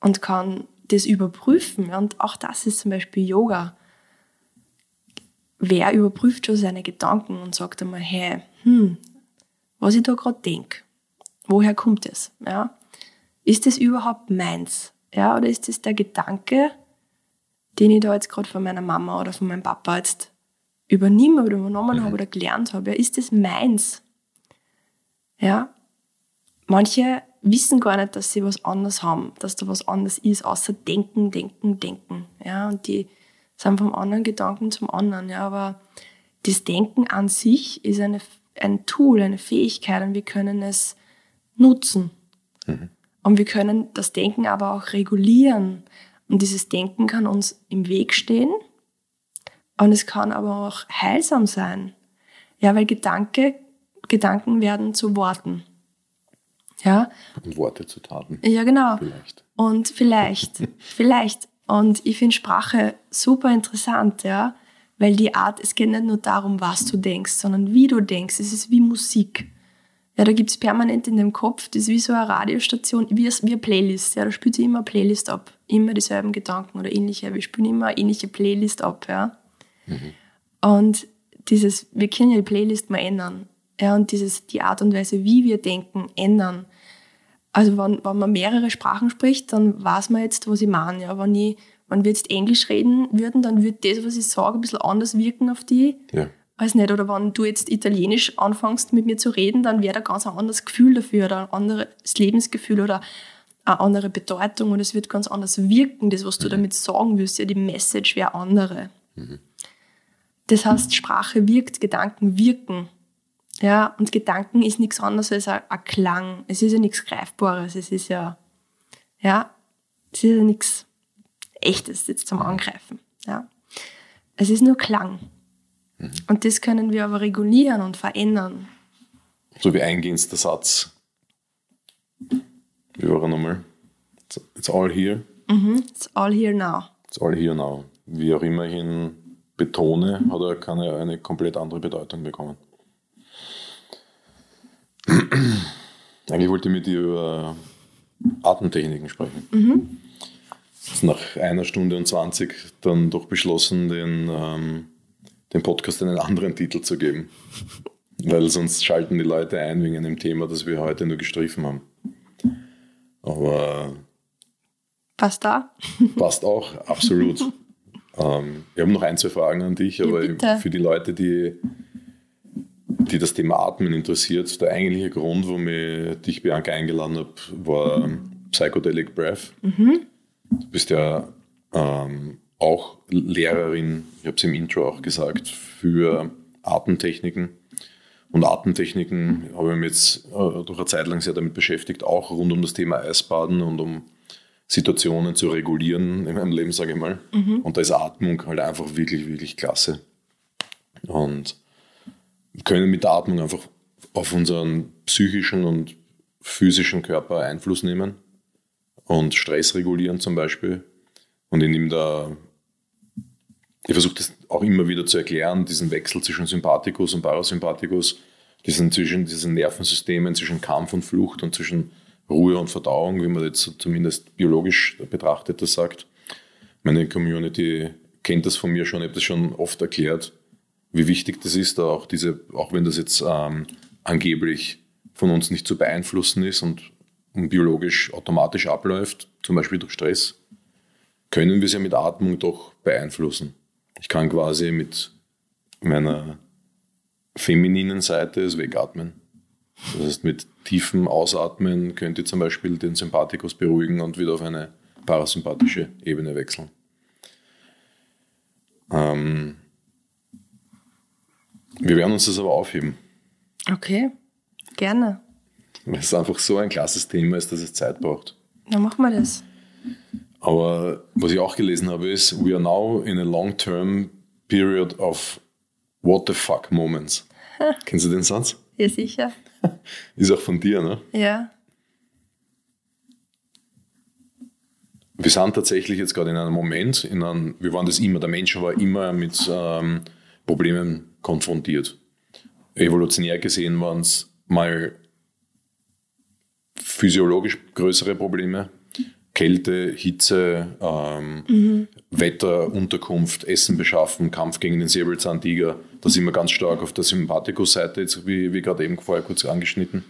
und kann das überprüfen. Und auch das ist zum Beispiel Yoga. wer überprüft schon seine Gedanken und sagt einmal, hey, hm, was ich da gerade denke, woher kommt es? Ja? Ist das überhaupt meins? Ja, oder ist das der Gedanke, den ich da jetzt gerade von meiner Mama oder von meinem Papa jetzt übernehme oder übernommen mhm. habe oder gelernt habe? Ja, ist das meins? Ja, manche wissen gar nicht, dass sie was anderes haben, dass da was anderes ist, außer denken, denken, denken. Ja, und die sind vom anderen Gedanken zum anderen. Ja, aber das Denken an sich ist eine, ein Tool, eine Fähigkeit und wir können es nutzen. Mhm. Und wir können das Denken aber auch regulieren. Und dieses Denken kann uns im Weg stehen und es kann aber auch heilsam sein. Ja, weil Gedanke, Gedanken werden zu Worten. Ja. Und Worte zu Taten. Ja, genau. Vielleicht. Und vielleicht, vielleicht. Und ich finde Sprache super interessant, ja. Weil die Art, es geht nicht nur darum, was du denkst, sondern wie du denkst. Es ist wie Musik. Ja, da gibt es permanent in dem Kopf, das ist wie so eine Radiostation, wie, wie eine Playlist. Ja, da spielt sich immer eine Playlist ab. Immer dieselben Gedanken oder ähnliche. Wir spielen immer eine ähnliche Playlist ab, ja. Mhm. Und dieses, wir können ja die Playlist mal ändern. Ja, und dieses, die Art und Weise, wie wir denken, ändern. Also wenn, wenn man mehrere Sprachen spricht, dann weiß man jetzt, was ich meine. Ja, wenn, ich, wenn wir jetzt Englisch reden würden, dann würde das, was ich sage, ein bisschen anders wirken auf die. Ja. Weiß nicht, oder wenn du jetzt Italienisch anfängst mit mir zu reden, dann wäre da ganz ein anderes Gefühl dafür oder ein anderes Lebensgefühl oder eine andere Bedeutung und es wird ganz anders wirken, das, was du mhm. damit sagen willst. Ja, die Message wäre andere. Mhm. Das heißt, Sprache wirkt, Gedanken wirken. Ja, und Gedanken ist nichts anderes als ein, ein Klang. Es ist ja nichts Greifbares. Es ist ja, ja, es ist ja nichts Echtes jetzt zum Angreifen. Ja. Es ist nur Klang. Mhm. Und das können wir aber regulieren und verändern. So wie eingehendster Satz. Wie war er nochmal? It's all here. Mhm. It's all here now. It's all here now. Wie auch immer ich ihn betone, hat er keine, eine komplett andere Bedeutung bekommen. Eigentlich wollte ich mit dir über Atemtechniken sprechen. Mhm. Nach einer Stunde und 20 dann doch beschlossen, den, ähm, den Podcast einen anderen Titel zu geben. Weil sonst schalten die Leute ein wegen einem Thema, das wir heute nur gestriffen haben. Aber. Passt da? Passt auch, absolut. ähm, wir haben noch ein, zwei Fragen an dich, aber ja, für die Leute, die die das Thema Atmen interessiert. Der eigentliche Grund, warum ich dich, Bianca, eingeladen habe, war Psychedelic Breath. Mhm. Du bist ja ähm, auch Lehrerin, ich habe es im Intro auch gesagt, für Atemtechniken. Und Atemtechniken habe ich mich jetzt äh, durch eine Zeit lang sehr damit beschäftigt, auch rund um das Thema Eisbaden und um Situationen zu regulieren in meinem Leben, sage ich mal. Mhm. Und da ist Atmung halt einfach wirklich, wirklich klasse. Und können mit der Atmung einfach auf unseren psychischen und physischen Körper Einfluss nehmen und Stress regulieren zum Beispiel. Und in dem da, ich versuche das auch immer wieder zu erklären, diesen Wechsel zwischen Sympathikus und Parasympathikus, diesen zwischen diesen Nervensystemen, zwischen Kampf und Flucht und zwischen Ruhe und Verdauung, wie man jetzt zumindest biologisch betrachtet das sagt. Meine Community kennt das von mir schon, ich habe das schon oft erklärt wie wichtig das ist, da auch diese, auch wenn das jetzt ähm, angeblich von uns nicht zu beeinflussen ist und, und biologisch automatisch abläuft, zum Beispiel durch Stress, können wir es ja mit Atmung doch beeinflussen. Ich kann quasi mit meiner femininen Seite es wegatmen. Das heißt, mit tiefem Ausatmen könnt ihr zum Beispiel den Sympathikus beruhigen und wieder auf eine parasympathische Ebene wechseln. Ähm, wir werden uns das aber aufheben. Okay, gerne. Weil es einfach so ein klasses Thema ist, dass es Zeit braucht. Dann machen wir das. Aber was ich auch gelesen habe, ist, we are now in a long-term period of what the fuck moments. Kennst du den Satz? Ja, sicher. Ist auch von dir, ne? Ja. Wir sind tatsächlich jetzt gerade in einem Moment, in einem, wir waren das immer, der Mensch war immer mit ähm, Problemen konfrontiert. Evolutionär gesehen waren es mal physiologisch größere Probleme, Kälte, Hitze, ähm, mhm. Wetter, Unterkunft, Essen beschaffen, Kampf gegen den Säbelzahntiger. Da sind wir ganz stark auf der Sympathikus-Seite, wie, wie gerade eben vorher kurz angeschnitten.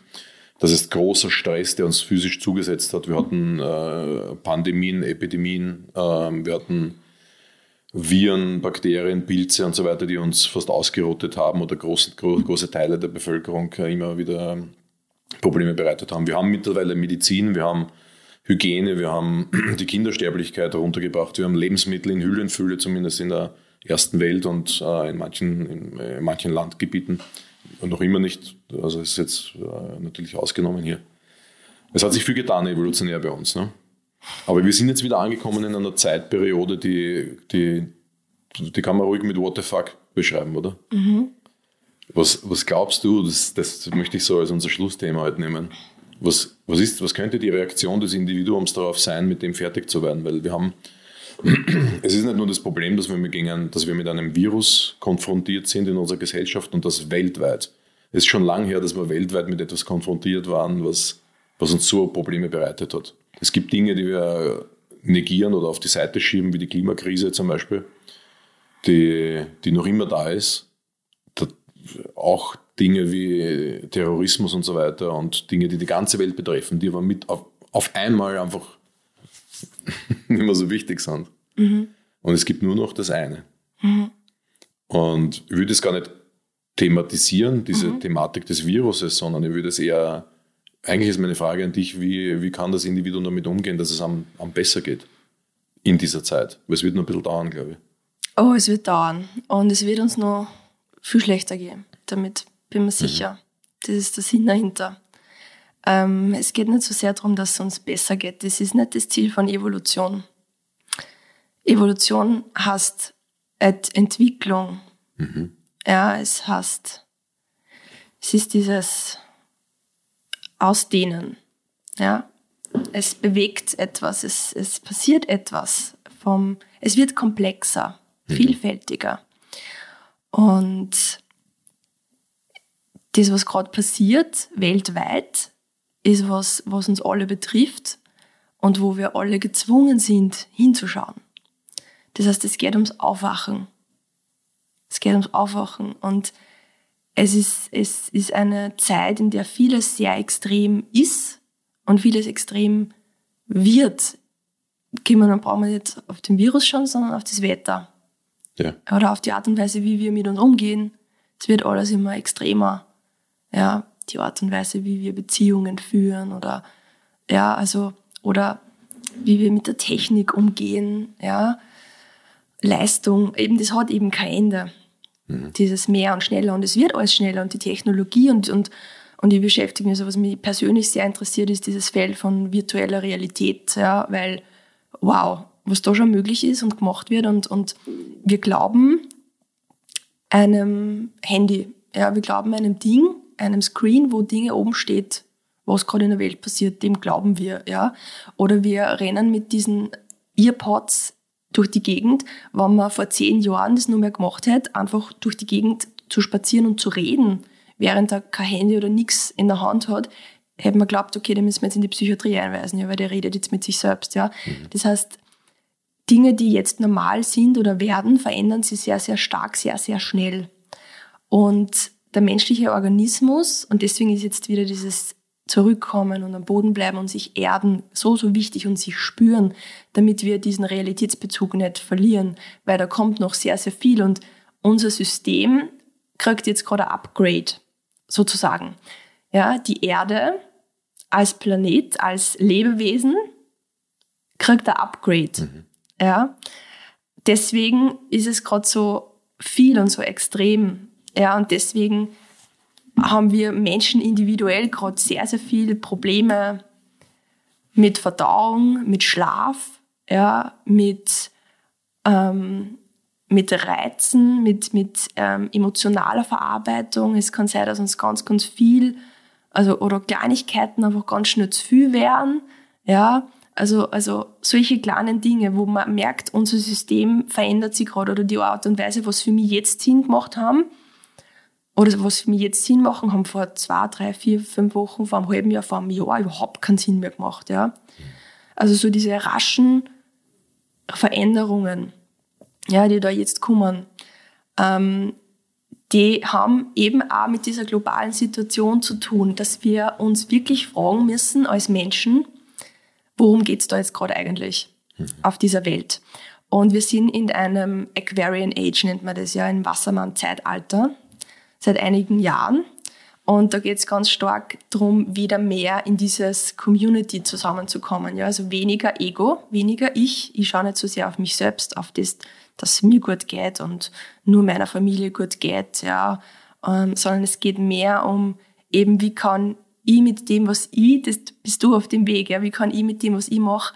Das ist großer Stress, der uns physisch zugesetzt hat. Wir hatten äh, Pandemien, Epidemien, äh, wir hatten Viren, Bakterien, Pilze und so weiter, die uns fast ausgerottet haben oder große, große Teile der Bevölkerung äh, immer wieder Probleme bereitet haben. Wir haben mittlerweile Medizin, wir haben Hygiene, wir haben die Kindersterblichkeit heruntergebracht, wir haben Lebensmittel in Hüllenfülle, zumindest in der ersten Welt und äh, in, manchen, in, in, manchen Landgebieten noch immer nicht. Also ist jetzt äh, natürlich ausgenommen hier. Es hat sich viel getan evolutionär bei uns. Ne? Aber wir sind jetzt wieder angekommen in einer Zeitperiode, die, die, die kann man ruhig mit What the fuck beschreiben, oder? Mhm. Was, was glaubst du, das, das möchte ich so als unser Schlussthema heute nehmen. Was, was, ist, was könnte die Reaktion des Individuums darauf sein, mit dem fertig zu werden? Weil wir haben, es ist nicht nur das Problem, dass wir, mit, gegen, dass wir mit einem Virus konfrontiert sind in unserer Gesellschaft und das weltweit. Es ist schon lange her, dass wir weltweit mit etwas konfrontiert waren, was, was uns so Probleme bereitet hat. Es gibt Dinge, die wir negieren oder auf die Seite schieben, wie die Klimakrise zum Beispiel, die, die noch immer da ist. Da, auch Dinge wie Terrorismus und so weiter und Dinge, die die ganze Welt betreffen, die aber mit auf, auf einmal einfach nicht mehr so wichtig sind. Mhm. Und es gibt nur noch das eine. Mhm. Und ich würde es gar nicht thematisieren, diese mhm. Thematik des Viruses, sondern ich würde es eher eigentlich ist meine Frage an dich, wie, wie kann das Individuum damit umgehen, dass es am, am besser geht in dieser Zeit? Weil es wird noch ein bisschen dauern, glaube ich. Oh, es wird dauern. Und es wird uns noch viel schlechter gehen. Damit bin mir sicher. Mhm. Das ist der Sinn dahinter. Ähm, es geht nicht so sehr darum, dass es uns besser geht. Das ist nicht das Ziel von Evolution. Evolution heißt Entwicklung. Mhm. Ja, es heißt, es ist dieses ausdehnen. Ja? Es bewegt etwas, es, es passiert etwas. Vom, es wird komplexer, mhm. vielfältiger. Und das, was gerade passiert, weltweit, ist was, was uns alle betrifft und wo wir alle gezwungen sind, hinzuschauen. Das heißt, es geht ums Aufwachen. Es geht ums Aufwachen. Und es ist, es ist eine Zeit, in der vieles sehr extrem ist und vieles extrem wird. Gehen wir, dann brauchen wir nicht auf den Virus schauen, sondern auf das Wetter. Ja. Oder auf die Art und Weise, wie wir mit uns umgehen. Es wird alles immer extremer. Ja, die Art und Weise, wie wir Beziehungen führen oder, ja, also, oder wie wir mit der Technik umgehen, ja. Leistung, eben, das hat eben kein Ende. Mhm. Dieses mehr und schneller und es wird alles schneller und die Technologie und, und, und ich beschäftige mich, so was mich persönlich sehr interessiert, ist dieses Feld von virtueller Realität, ja, weil wow, was da schon möglich ist und gemacht wird und, und wir glauben einem Handy, ja, wir glauben einem Ding, einem Screen, wo Dinge oben steht, was gerade in der Welt passiert, dem glauben wir, ja. Oder wir rennen mit diesen Earpods durch die Gegend, wenn man vor zehn Jahren das nur mehr gemacht hätte, einfach durch die Gegend zu spazieren und zu reden, während er kein Handy oder nichts in der Hand hat, hätte man geglaubt, okay, den müssen wir jetzt in die Psychiatrie einweisen, ja, weil der redet jetzt mit sich selbst. Ja. Mhm. Das heißt, Dinge, die jetzt normal sind oder werden, verändern sich sehr, sehr stark, sehr, sehr schnell. Und der menschliche Organismus, und deswegen ist jetzt wieder dieses zurückkommen und am Boden bleiben und sich erden, so, so wichtig und sich spüren, damit wir diesen Realitätsbezug nicht verlieren, weil da kommt noch sehr, sehr viel und unser System kriegt jetzt gerade ein Upgrade, sozusagen. Ja, die Erde als Planet, als Lebewesen kriegt ein Upgrade. Mhm. Ja, deswegen ist es gerade so viel und so extrem. Ja, und deswegen haben wir Menschen individuell gerade sehr, sehr viele Probleme mit Verdauung, mit Schlaf, ja, mit, ähm, mit Reizen, mit, mit ähm, emotionaler Verarbeitung. Es kann sein, dass uns ganz, ganz viel, also oder Kleinigkeiten einfach ganz schnell zu viel werden. Ja, also, also solche kleinen Dinge, wo man merkt, unser System verändert sich gerade oder die Art und Weise, was für mich jetzt Sinn gemacht haben, oder was für mich jetzt Sinn machen, haben vor zwei, drei, vier, fünf Wochen, vor einem halben Jahr, vor einem Jahr überhaupt keinen Sinn mehr gemacht. Ja. Also so diese raschen Veränderungen, ja, die da jetzt kommen, ähm, die haben eben auch mit dieser globalen Situation zu tun, dass wir uns wirklich fragen müssen als Menschen, worum geht's da jetzt gerade eigentlich mhm. auf dieser Welt? Und wir sind in einem Aquarian Age, nennt man das ja, ein Wassermann-Zeitalter, seit einigen Jahren. Und da geht es ganz stark darum, wieder mehr in dieses Community zusammenzukommen. Ja? Also weniger Ego, weniger ich. Ich schaue nicht so sehr auf mich selbst, auf das, dass es mir gut geht und nur meiner Familie gut geht, ja. Ähm, sondern es geht mehr um eben, wie kann ich mit dem, was ich, das bist du auf dem Weg, ja, wie kann ich mit dem, was ich mache,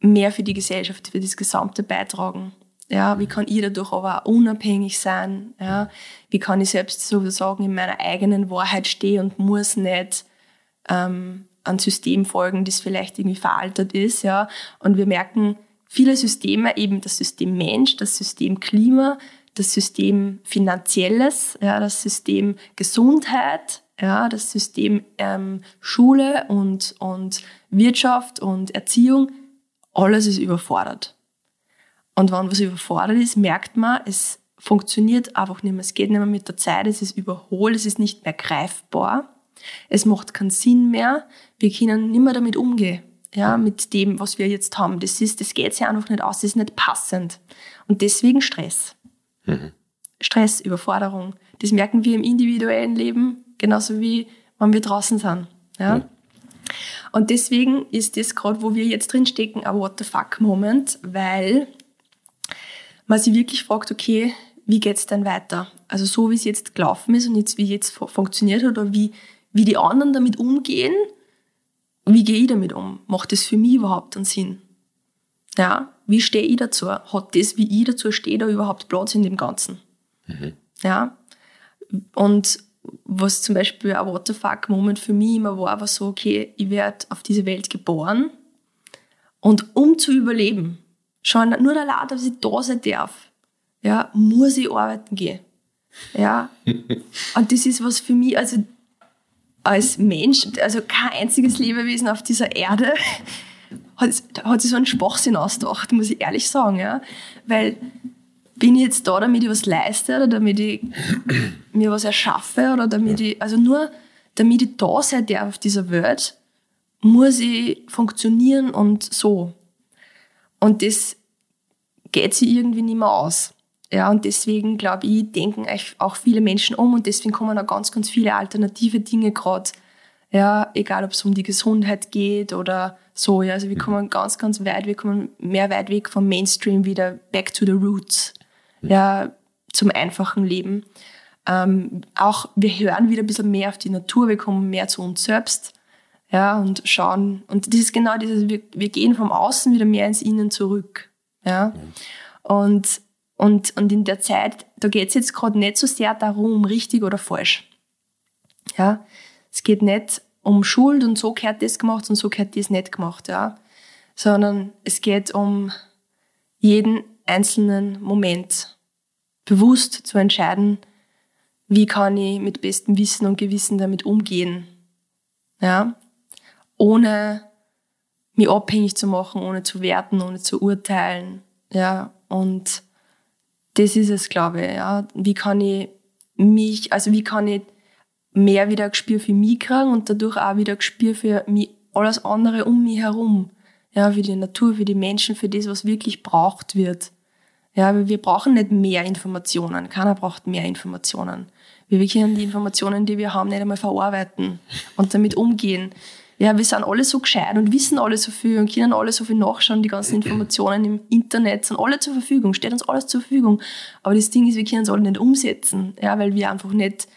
mehr für die Gesellschaft, für das Gesamte beitragen. Ja, wie kann ich dadurch aber auch unabhängig sein? Ja, wie kann ich selbst sozusagen in meiner eigenen Wahrheit stehen und muss nicht ähm, ein System folgen, das vielleicht irgendwie veraltet ist? Ja, und wir merken, viele Systeme, eben das System Mensch, das System Klima, das System Finanzielles, ja, das System Gesundheit, ja, das System ähm, Schule und, und Wirtschaft und Erziehung, alles ist überfordert. Und wenn was überfordert ist, merkt man, es funktioniert einfach nicht mehr. Es geht nicht mehr mit der Zeit, es ist überholt, es ist nicht mehr greifbar. Es macht keinen Sinn mehr. Wir können nicht mehr damit umgehen, ja, mit dem, was wir jetzt haben. Das ist, das geht sich einfach nicht aus, das ist nicht passend. Und deswegen Stress. Mhm. Stress, Überforderung. Das merken wir im individuellen Leben, genauso wie wenn wir draußen sind. Ja. Mhm. Und deswegen ist das gerade, wo wir jetzt drin stecken, ein What the fuck Moment, weil man sich wirklich fragt, okay, wie geht's denn weiter? Also so wie es jetzt gelaufen ist und jetzt wie jetzt funktioniert hat oder wie, wie die anderen damit umgehen, wie gehe ich damit um? Macht das für mich überhaupt einen Sinn? Ja, wie stehe ich dazu? Hat das, wie ich dazu stehe, da überhaupt Platz in dem Ganzen? Mhm. Ja, und was zum Beispiel ein What the fuck Moment für mich immer war, war so, okay, ich werde auf diese Welt geboren und um zu überleben, Schon nur der Laut, dass ich da sein darf, ja, muss ich arbeiten gehen. Ja. Und das ist was für mich, also als Mensch, also kein einziges Lebewesen auf dieser Erde hat, hat sich so einen Schwachsinn ausgedacht, muss ich ehrlich sagen. Ja. Weil bin ich jetzt da, damit ich was leiste oder damit ich mir was erschaffe oder damit ich, also nur damit ich da sein darf auf dieser Welt, muss ich funktionieren und so. Und das geht sich irgendwie nicht mehr aus. Ja, und deswegen glaube ich, denken auch viele Menschen um und deswegen kommen auch ganz, ganz viele alternative Dinge gerade. Ja, egal ob es um die Gesundheit geht oder so. Ja, also wir kommen ganz, ganz weit, wir kommen mehr weit weg vom Mainstream wieder back to the roots. Ja, zum einfachen Leben. Ähm, auch wir hören wieder ein bisschen mehr auf die Natur, wir kommen mehr zu uns selbst. Ja, und schauen. Und das ist genau dieses, wir, wir gehen vom Außen wieder mehr ins Innen zurück. Ja. Und, und, und in der Zeit, da geht es jetzt gerade nicht so sehr darum, richtig oder falsch. Ja. Es geht nicht um Schuld und so gehört das gemacht und so gehört das nicht gemacht, ja. Sondern es geht um jeden einzelnen Moment bewusst zu entscheiden, wie kann ich mit bestem Wissen und Gewissen damit umgehen. Ja? Ohne mich abhängig zu machen, ohne zu werten, ohne zu urteilen. Ja, und das ist es, glaube ich. Ja. Wie kann ich mich, also wie kann ich mehr wieder ein Gespür für mich kriegen und dadurch auch wieder ein Gespür für mich, alles andere um mich herum. Ja, für die Natur, für die Menschen, für das, was wirklich braucht wird. Ja, wir brauchen nicht mehr Informationen. Keiner braucht mehr Informationen. Wir können die Informationen, die wir haben, nicht einmal verarbeiten und damit umgehen ja, wir sind alle so gescheit und wissen alle so viel und können alle so viel nachschauen. Die ganzen Informationen im Internet sind alle zur Verfügung, steht uns alles zur Verfügung. Aber das Ding ist, wir können es alle nicht umsetzen, ja, weil wir einfach nicht,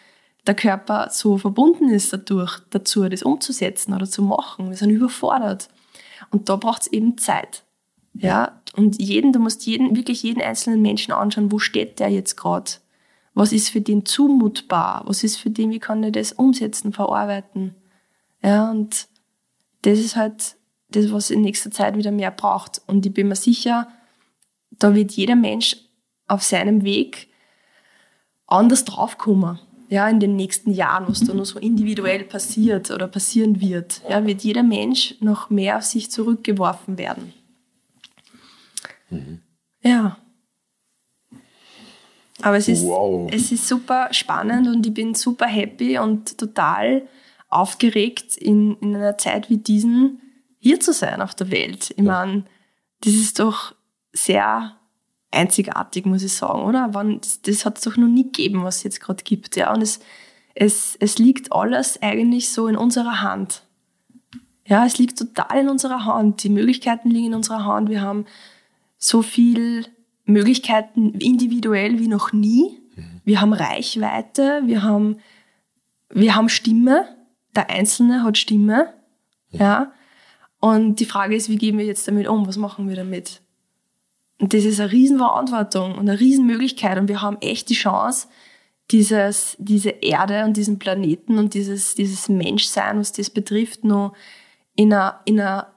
der Körper so verbunden ist dadurch, dazu, das umzusetzen oder zu machen. Wir sind überfordert. Und da braucht es eben Zeit. Ja, und jeden, du musst jeden, wirklich jeden einzelnen Menschen anschauen, wo steht der jetzt gerade? Was ist für den zumutbar? Was ist für den, wie kann er das umsetzen, verarbeiten? Ja, und das ist halt das, was in nächster Zeit wieder mehr braucht. Und ich bin mir sicher, da wird jeder Mensch auf seinem Weg anders draufkommen. ja, in den nächsten Jahren, was da noch so individuell passiert oder passieren wird, ja, wird jeder Mensch noch mehr auf sich zurückgeworfen werden. Mhm. Ja. Aber es ist, wow. es ist super spannend und ich bin super happy und total aufgeregt, in, in einer Zeit wie diesen hier zu sein auf der Welt. Ich ja. meine, das ist doch sehr einzigartig, muss ich sagen, oder? Das, das hat es doch noch nie gegeben, was es jetzt gerade gibt. Ja? Und es, es, es liegt alles eigentlich so in unserer Hand. Ja, es liegt total in unserer Hand. Die Möglichkeiten liegen in unserer Hand. Wir haben so viel Möglichkeiten individuell wie noch nie. Mhm. Wir haben Reichweite, wir haben, wir haben Stimme. Der Einzelne hat Stimme. Ja. Und die Frage ist, wie gehen wir jetzt damit um? Was machen wir damit? Und das ist eine Riesenverantwortung und eine Riesenmöglichkeit. Und wir haben echt die Chance, dieses, diese Erde und diesen Planeten und dieses, dieses Menschsein, was das betrifft, nur in einer, in einer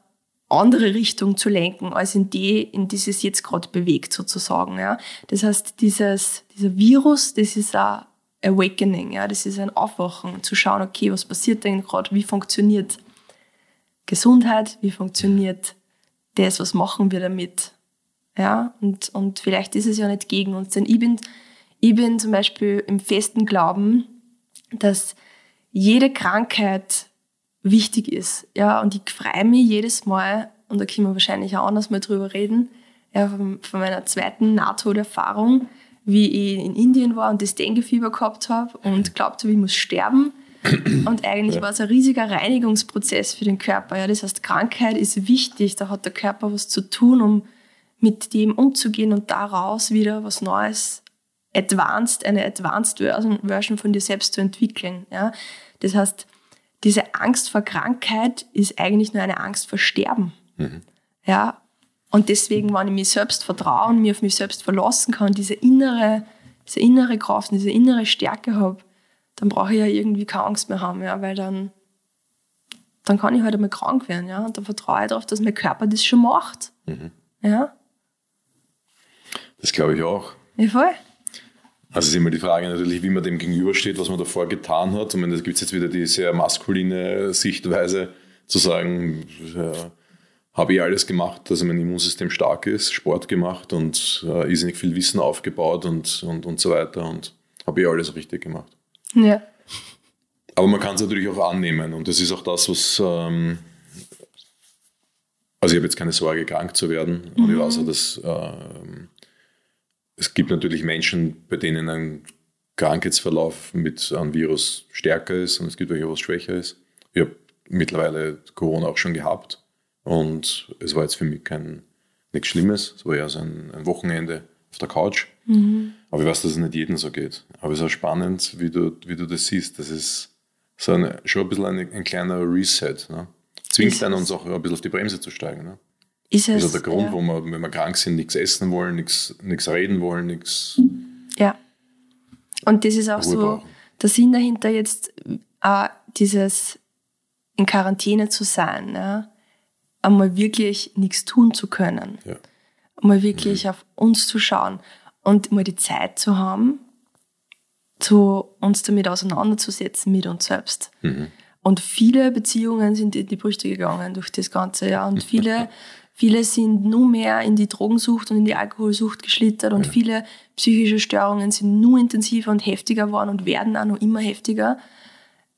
andere Richtung zu lenken, als in die, in die es jetzt gerade bewegt, sozusagen. Ja. Das heißt, dieses, dieser Virus, das ist ein Awakening, ja, das ist ein Aufwachen, zu schauen, okay, was passiert denn gerade, wie funktioniert Gesundheit, wie funktioniert das, was machen wir damit? Ja, und, und vielleicht ist es ja nicht gegen uns, denn ich bin, ich bin zum Beispiel im festen Glauben, dass jede Krankheit wichtig ist. Ja, und ich freue mich jedes Mal, und da können wir wahrscheinlich auch anders mal drüber reden, ja, von, von meiner zweiten Nahtoderfahrung, wie ich in Indien war und das Dengue-Fieber gehabt habe und glaubt habe, ich muss sterben. Und eigentlich ja. war es ein riesiger Reinigungsprozess für den Körper. Ja, das heißt, Krankheit ist wichtig, da hat der Körper was zu tun, um mit dem umzugehen und daraus wieder was Neues, advanced, eine advanced Version von dir selbst zu entwickeln. Ja? Das heißt, diese Angst vor Krankheit ist eigentlich nur eine Angst vor Sterben. Mhm. Ja, und deswegen, wenn ich mich selbst vertraue und mich auf mich selbst verlassen kann, diese innere, diese innere Kraft und diese innere Stärke habe, dann brauche ich ja irgendwie keine Angst mehr haben, ja, weil dann, dann kann ich halt einmal krank werden, ja, und dann vertraue ich darauf, dass mein Körper das schon macht. Mhm. Ja. Das glaube ich auch. Ja, voll. Also ist immer die Frage natürlich, wie man dem gegenübersteht, was man davor getan hat. Und da gibt es jetzt wieder die sehr maskuline Sichtweise, zu sagen, ja, habe ich alles gemacht, dass mein Immunsystem stark ist, Sport gemacht und äh, irrsinnig viel Wissen aufgebaut und, und, und so weiter und habe ich alles richtig gemacht. Ja. Aber man kann es natürlich auch annehmen und das ist auch das, was. Ähm, also, ich habe jetzt keine Sorge, krank zu werden. Und ich weiß auch, dass ähm, es gibt natürlich Menschen, bei denen ein Krankheitsverlauf mit einem Virus stärker ist und es gibt welche, was schwächer ist. Ich habe mittlerweile Corona auch schon gehabt und es war jetzt für mich kein nichts Schlimmes. Es war ja so ein, ein Wochenende auf der Couch. Mhm. Aber ich weiß, dass es nicht jedem so geht. Aber es ist auch spannend, wie du, wie du das siehst. Das ist so eine, schon ein bisschen ein, ein kleiner Reset. Ne? Zwingt einen uns auch ein bisschen auf die Bremse zu steigen. Ne? Ist es, das ist der Grund, ja. wo wir, wenn wir krank sind, nichts essen wollen, nichts, nichts reden wollen, nichts. Ja. Und das ist auch so brauchen. der Sinn dahinter, jetzt äh, dieses in Quarantäne zu sein, ja? Einmal wirklich nichts tun zu können, ja. einmal wirklich mhm. auf uns zu schauen und mal die Zeit zu haben, zu uns damit auseinanderzusetzen mit uns selbst. Mhm. Und viele Beziehungen sind in die Brüche gegangen durch das Ganze, ja. Und viele Viele sind nur mehr in die Drogensucht und in die Alkoholsucht geschlittert und ja. viele psychische Störungen sind nur intensiver und heftiger geworden und werden auch noch immer heftiger.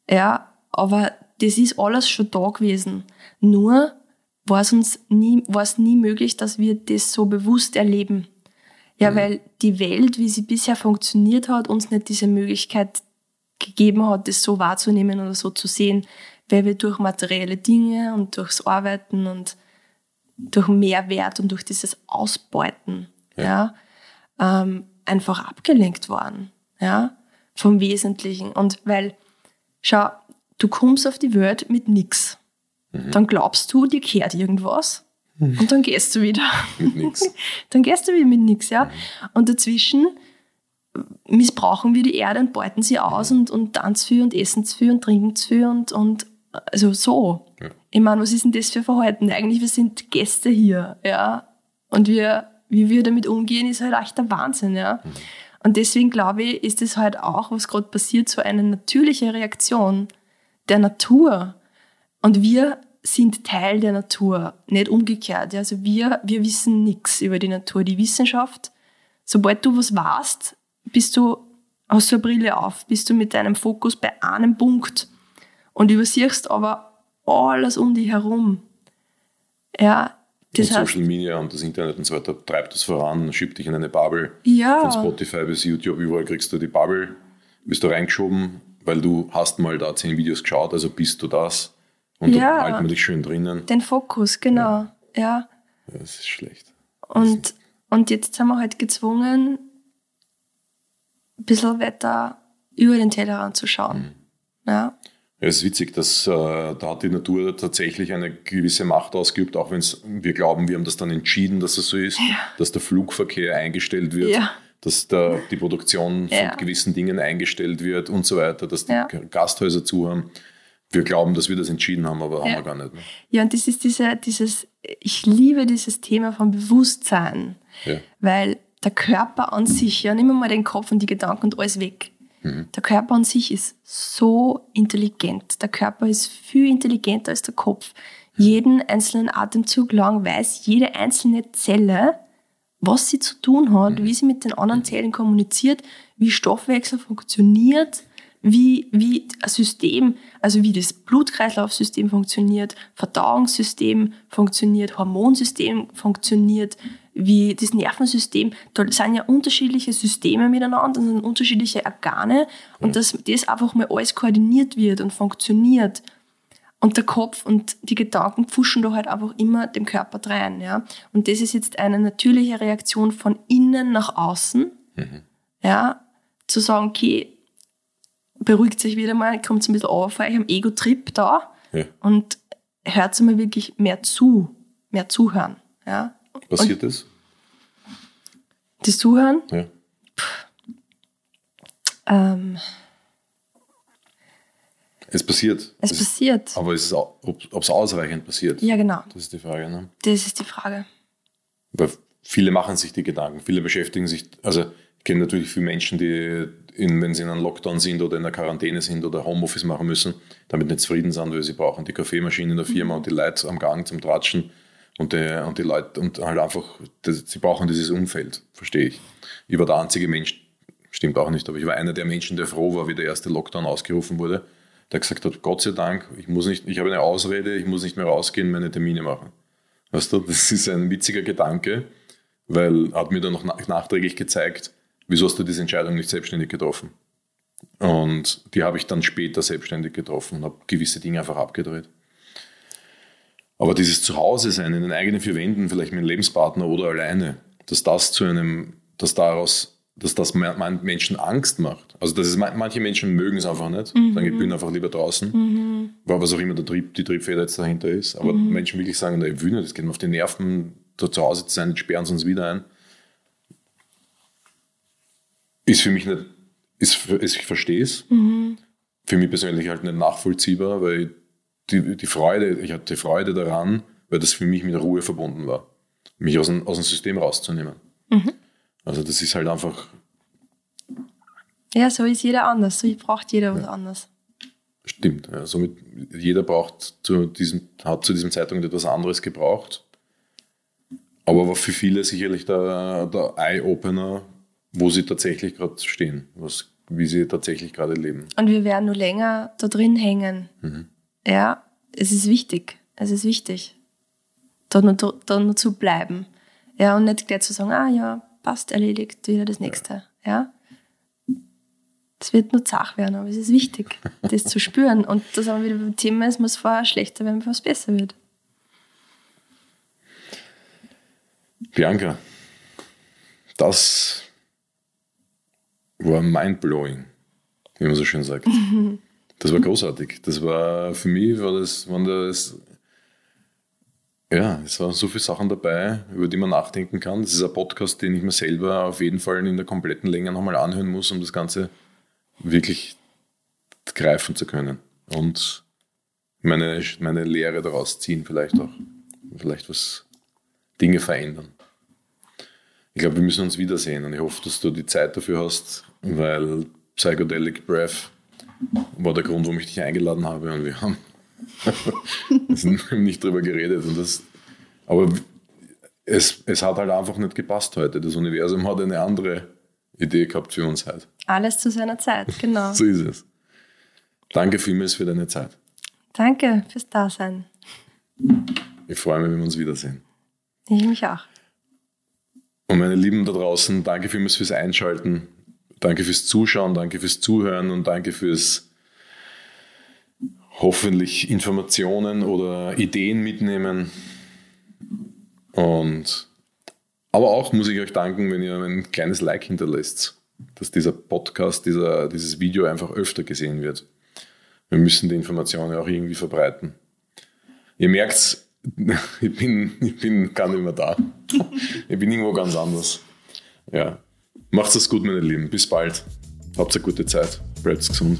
Ja, aber das ist alles schon da gewesen. Nur war es uns nie, war es nie möglich, dass wir das so bewusst erleben. Ja, mhm. weil die Welt, wie sie bisher funktioniert hat, uns nicht diese Möglichkeit gegeben hat, das so wahrzunehmen oder so zu sehen, weil wir durch materielle Dinge und durchs Arbeiten und durch Mehrwert und durch dieses Ausbeuten ja. ja ähm, einfach abgelenkt worden ja, vom Wesentlichen. Und weil, schau, du kommst auf die Welt mit nichts. Mhm. Dann glaubst du, dir kehrt irgendwas. Mhm. Und dann gehst du wieder. Mit nichts. dann gehst du wieder mit nichts, ja. Mhm. Und dazwischen missbrauchen wir die Erde und beuten sie aus und, und tanzen für und essen für und trinken für und, und also so. Ja. Ich meine, was ist denn das für Verhalten? Eigentlich, wir sind Gäste hier, ja. Und wir, wie wir damit umgehen, ist halt echt der Wahnsinn, ja. Mhm. Und deswegen glaube ich, ist es halt auch, was gerade passiert, so eine natürliche Reaktion der Natur. Und wir sind Teil der Natur, nicht umgekehrt. Also wir, wir wissen nichts über die Natur. Die Wissenschaft, sobald du was weißt, bist du, hast du eine Brille auf, bist du mit deinem Fokus bei einem Punkt und übersiehst aber alles um dich herum. Ja, das und heißt, Social Media und das Internet und so weiter treibt das voran, schiebt dich in eine Bubble. Ja. Von Spotify bis YouTube, überall kriegst du die Bubble, bist du reingeschoben, weil du hast mal da zehn Videos geschaut, also bist du das. Und ja. da halten wir dich schön drinnen. Den Fokus, genau. Ja. ja. Das ist schlecht. Und, und jetzt sind wir halt gezwungen, ein bisschen weiter über den Tellerrand zu schauen. Mhm. Ja. Ja, es ist witzig, dass äh, da hat die Natur tatsächlich eine gewisse Macht ausgeübt, auch wenn wir glauben, wir haben das dann entschieden, dass es so ist, ja. dass der Flugverkehr eingestellt wird, dass der, die Produktion von gewissen Dingen eingestellt wird und so weiter, dass die Gasthäuser zu haben. Wir glauben, dass wir das entschieden haben, aber haben wir gar nicht. Ne? Ja, und das ist diese, dieses, ich liebe dieses Thema von Bewusstsein, weil der Körper an sich, ja, wir mal den Kopf und die Gedanken und alles weg Mhm. Der Körper an sich ist so intelligent. Der Körper ist viel intelligenter als der Kopf. Jeden einzelnen Atemzug lang weiß jede einzelne Zelle, was sie zu tun hat, mhm. wie sie mit den anderen Zellen kommuniziert, wie Stoffwechsel funktioniert, wie, wie ein System, also wie das Blutkreislaufsystem funktioniert, Verdauungssystem funktioniert, Hormonsystem funktioniert, wie das Nervensystem, da sind ja unterschiedliche Systeme miteinander, da sind unterschiedliche Organe und dass das einfach mal alles koordiniert wird und funktioniert. Und der Kopf und die Gedanken pfuschen da halt einfach immer dem Körper rein, ja. Und das ist jetzt eine natürliche Reaktion von innen nach außen, mhm. ja. Zu sagen, okay, beruhigt sich wieder mal, kommt ein bisschen auf, ich am Ego-Trip da ja. und hört mal wirklich mehr zu, mehr zuhören, ja. Passiert und das? Das Zuhören? Ja. Ähm, es passiert. Es, es passiert. aber es ist, ob es ausreichend passiert. Ja, genau. Das ist die Frage. Ne? Das ist die Frage. Weil viele machen sich die Gedanken, viele beschäftigen sich, also kenne natürlich viele Menschen, die, in, wenn sie in einem Lockdown sind oder in einer Quarantäne sind oder Homeoffice machen müssen, damit nicht zufrieden sind, weil sie brauchen die Kaffeemaschine in der Firma mhm. und die Leute am Gang zum Tratschen und die, und die Leute, und halt einfach, das, sie brauchen dieses Umfeld, verstehe ich. Ich war der einzige Mensch, stimmt auch nicht, aber ich war einer der Menschen, der froh war, wie der erste Lockdown ausgerufen wurde, der gesagt hat, Gott sei Dank, ich muss nicht, ich habe eine Ausrede, ich muss nicht mehr rausgehen, meine Termine machen. Weißt du, das ist ein witziger Gedanke, weil hat mir dann noch nachträglich gezeigt, wieso hast du diese Entscheidung nicht selbstständig getroffen? Und die habe ich dann später selbstständig getroffen und habe gewisse Dinge einfach abgedreht. Aber dieses Zuhause sein in den eigenen vier Wänden, vielleicht mit einem Lebenspartner oder alleine, dass das zu einem, dass daraus, dass das Menschen Angst macht. Also das ist, manche Menschen mögen es einfach nicht, mhm. sagen, ich bin einfach lieber draußen, mhm. was auch immer der Trieb, die Triebfeder jetzt dahinter ist. Aber mhm. Menschen wirklich sagen, ich will nicht, das geht mir auf die Nerven, da zu Hause zu sein, sperren sie uns wieder ein. Ist für mich nicht, ist, ist ich verstehe es. Mhm. Für mich persönlich halt nicht nachvollziehbar, weil ich die, die Freude, ich hatte Freude daran, weil das für mich mit Ruhe verbunden war, mich aus dem, aus dem System rauszunehmen. Mhm. Also das ist halt einfach. Ja, so ist jeder anders, so braucht jeder was anderes. Stimmt, ja, somit jeder braucht zu diesem, hat zu diesem Zeitpunkt etwas anderes gebraucht. Aber war für viele sicherlich der, der Eye-Opener, wo sie tatsächlich gerade stehen, was, wie sie tatsächlich gerade leben. Und wir werden nur länger da drin hängen. Mhm. Ja, es ist wichtig. Es ist wichtig, da nur, da nur zu bleiben. Ja, und nicht gleich zu sagen, ah ja, passt, erledigt, wieder das nächste. Ja. Es wird nur zach werden, aber es ist wichtig, das zu spüren. Und das haben wir wieder beim Thema, es muss vorher schlechter werden, bevor es besser wird. Bianca, das war mindblowing, wie man so schön sagt. Das war großartig. Das war für mich, war das, waren das, ja, es waren so viele Sachen dabei, über die man nachdenken kann. Das ist ein Podcast, den ich mir selber auf jeden Fall in der kompletten Länge nochmal anhören muss, um das Ganze wirklich greifen zu können. Und meine, meine Lehre daraus ziehen, vielleicht auch. Vielleicht was Dinge verändern. ich glaube, wir müssen uns wiedersehen und ich hoffe, dass du die Zeit dafür hast, weil Psychedelic Breath war der Grund, warum ich dich eingeladen habe und wir haben nicht drüber geredet. Und das, aber es, es hat halt einfach nicht gepasst heute. Das Universum hat eine andere Idee gehabt für uns heute. Alles zu seiner Zeit, genau. so ist es. Danke vielmals für deine Zeit. Danke fürs Dasein. Ich freue mich, wenn wir uns wiedersehen. Ich mich auch. Und meine Lieben da draußen, danke vielmals fürs Einschalten. Danke fürs Zuschauen, danke fürs Zuhören und danke fürs hoffentlich Informationen oder Ideen mitnehmen. Und aber auch muss ich euch danken, wenn ihr ein kleines Like hinterlässt, dass dieser Podcast, dieser, dieses Video einfach öfter gesehen wird. Wir müssen die Informationen auch irgendwie verbreiten. Ihr merkt, ich bin, ich bin gar nicht mehr da. Ich bin irgendwo ganz anders. Ja. Macht's es gut, meine Lieben. Bis bald. Habt eine gute Zeit. Bleibt gesund.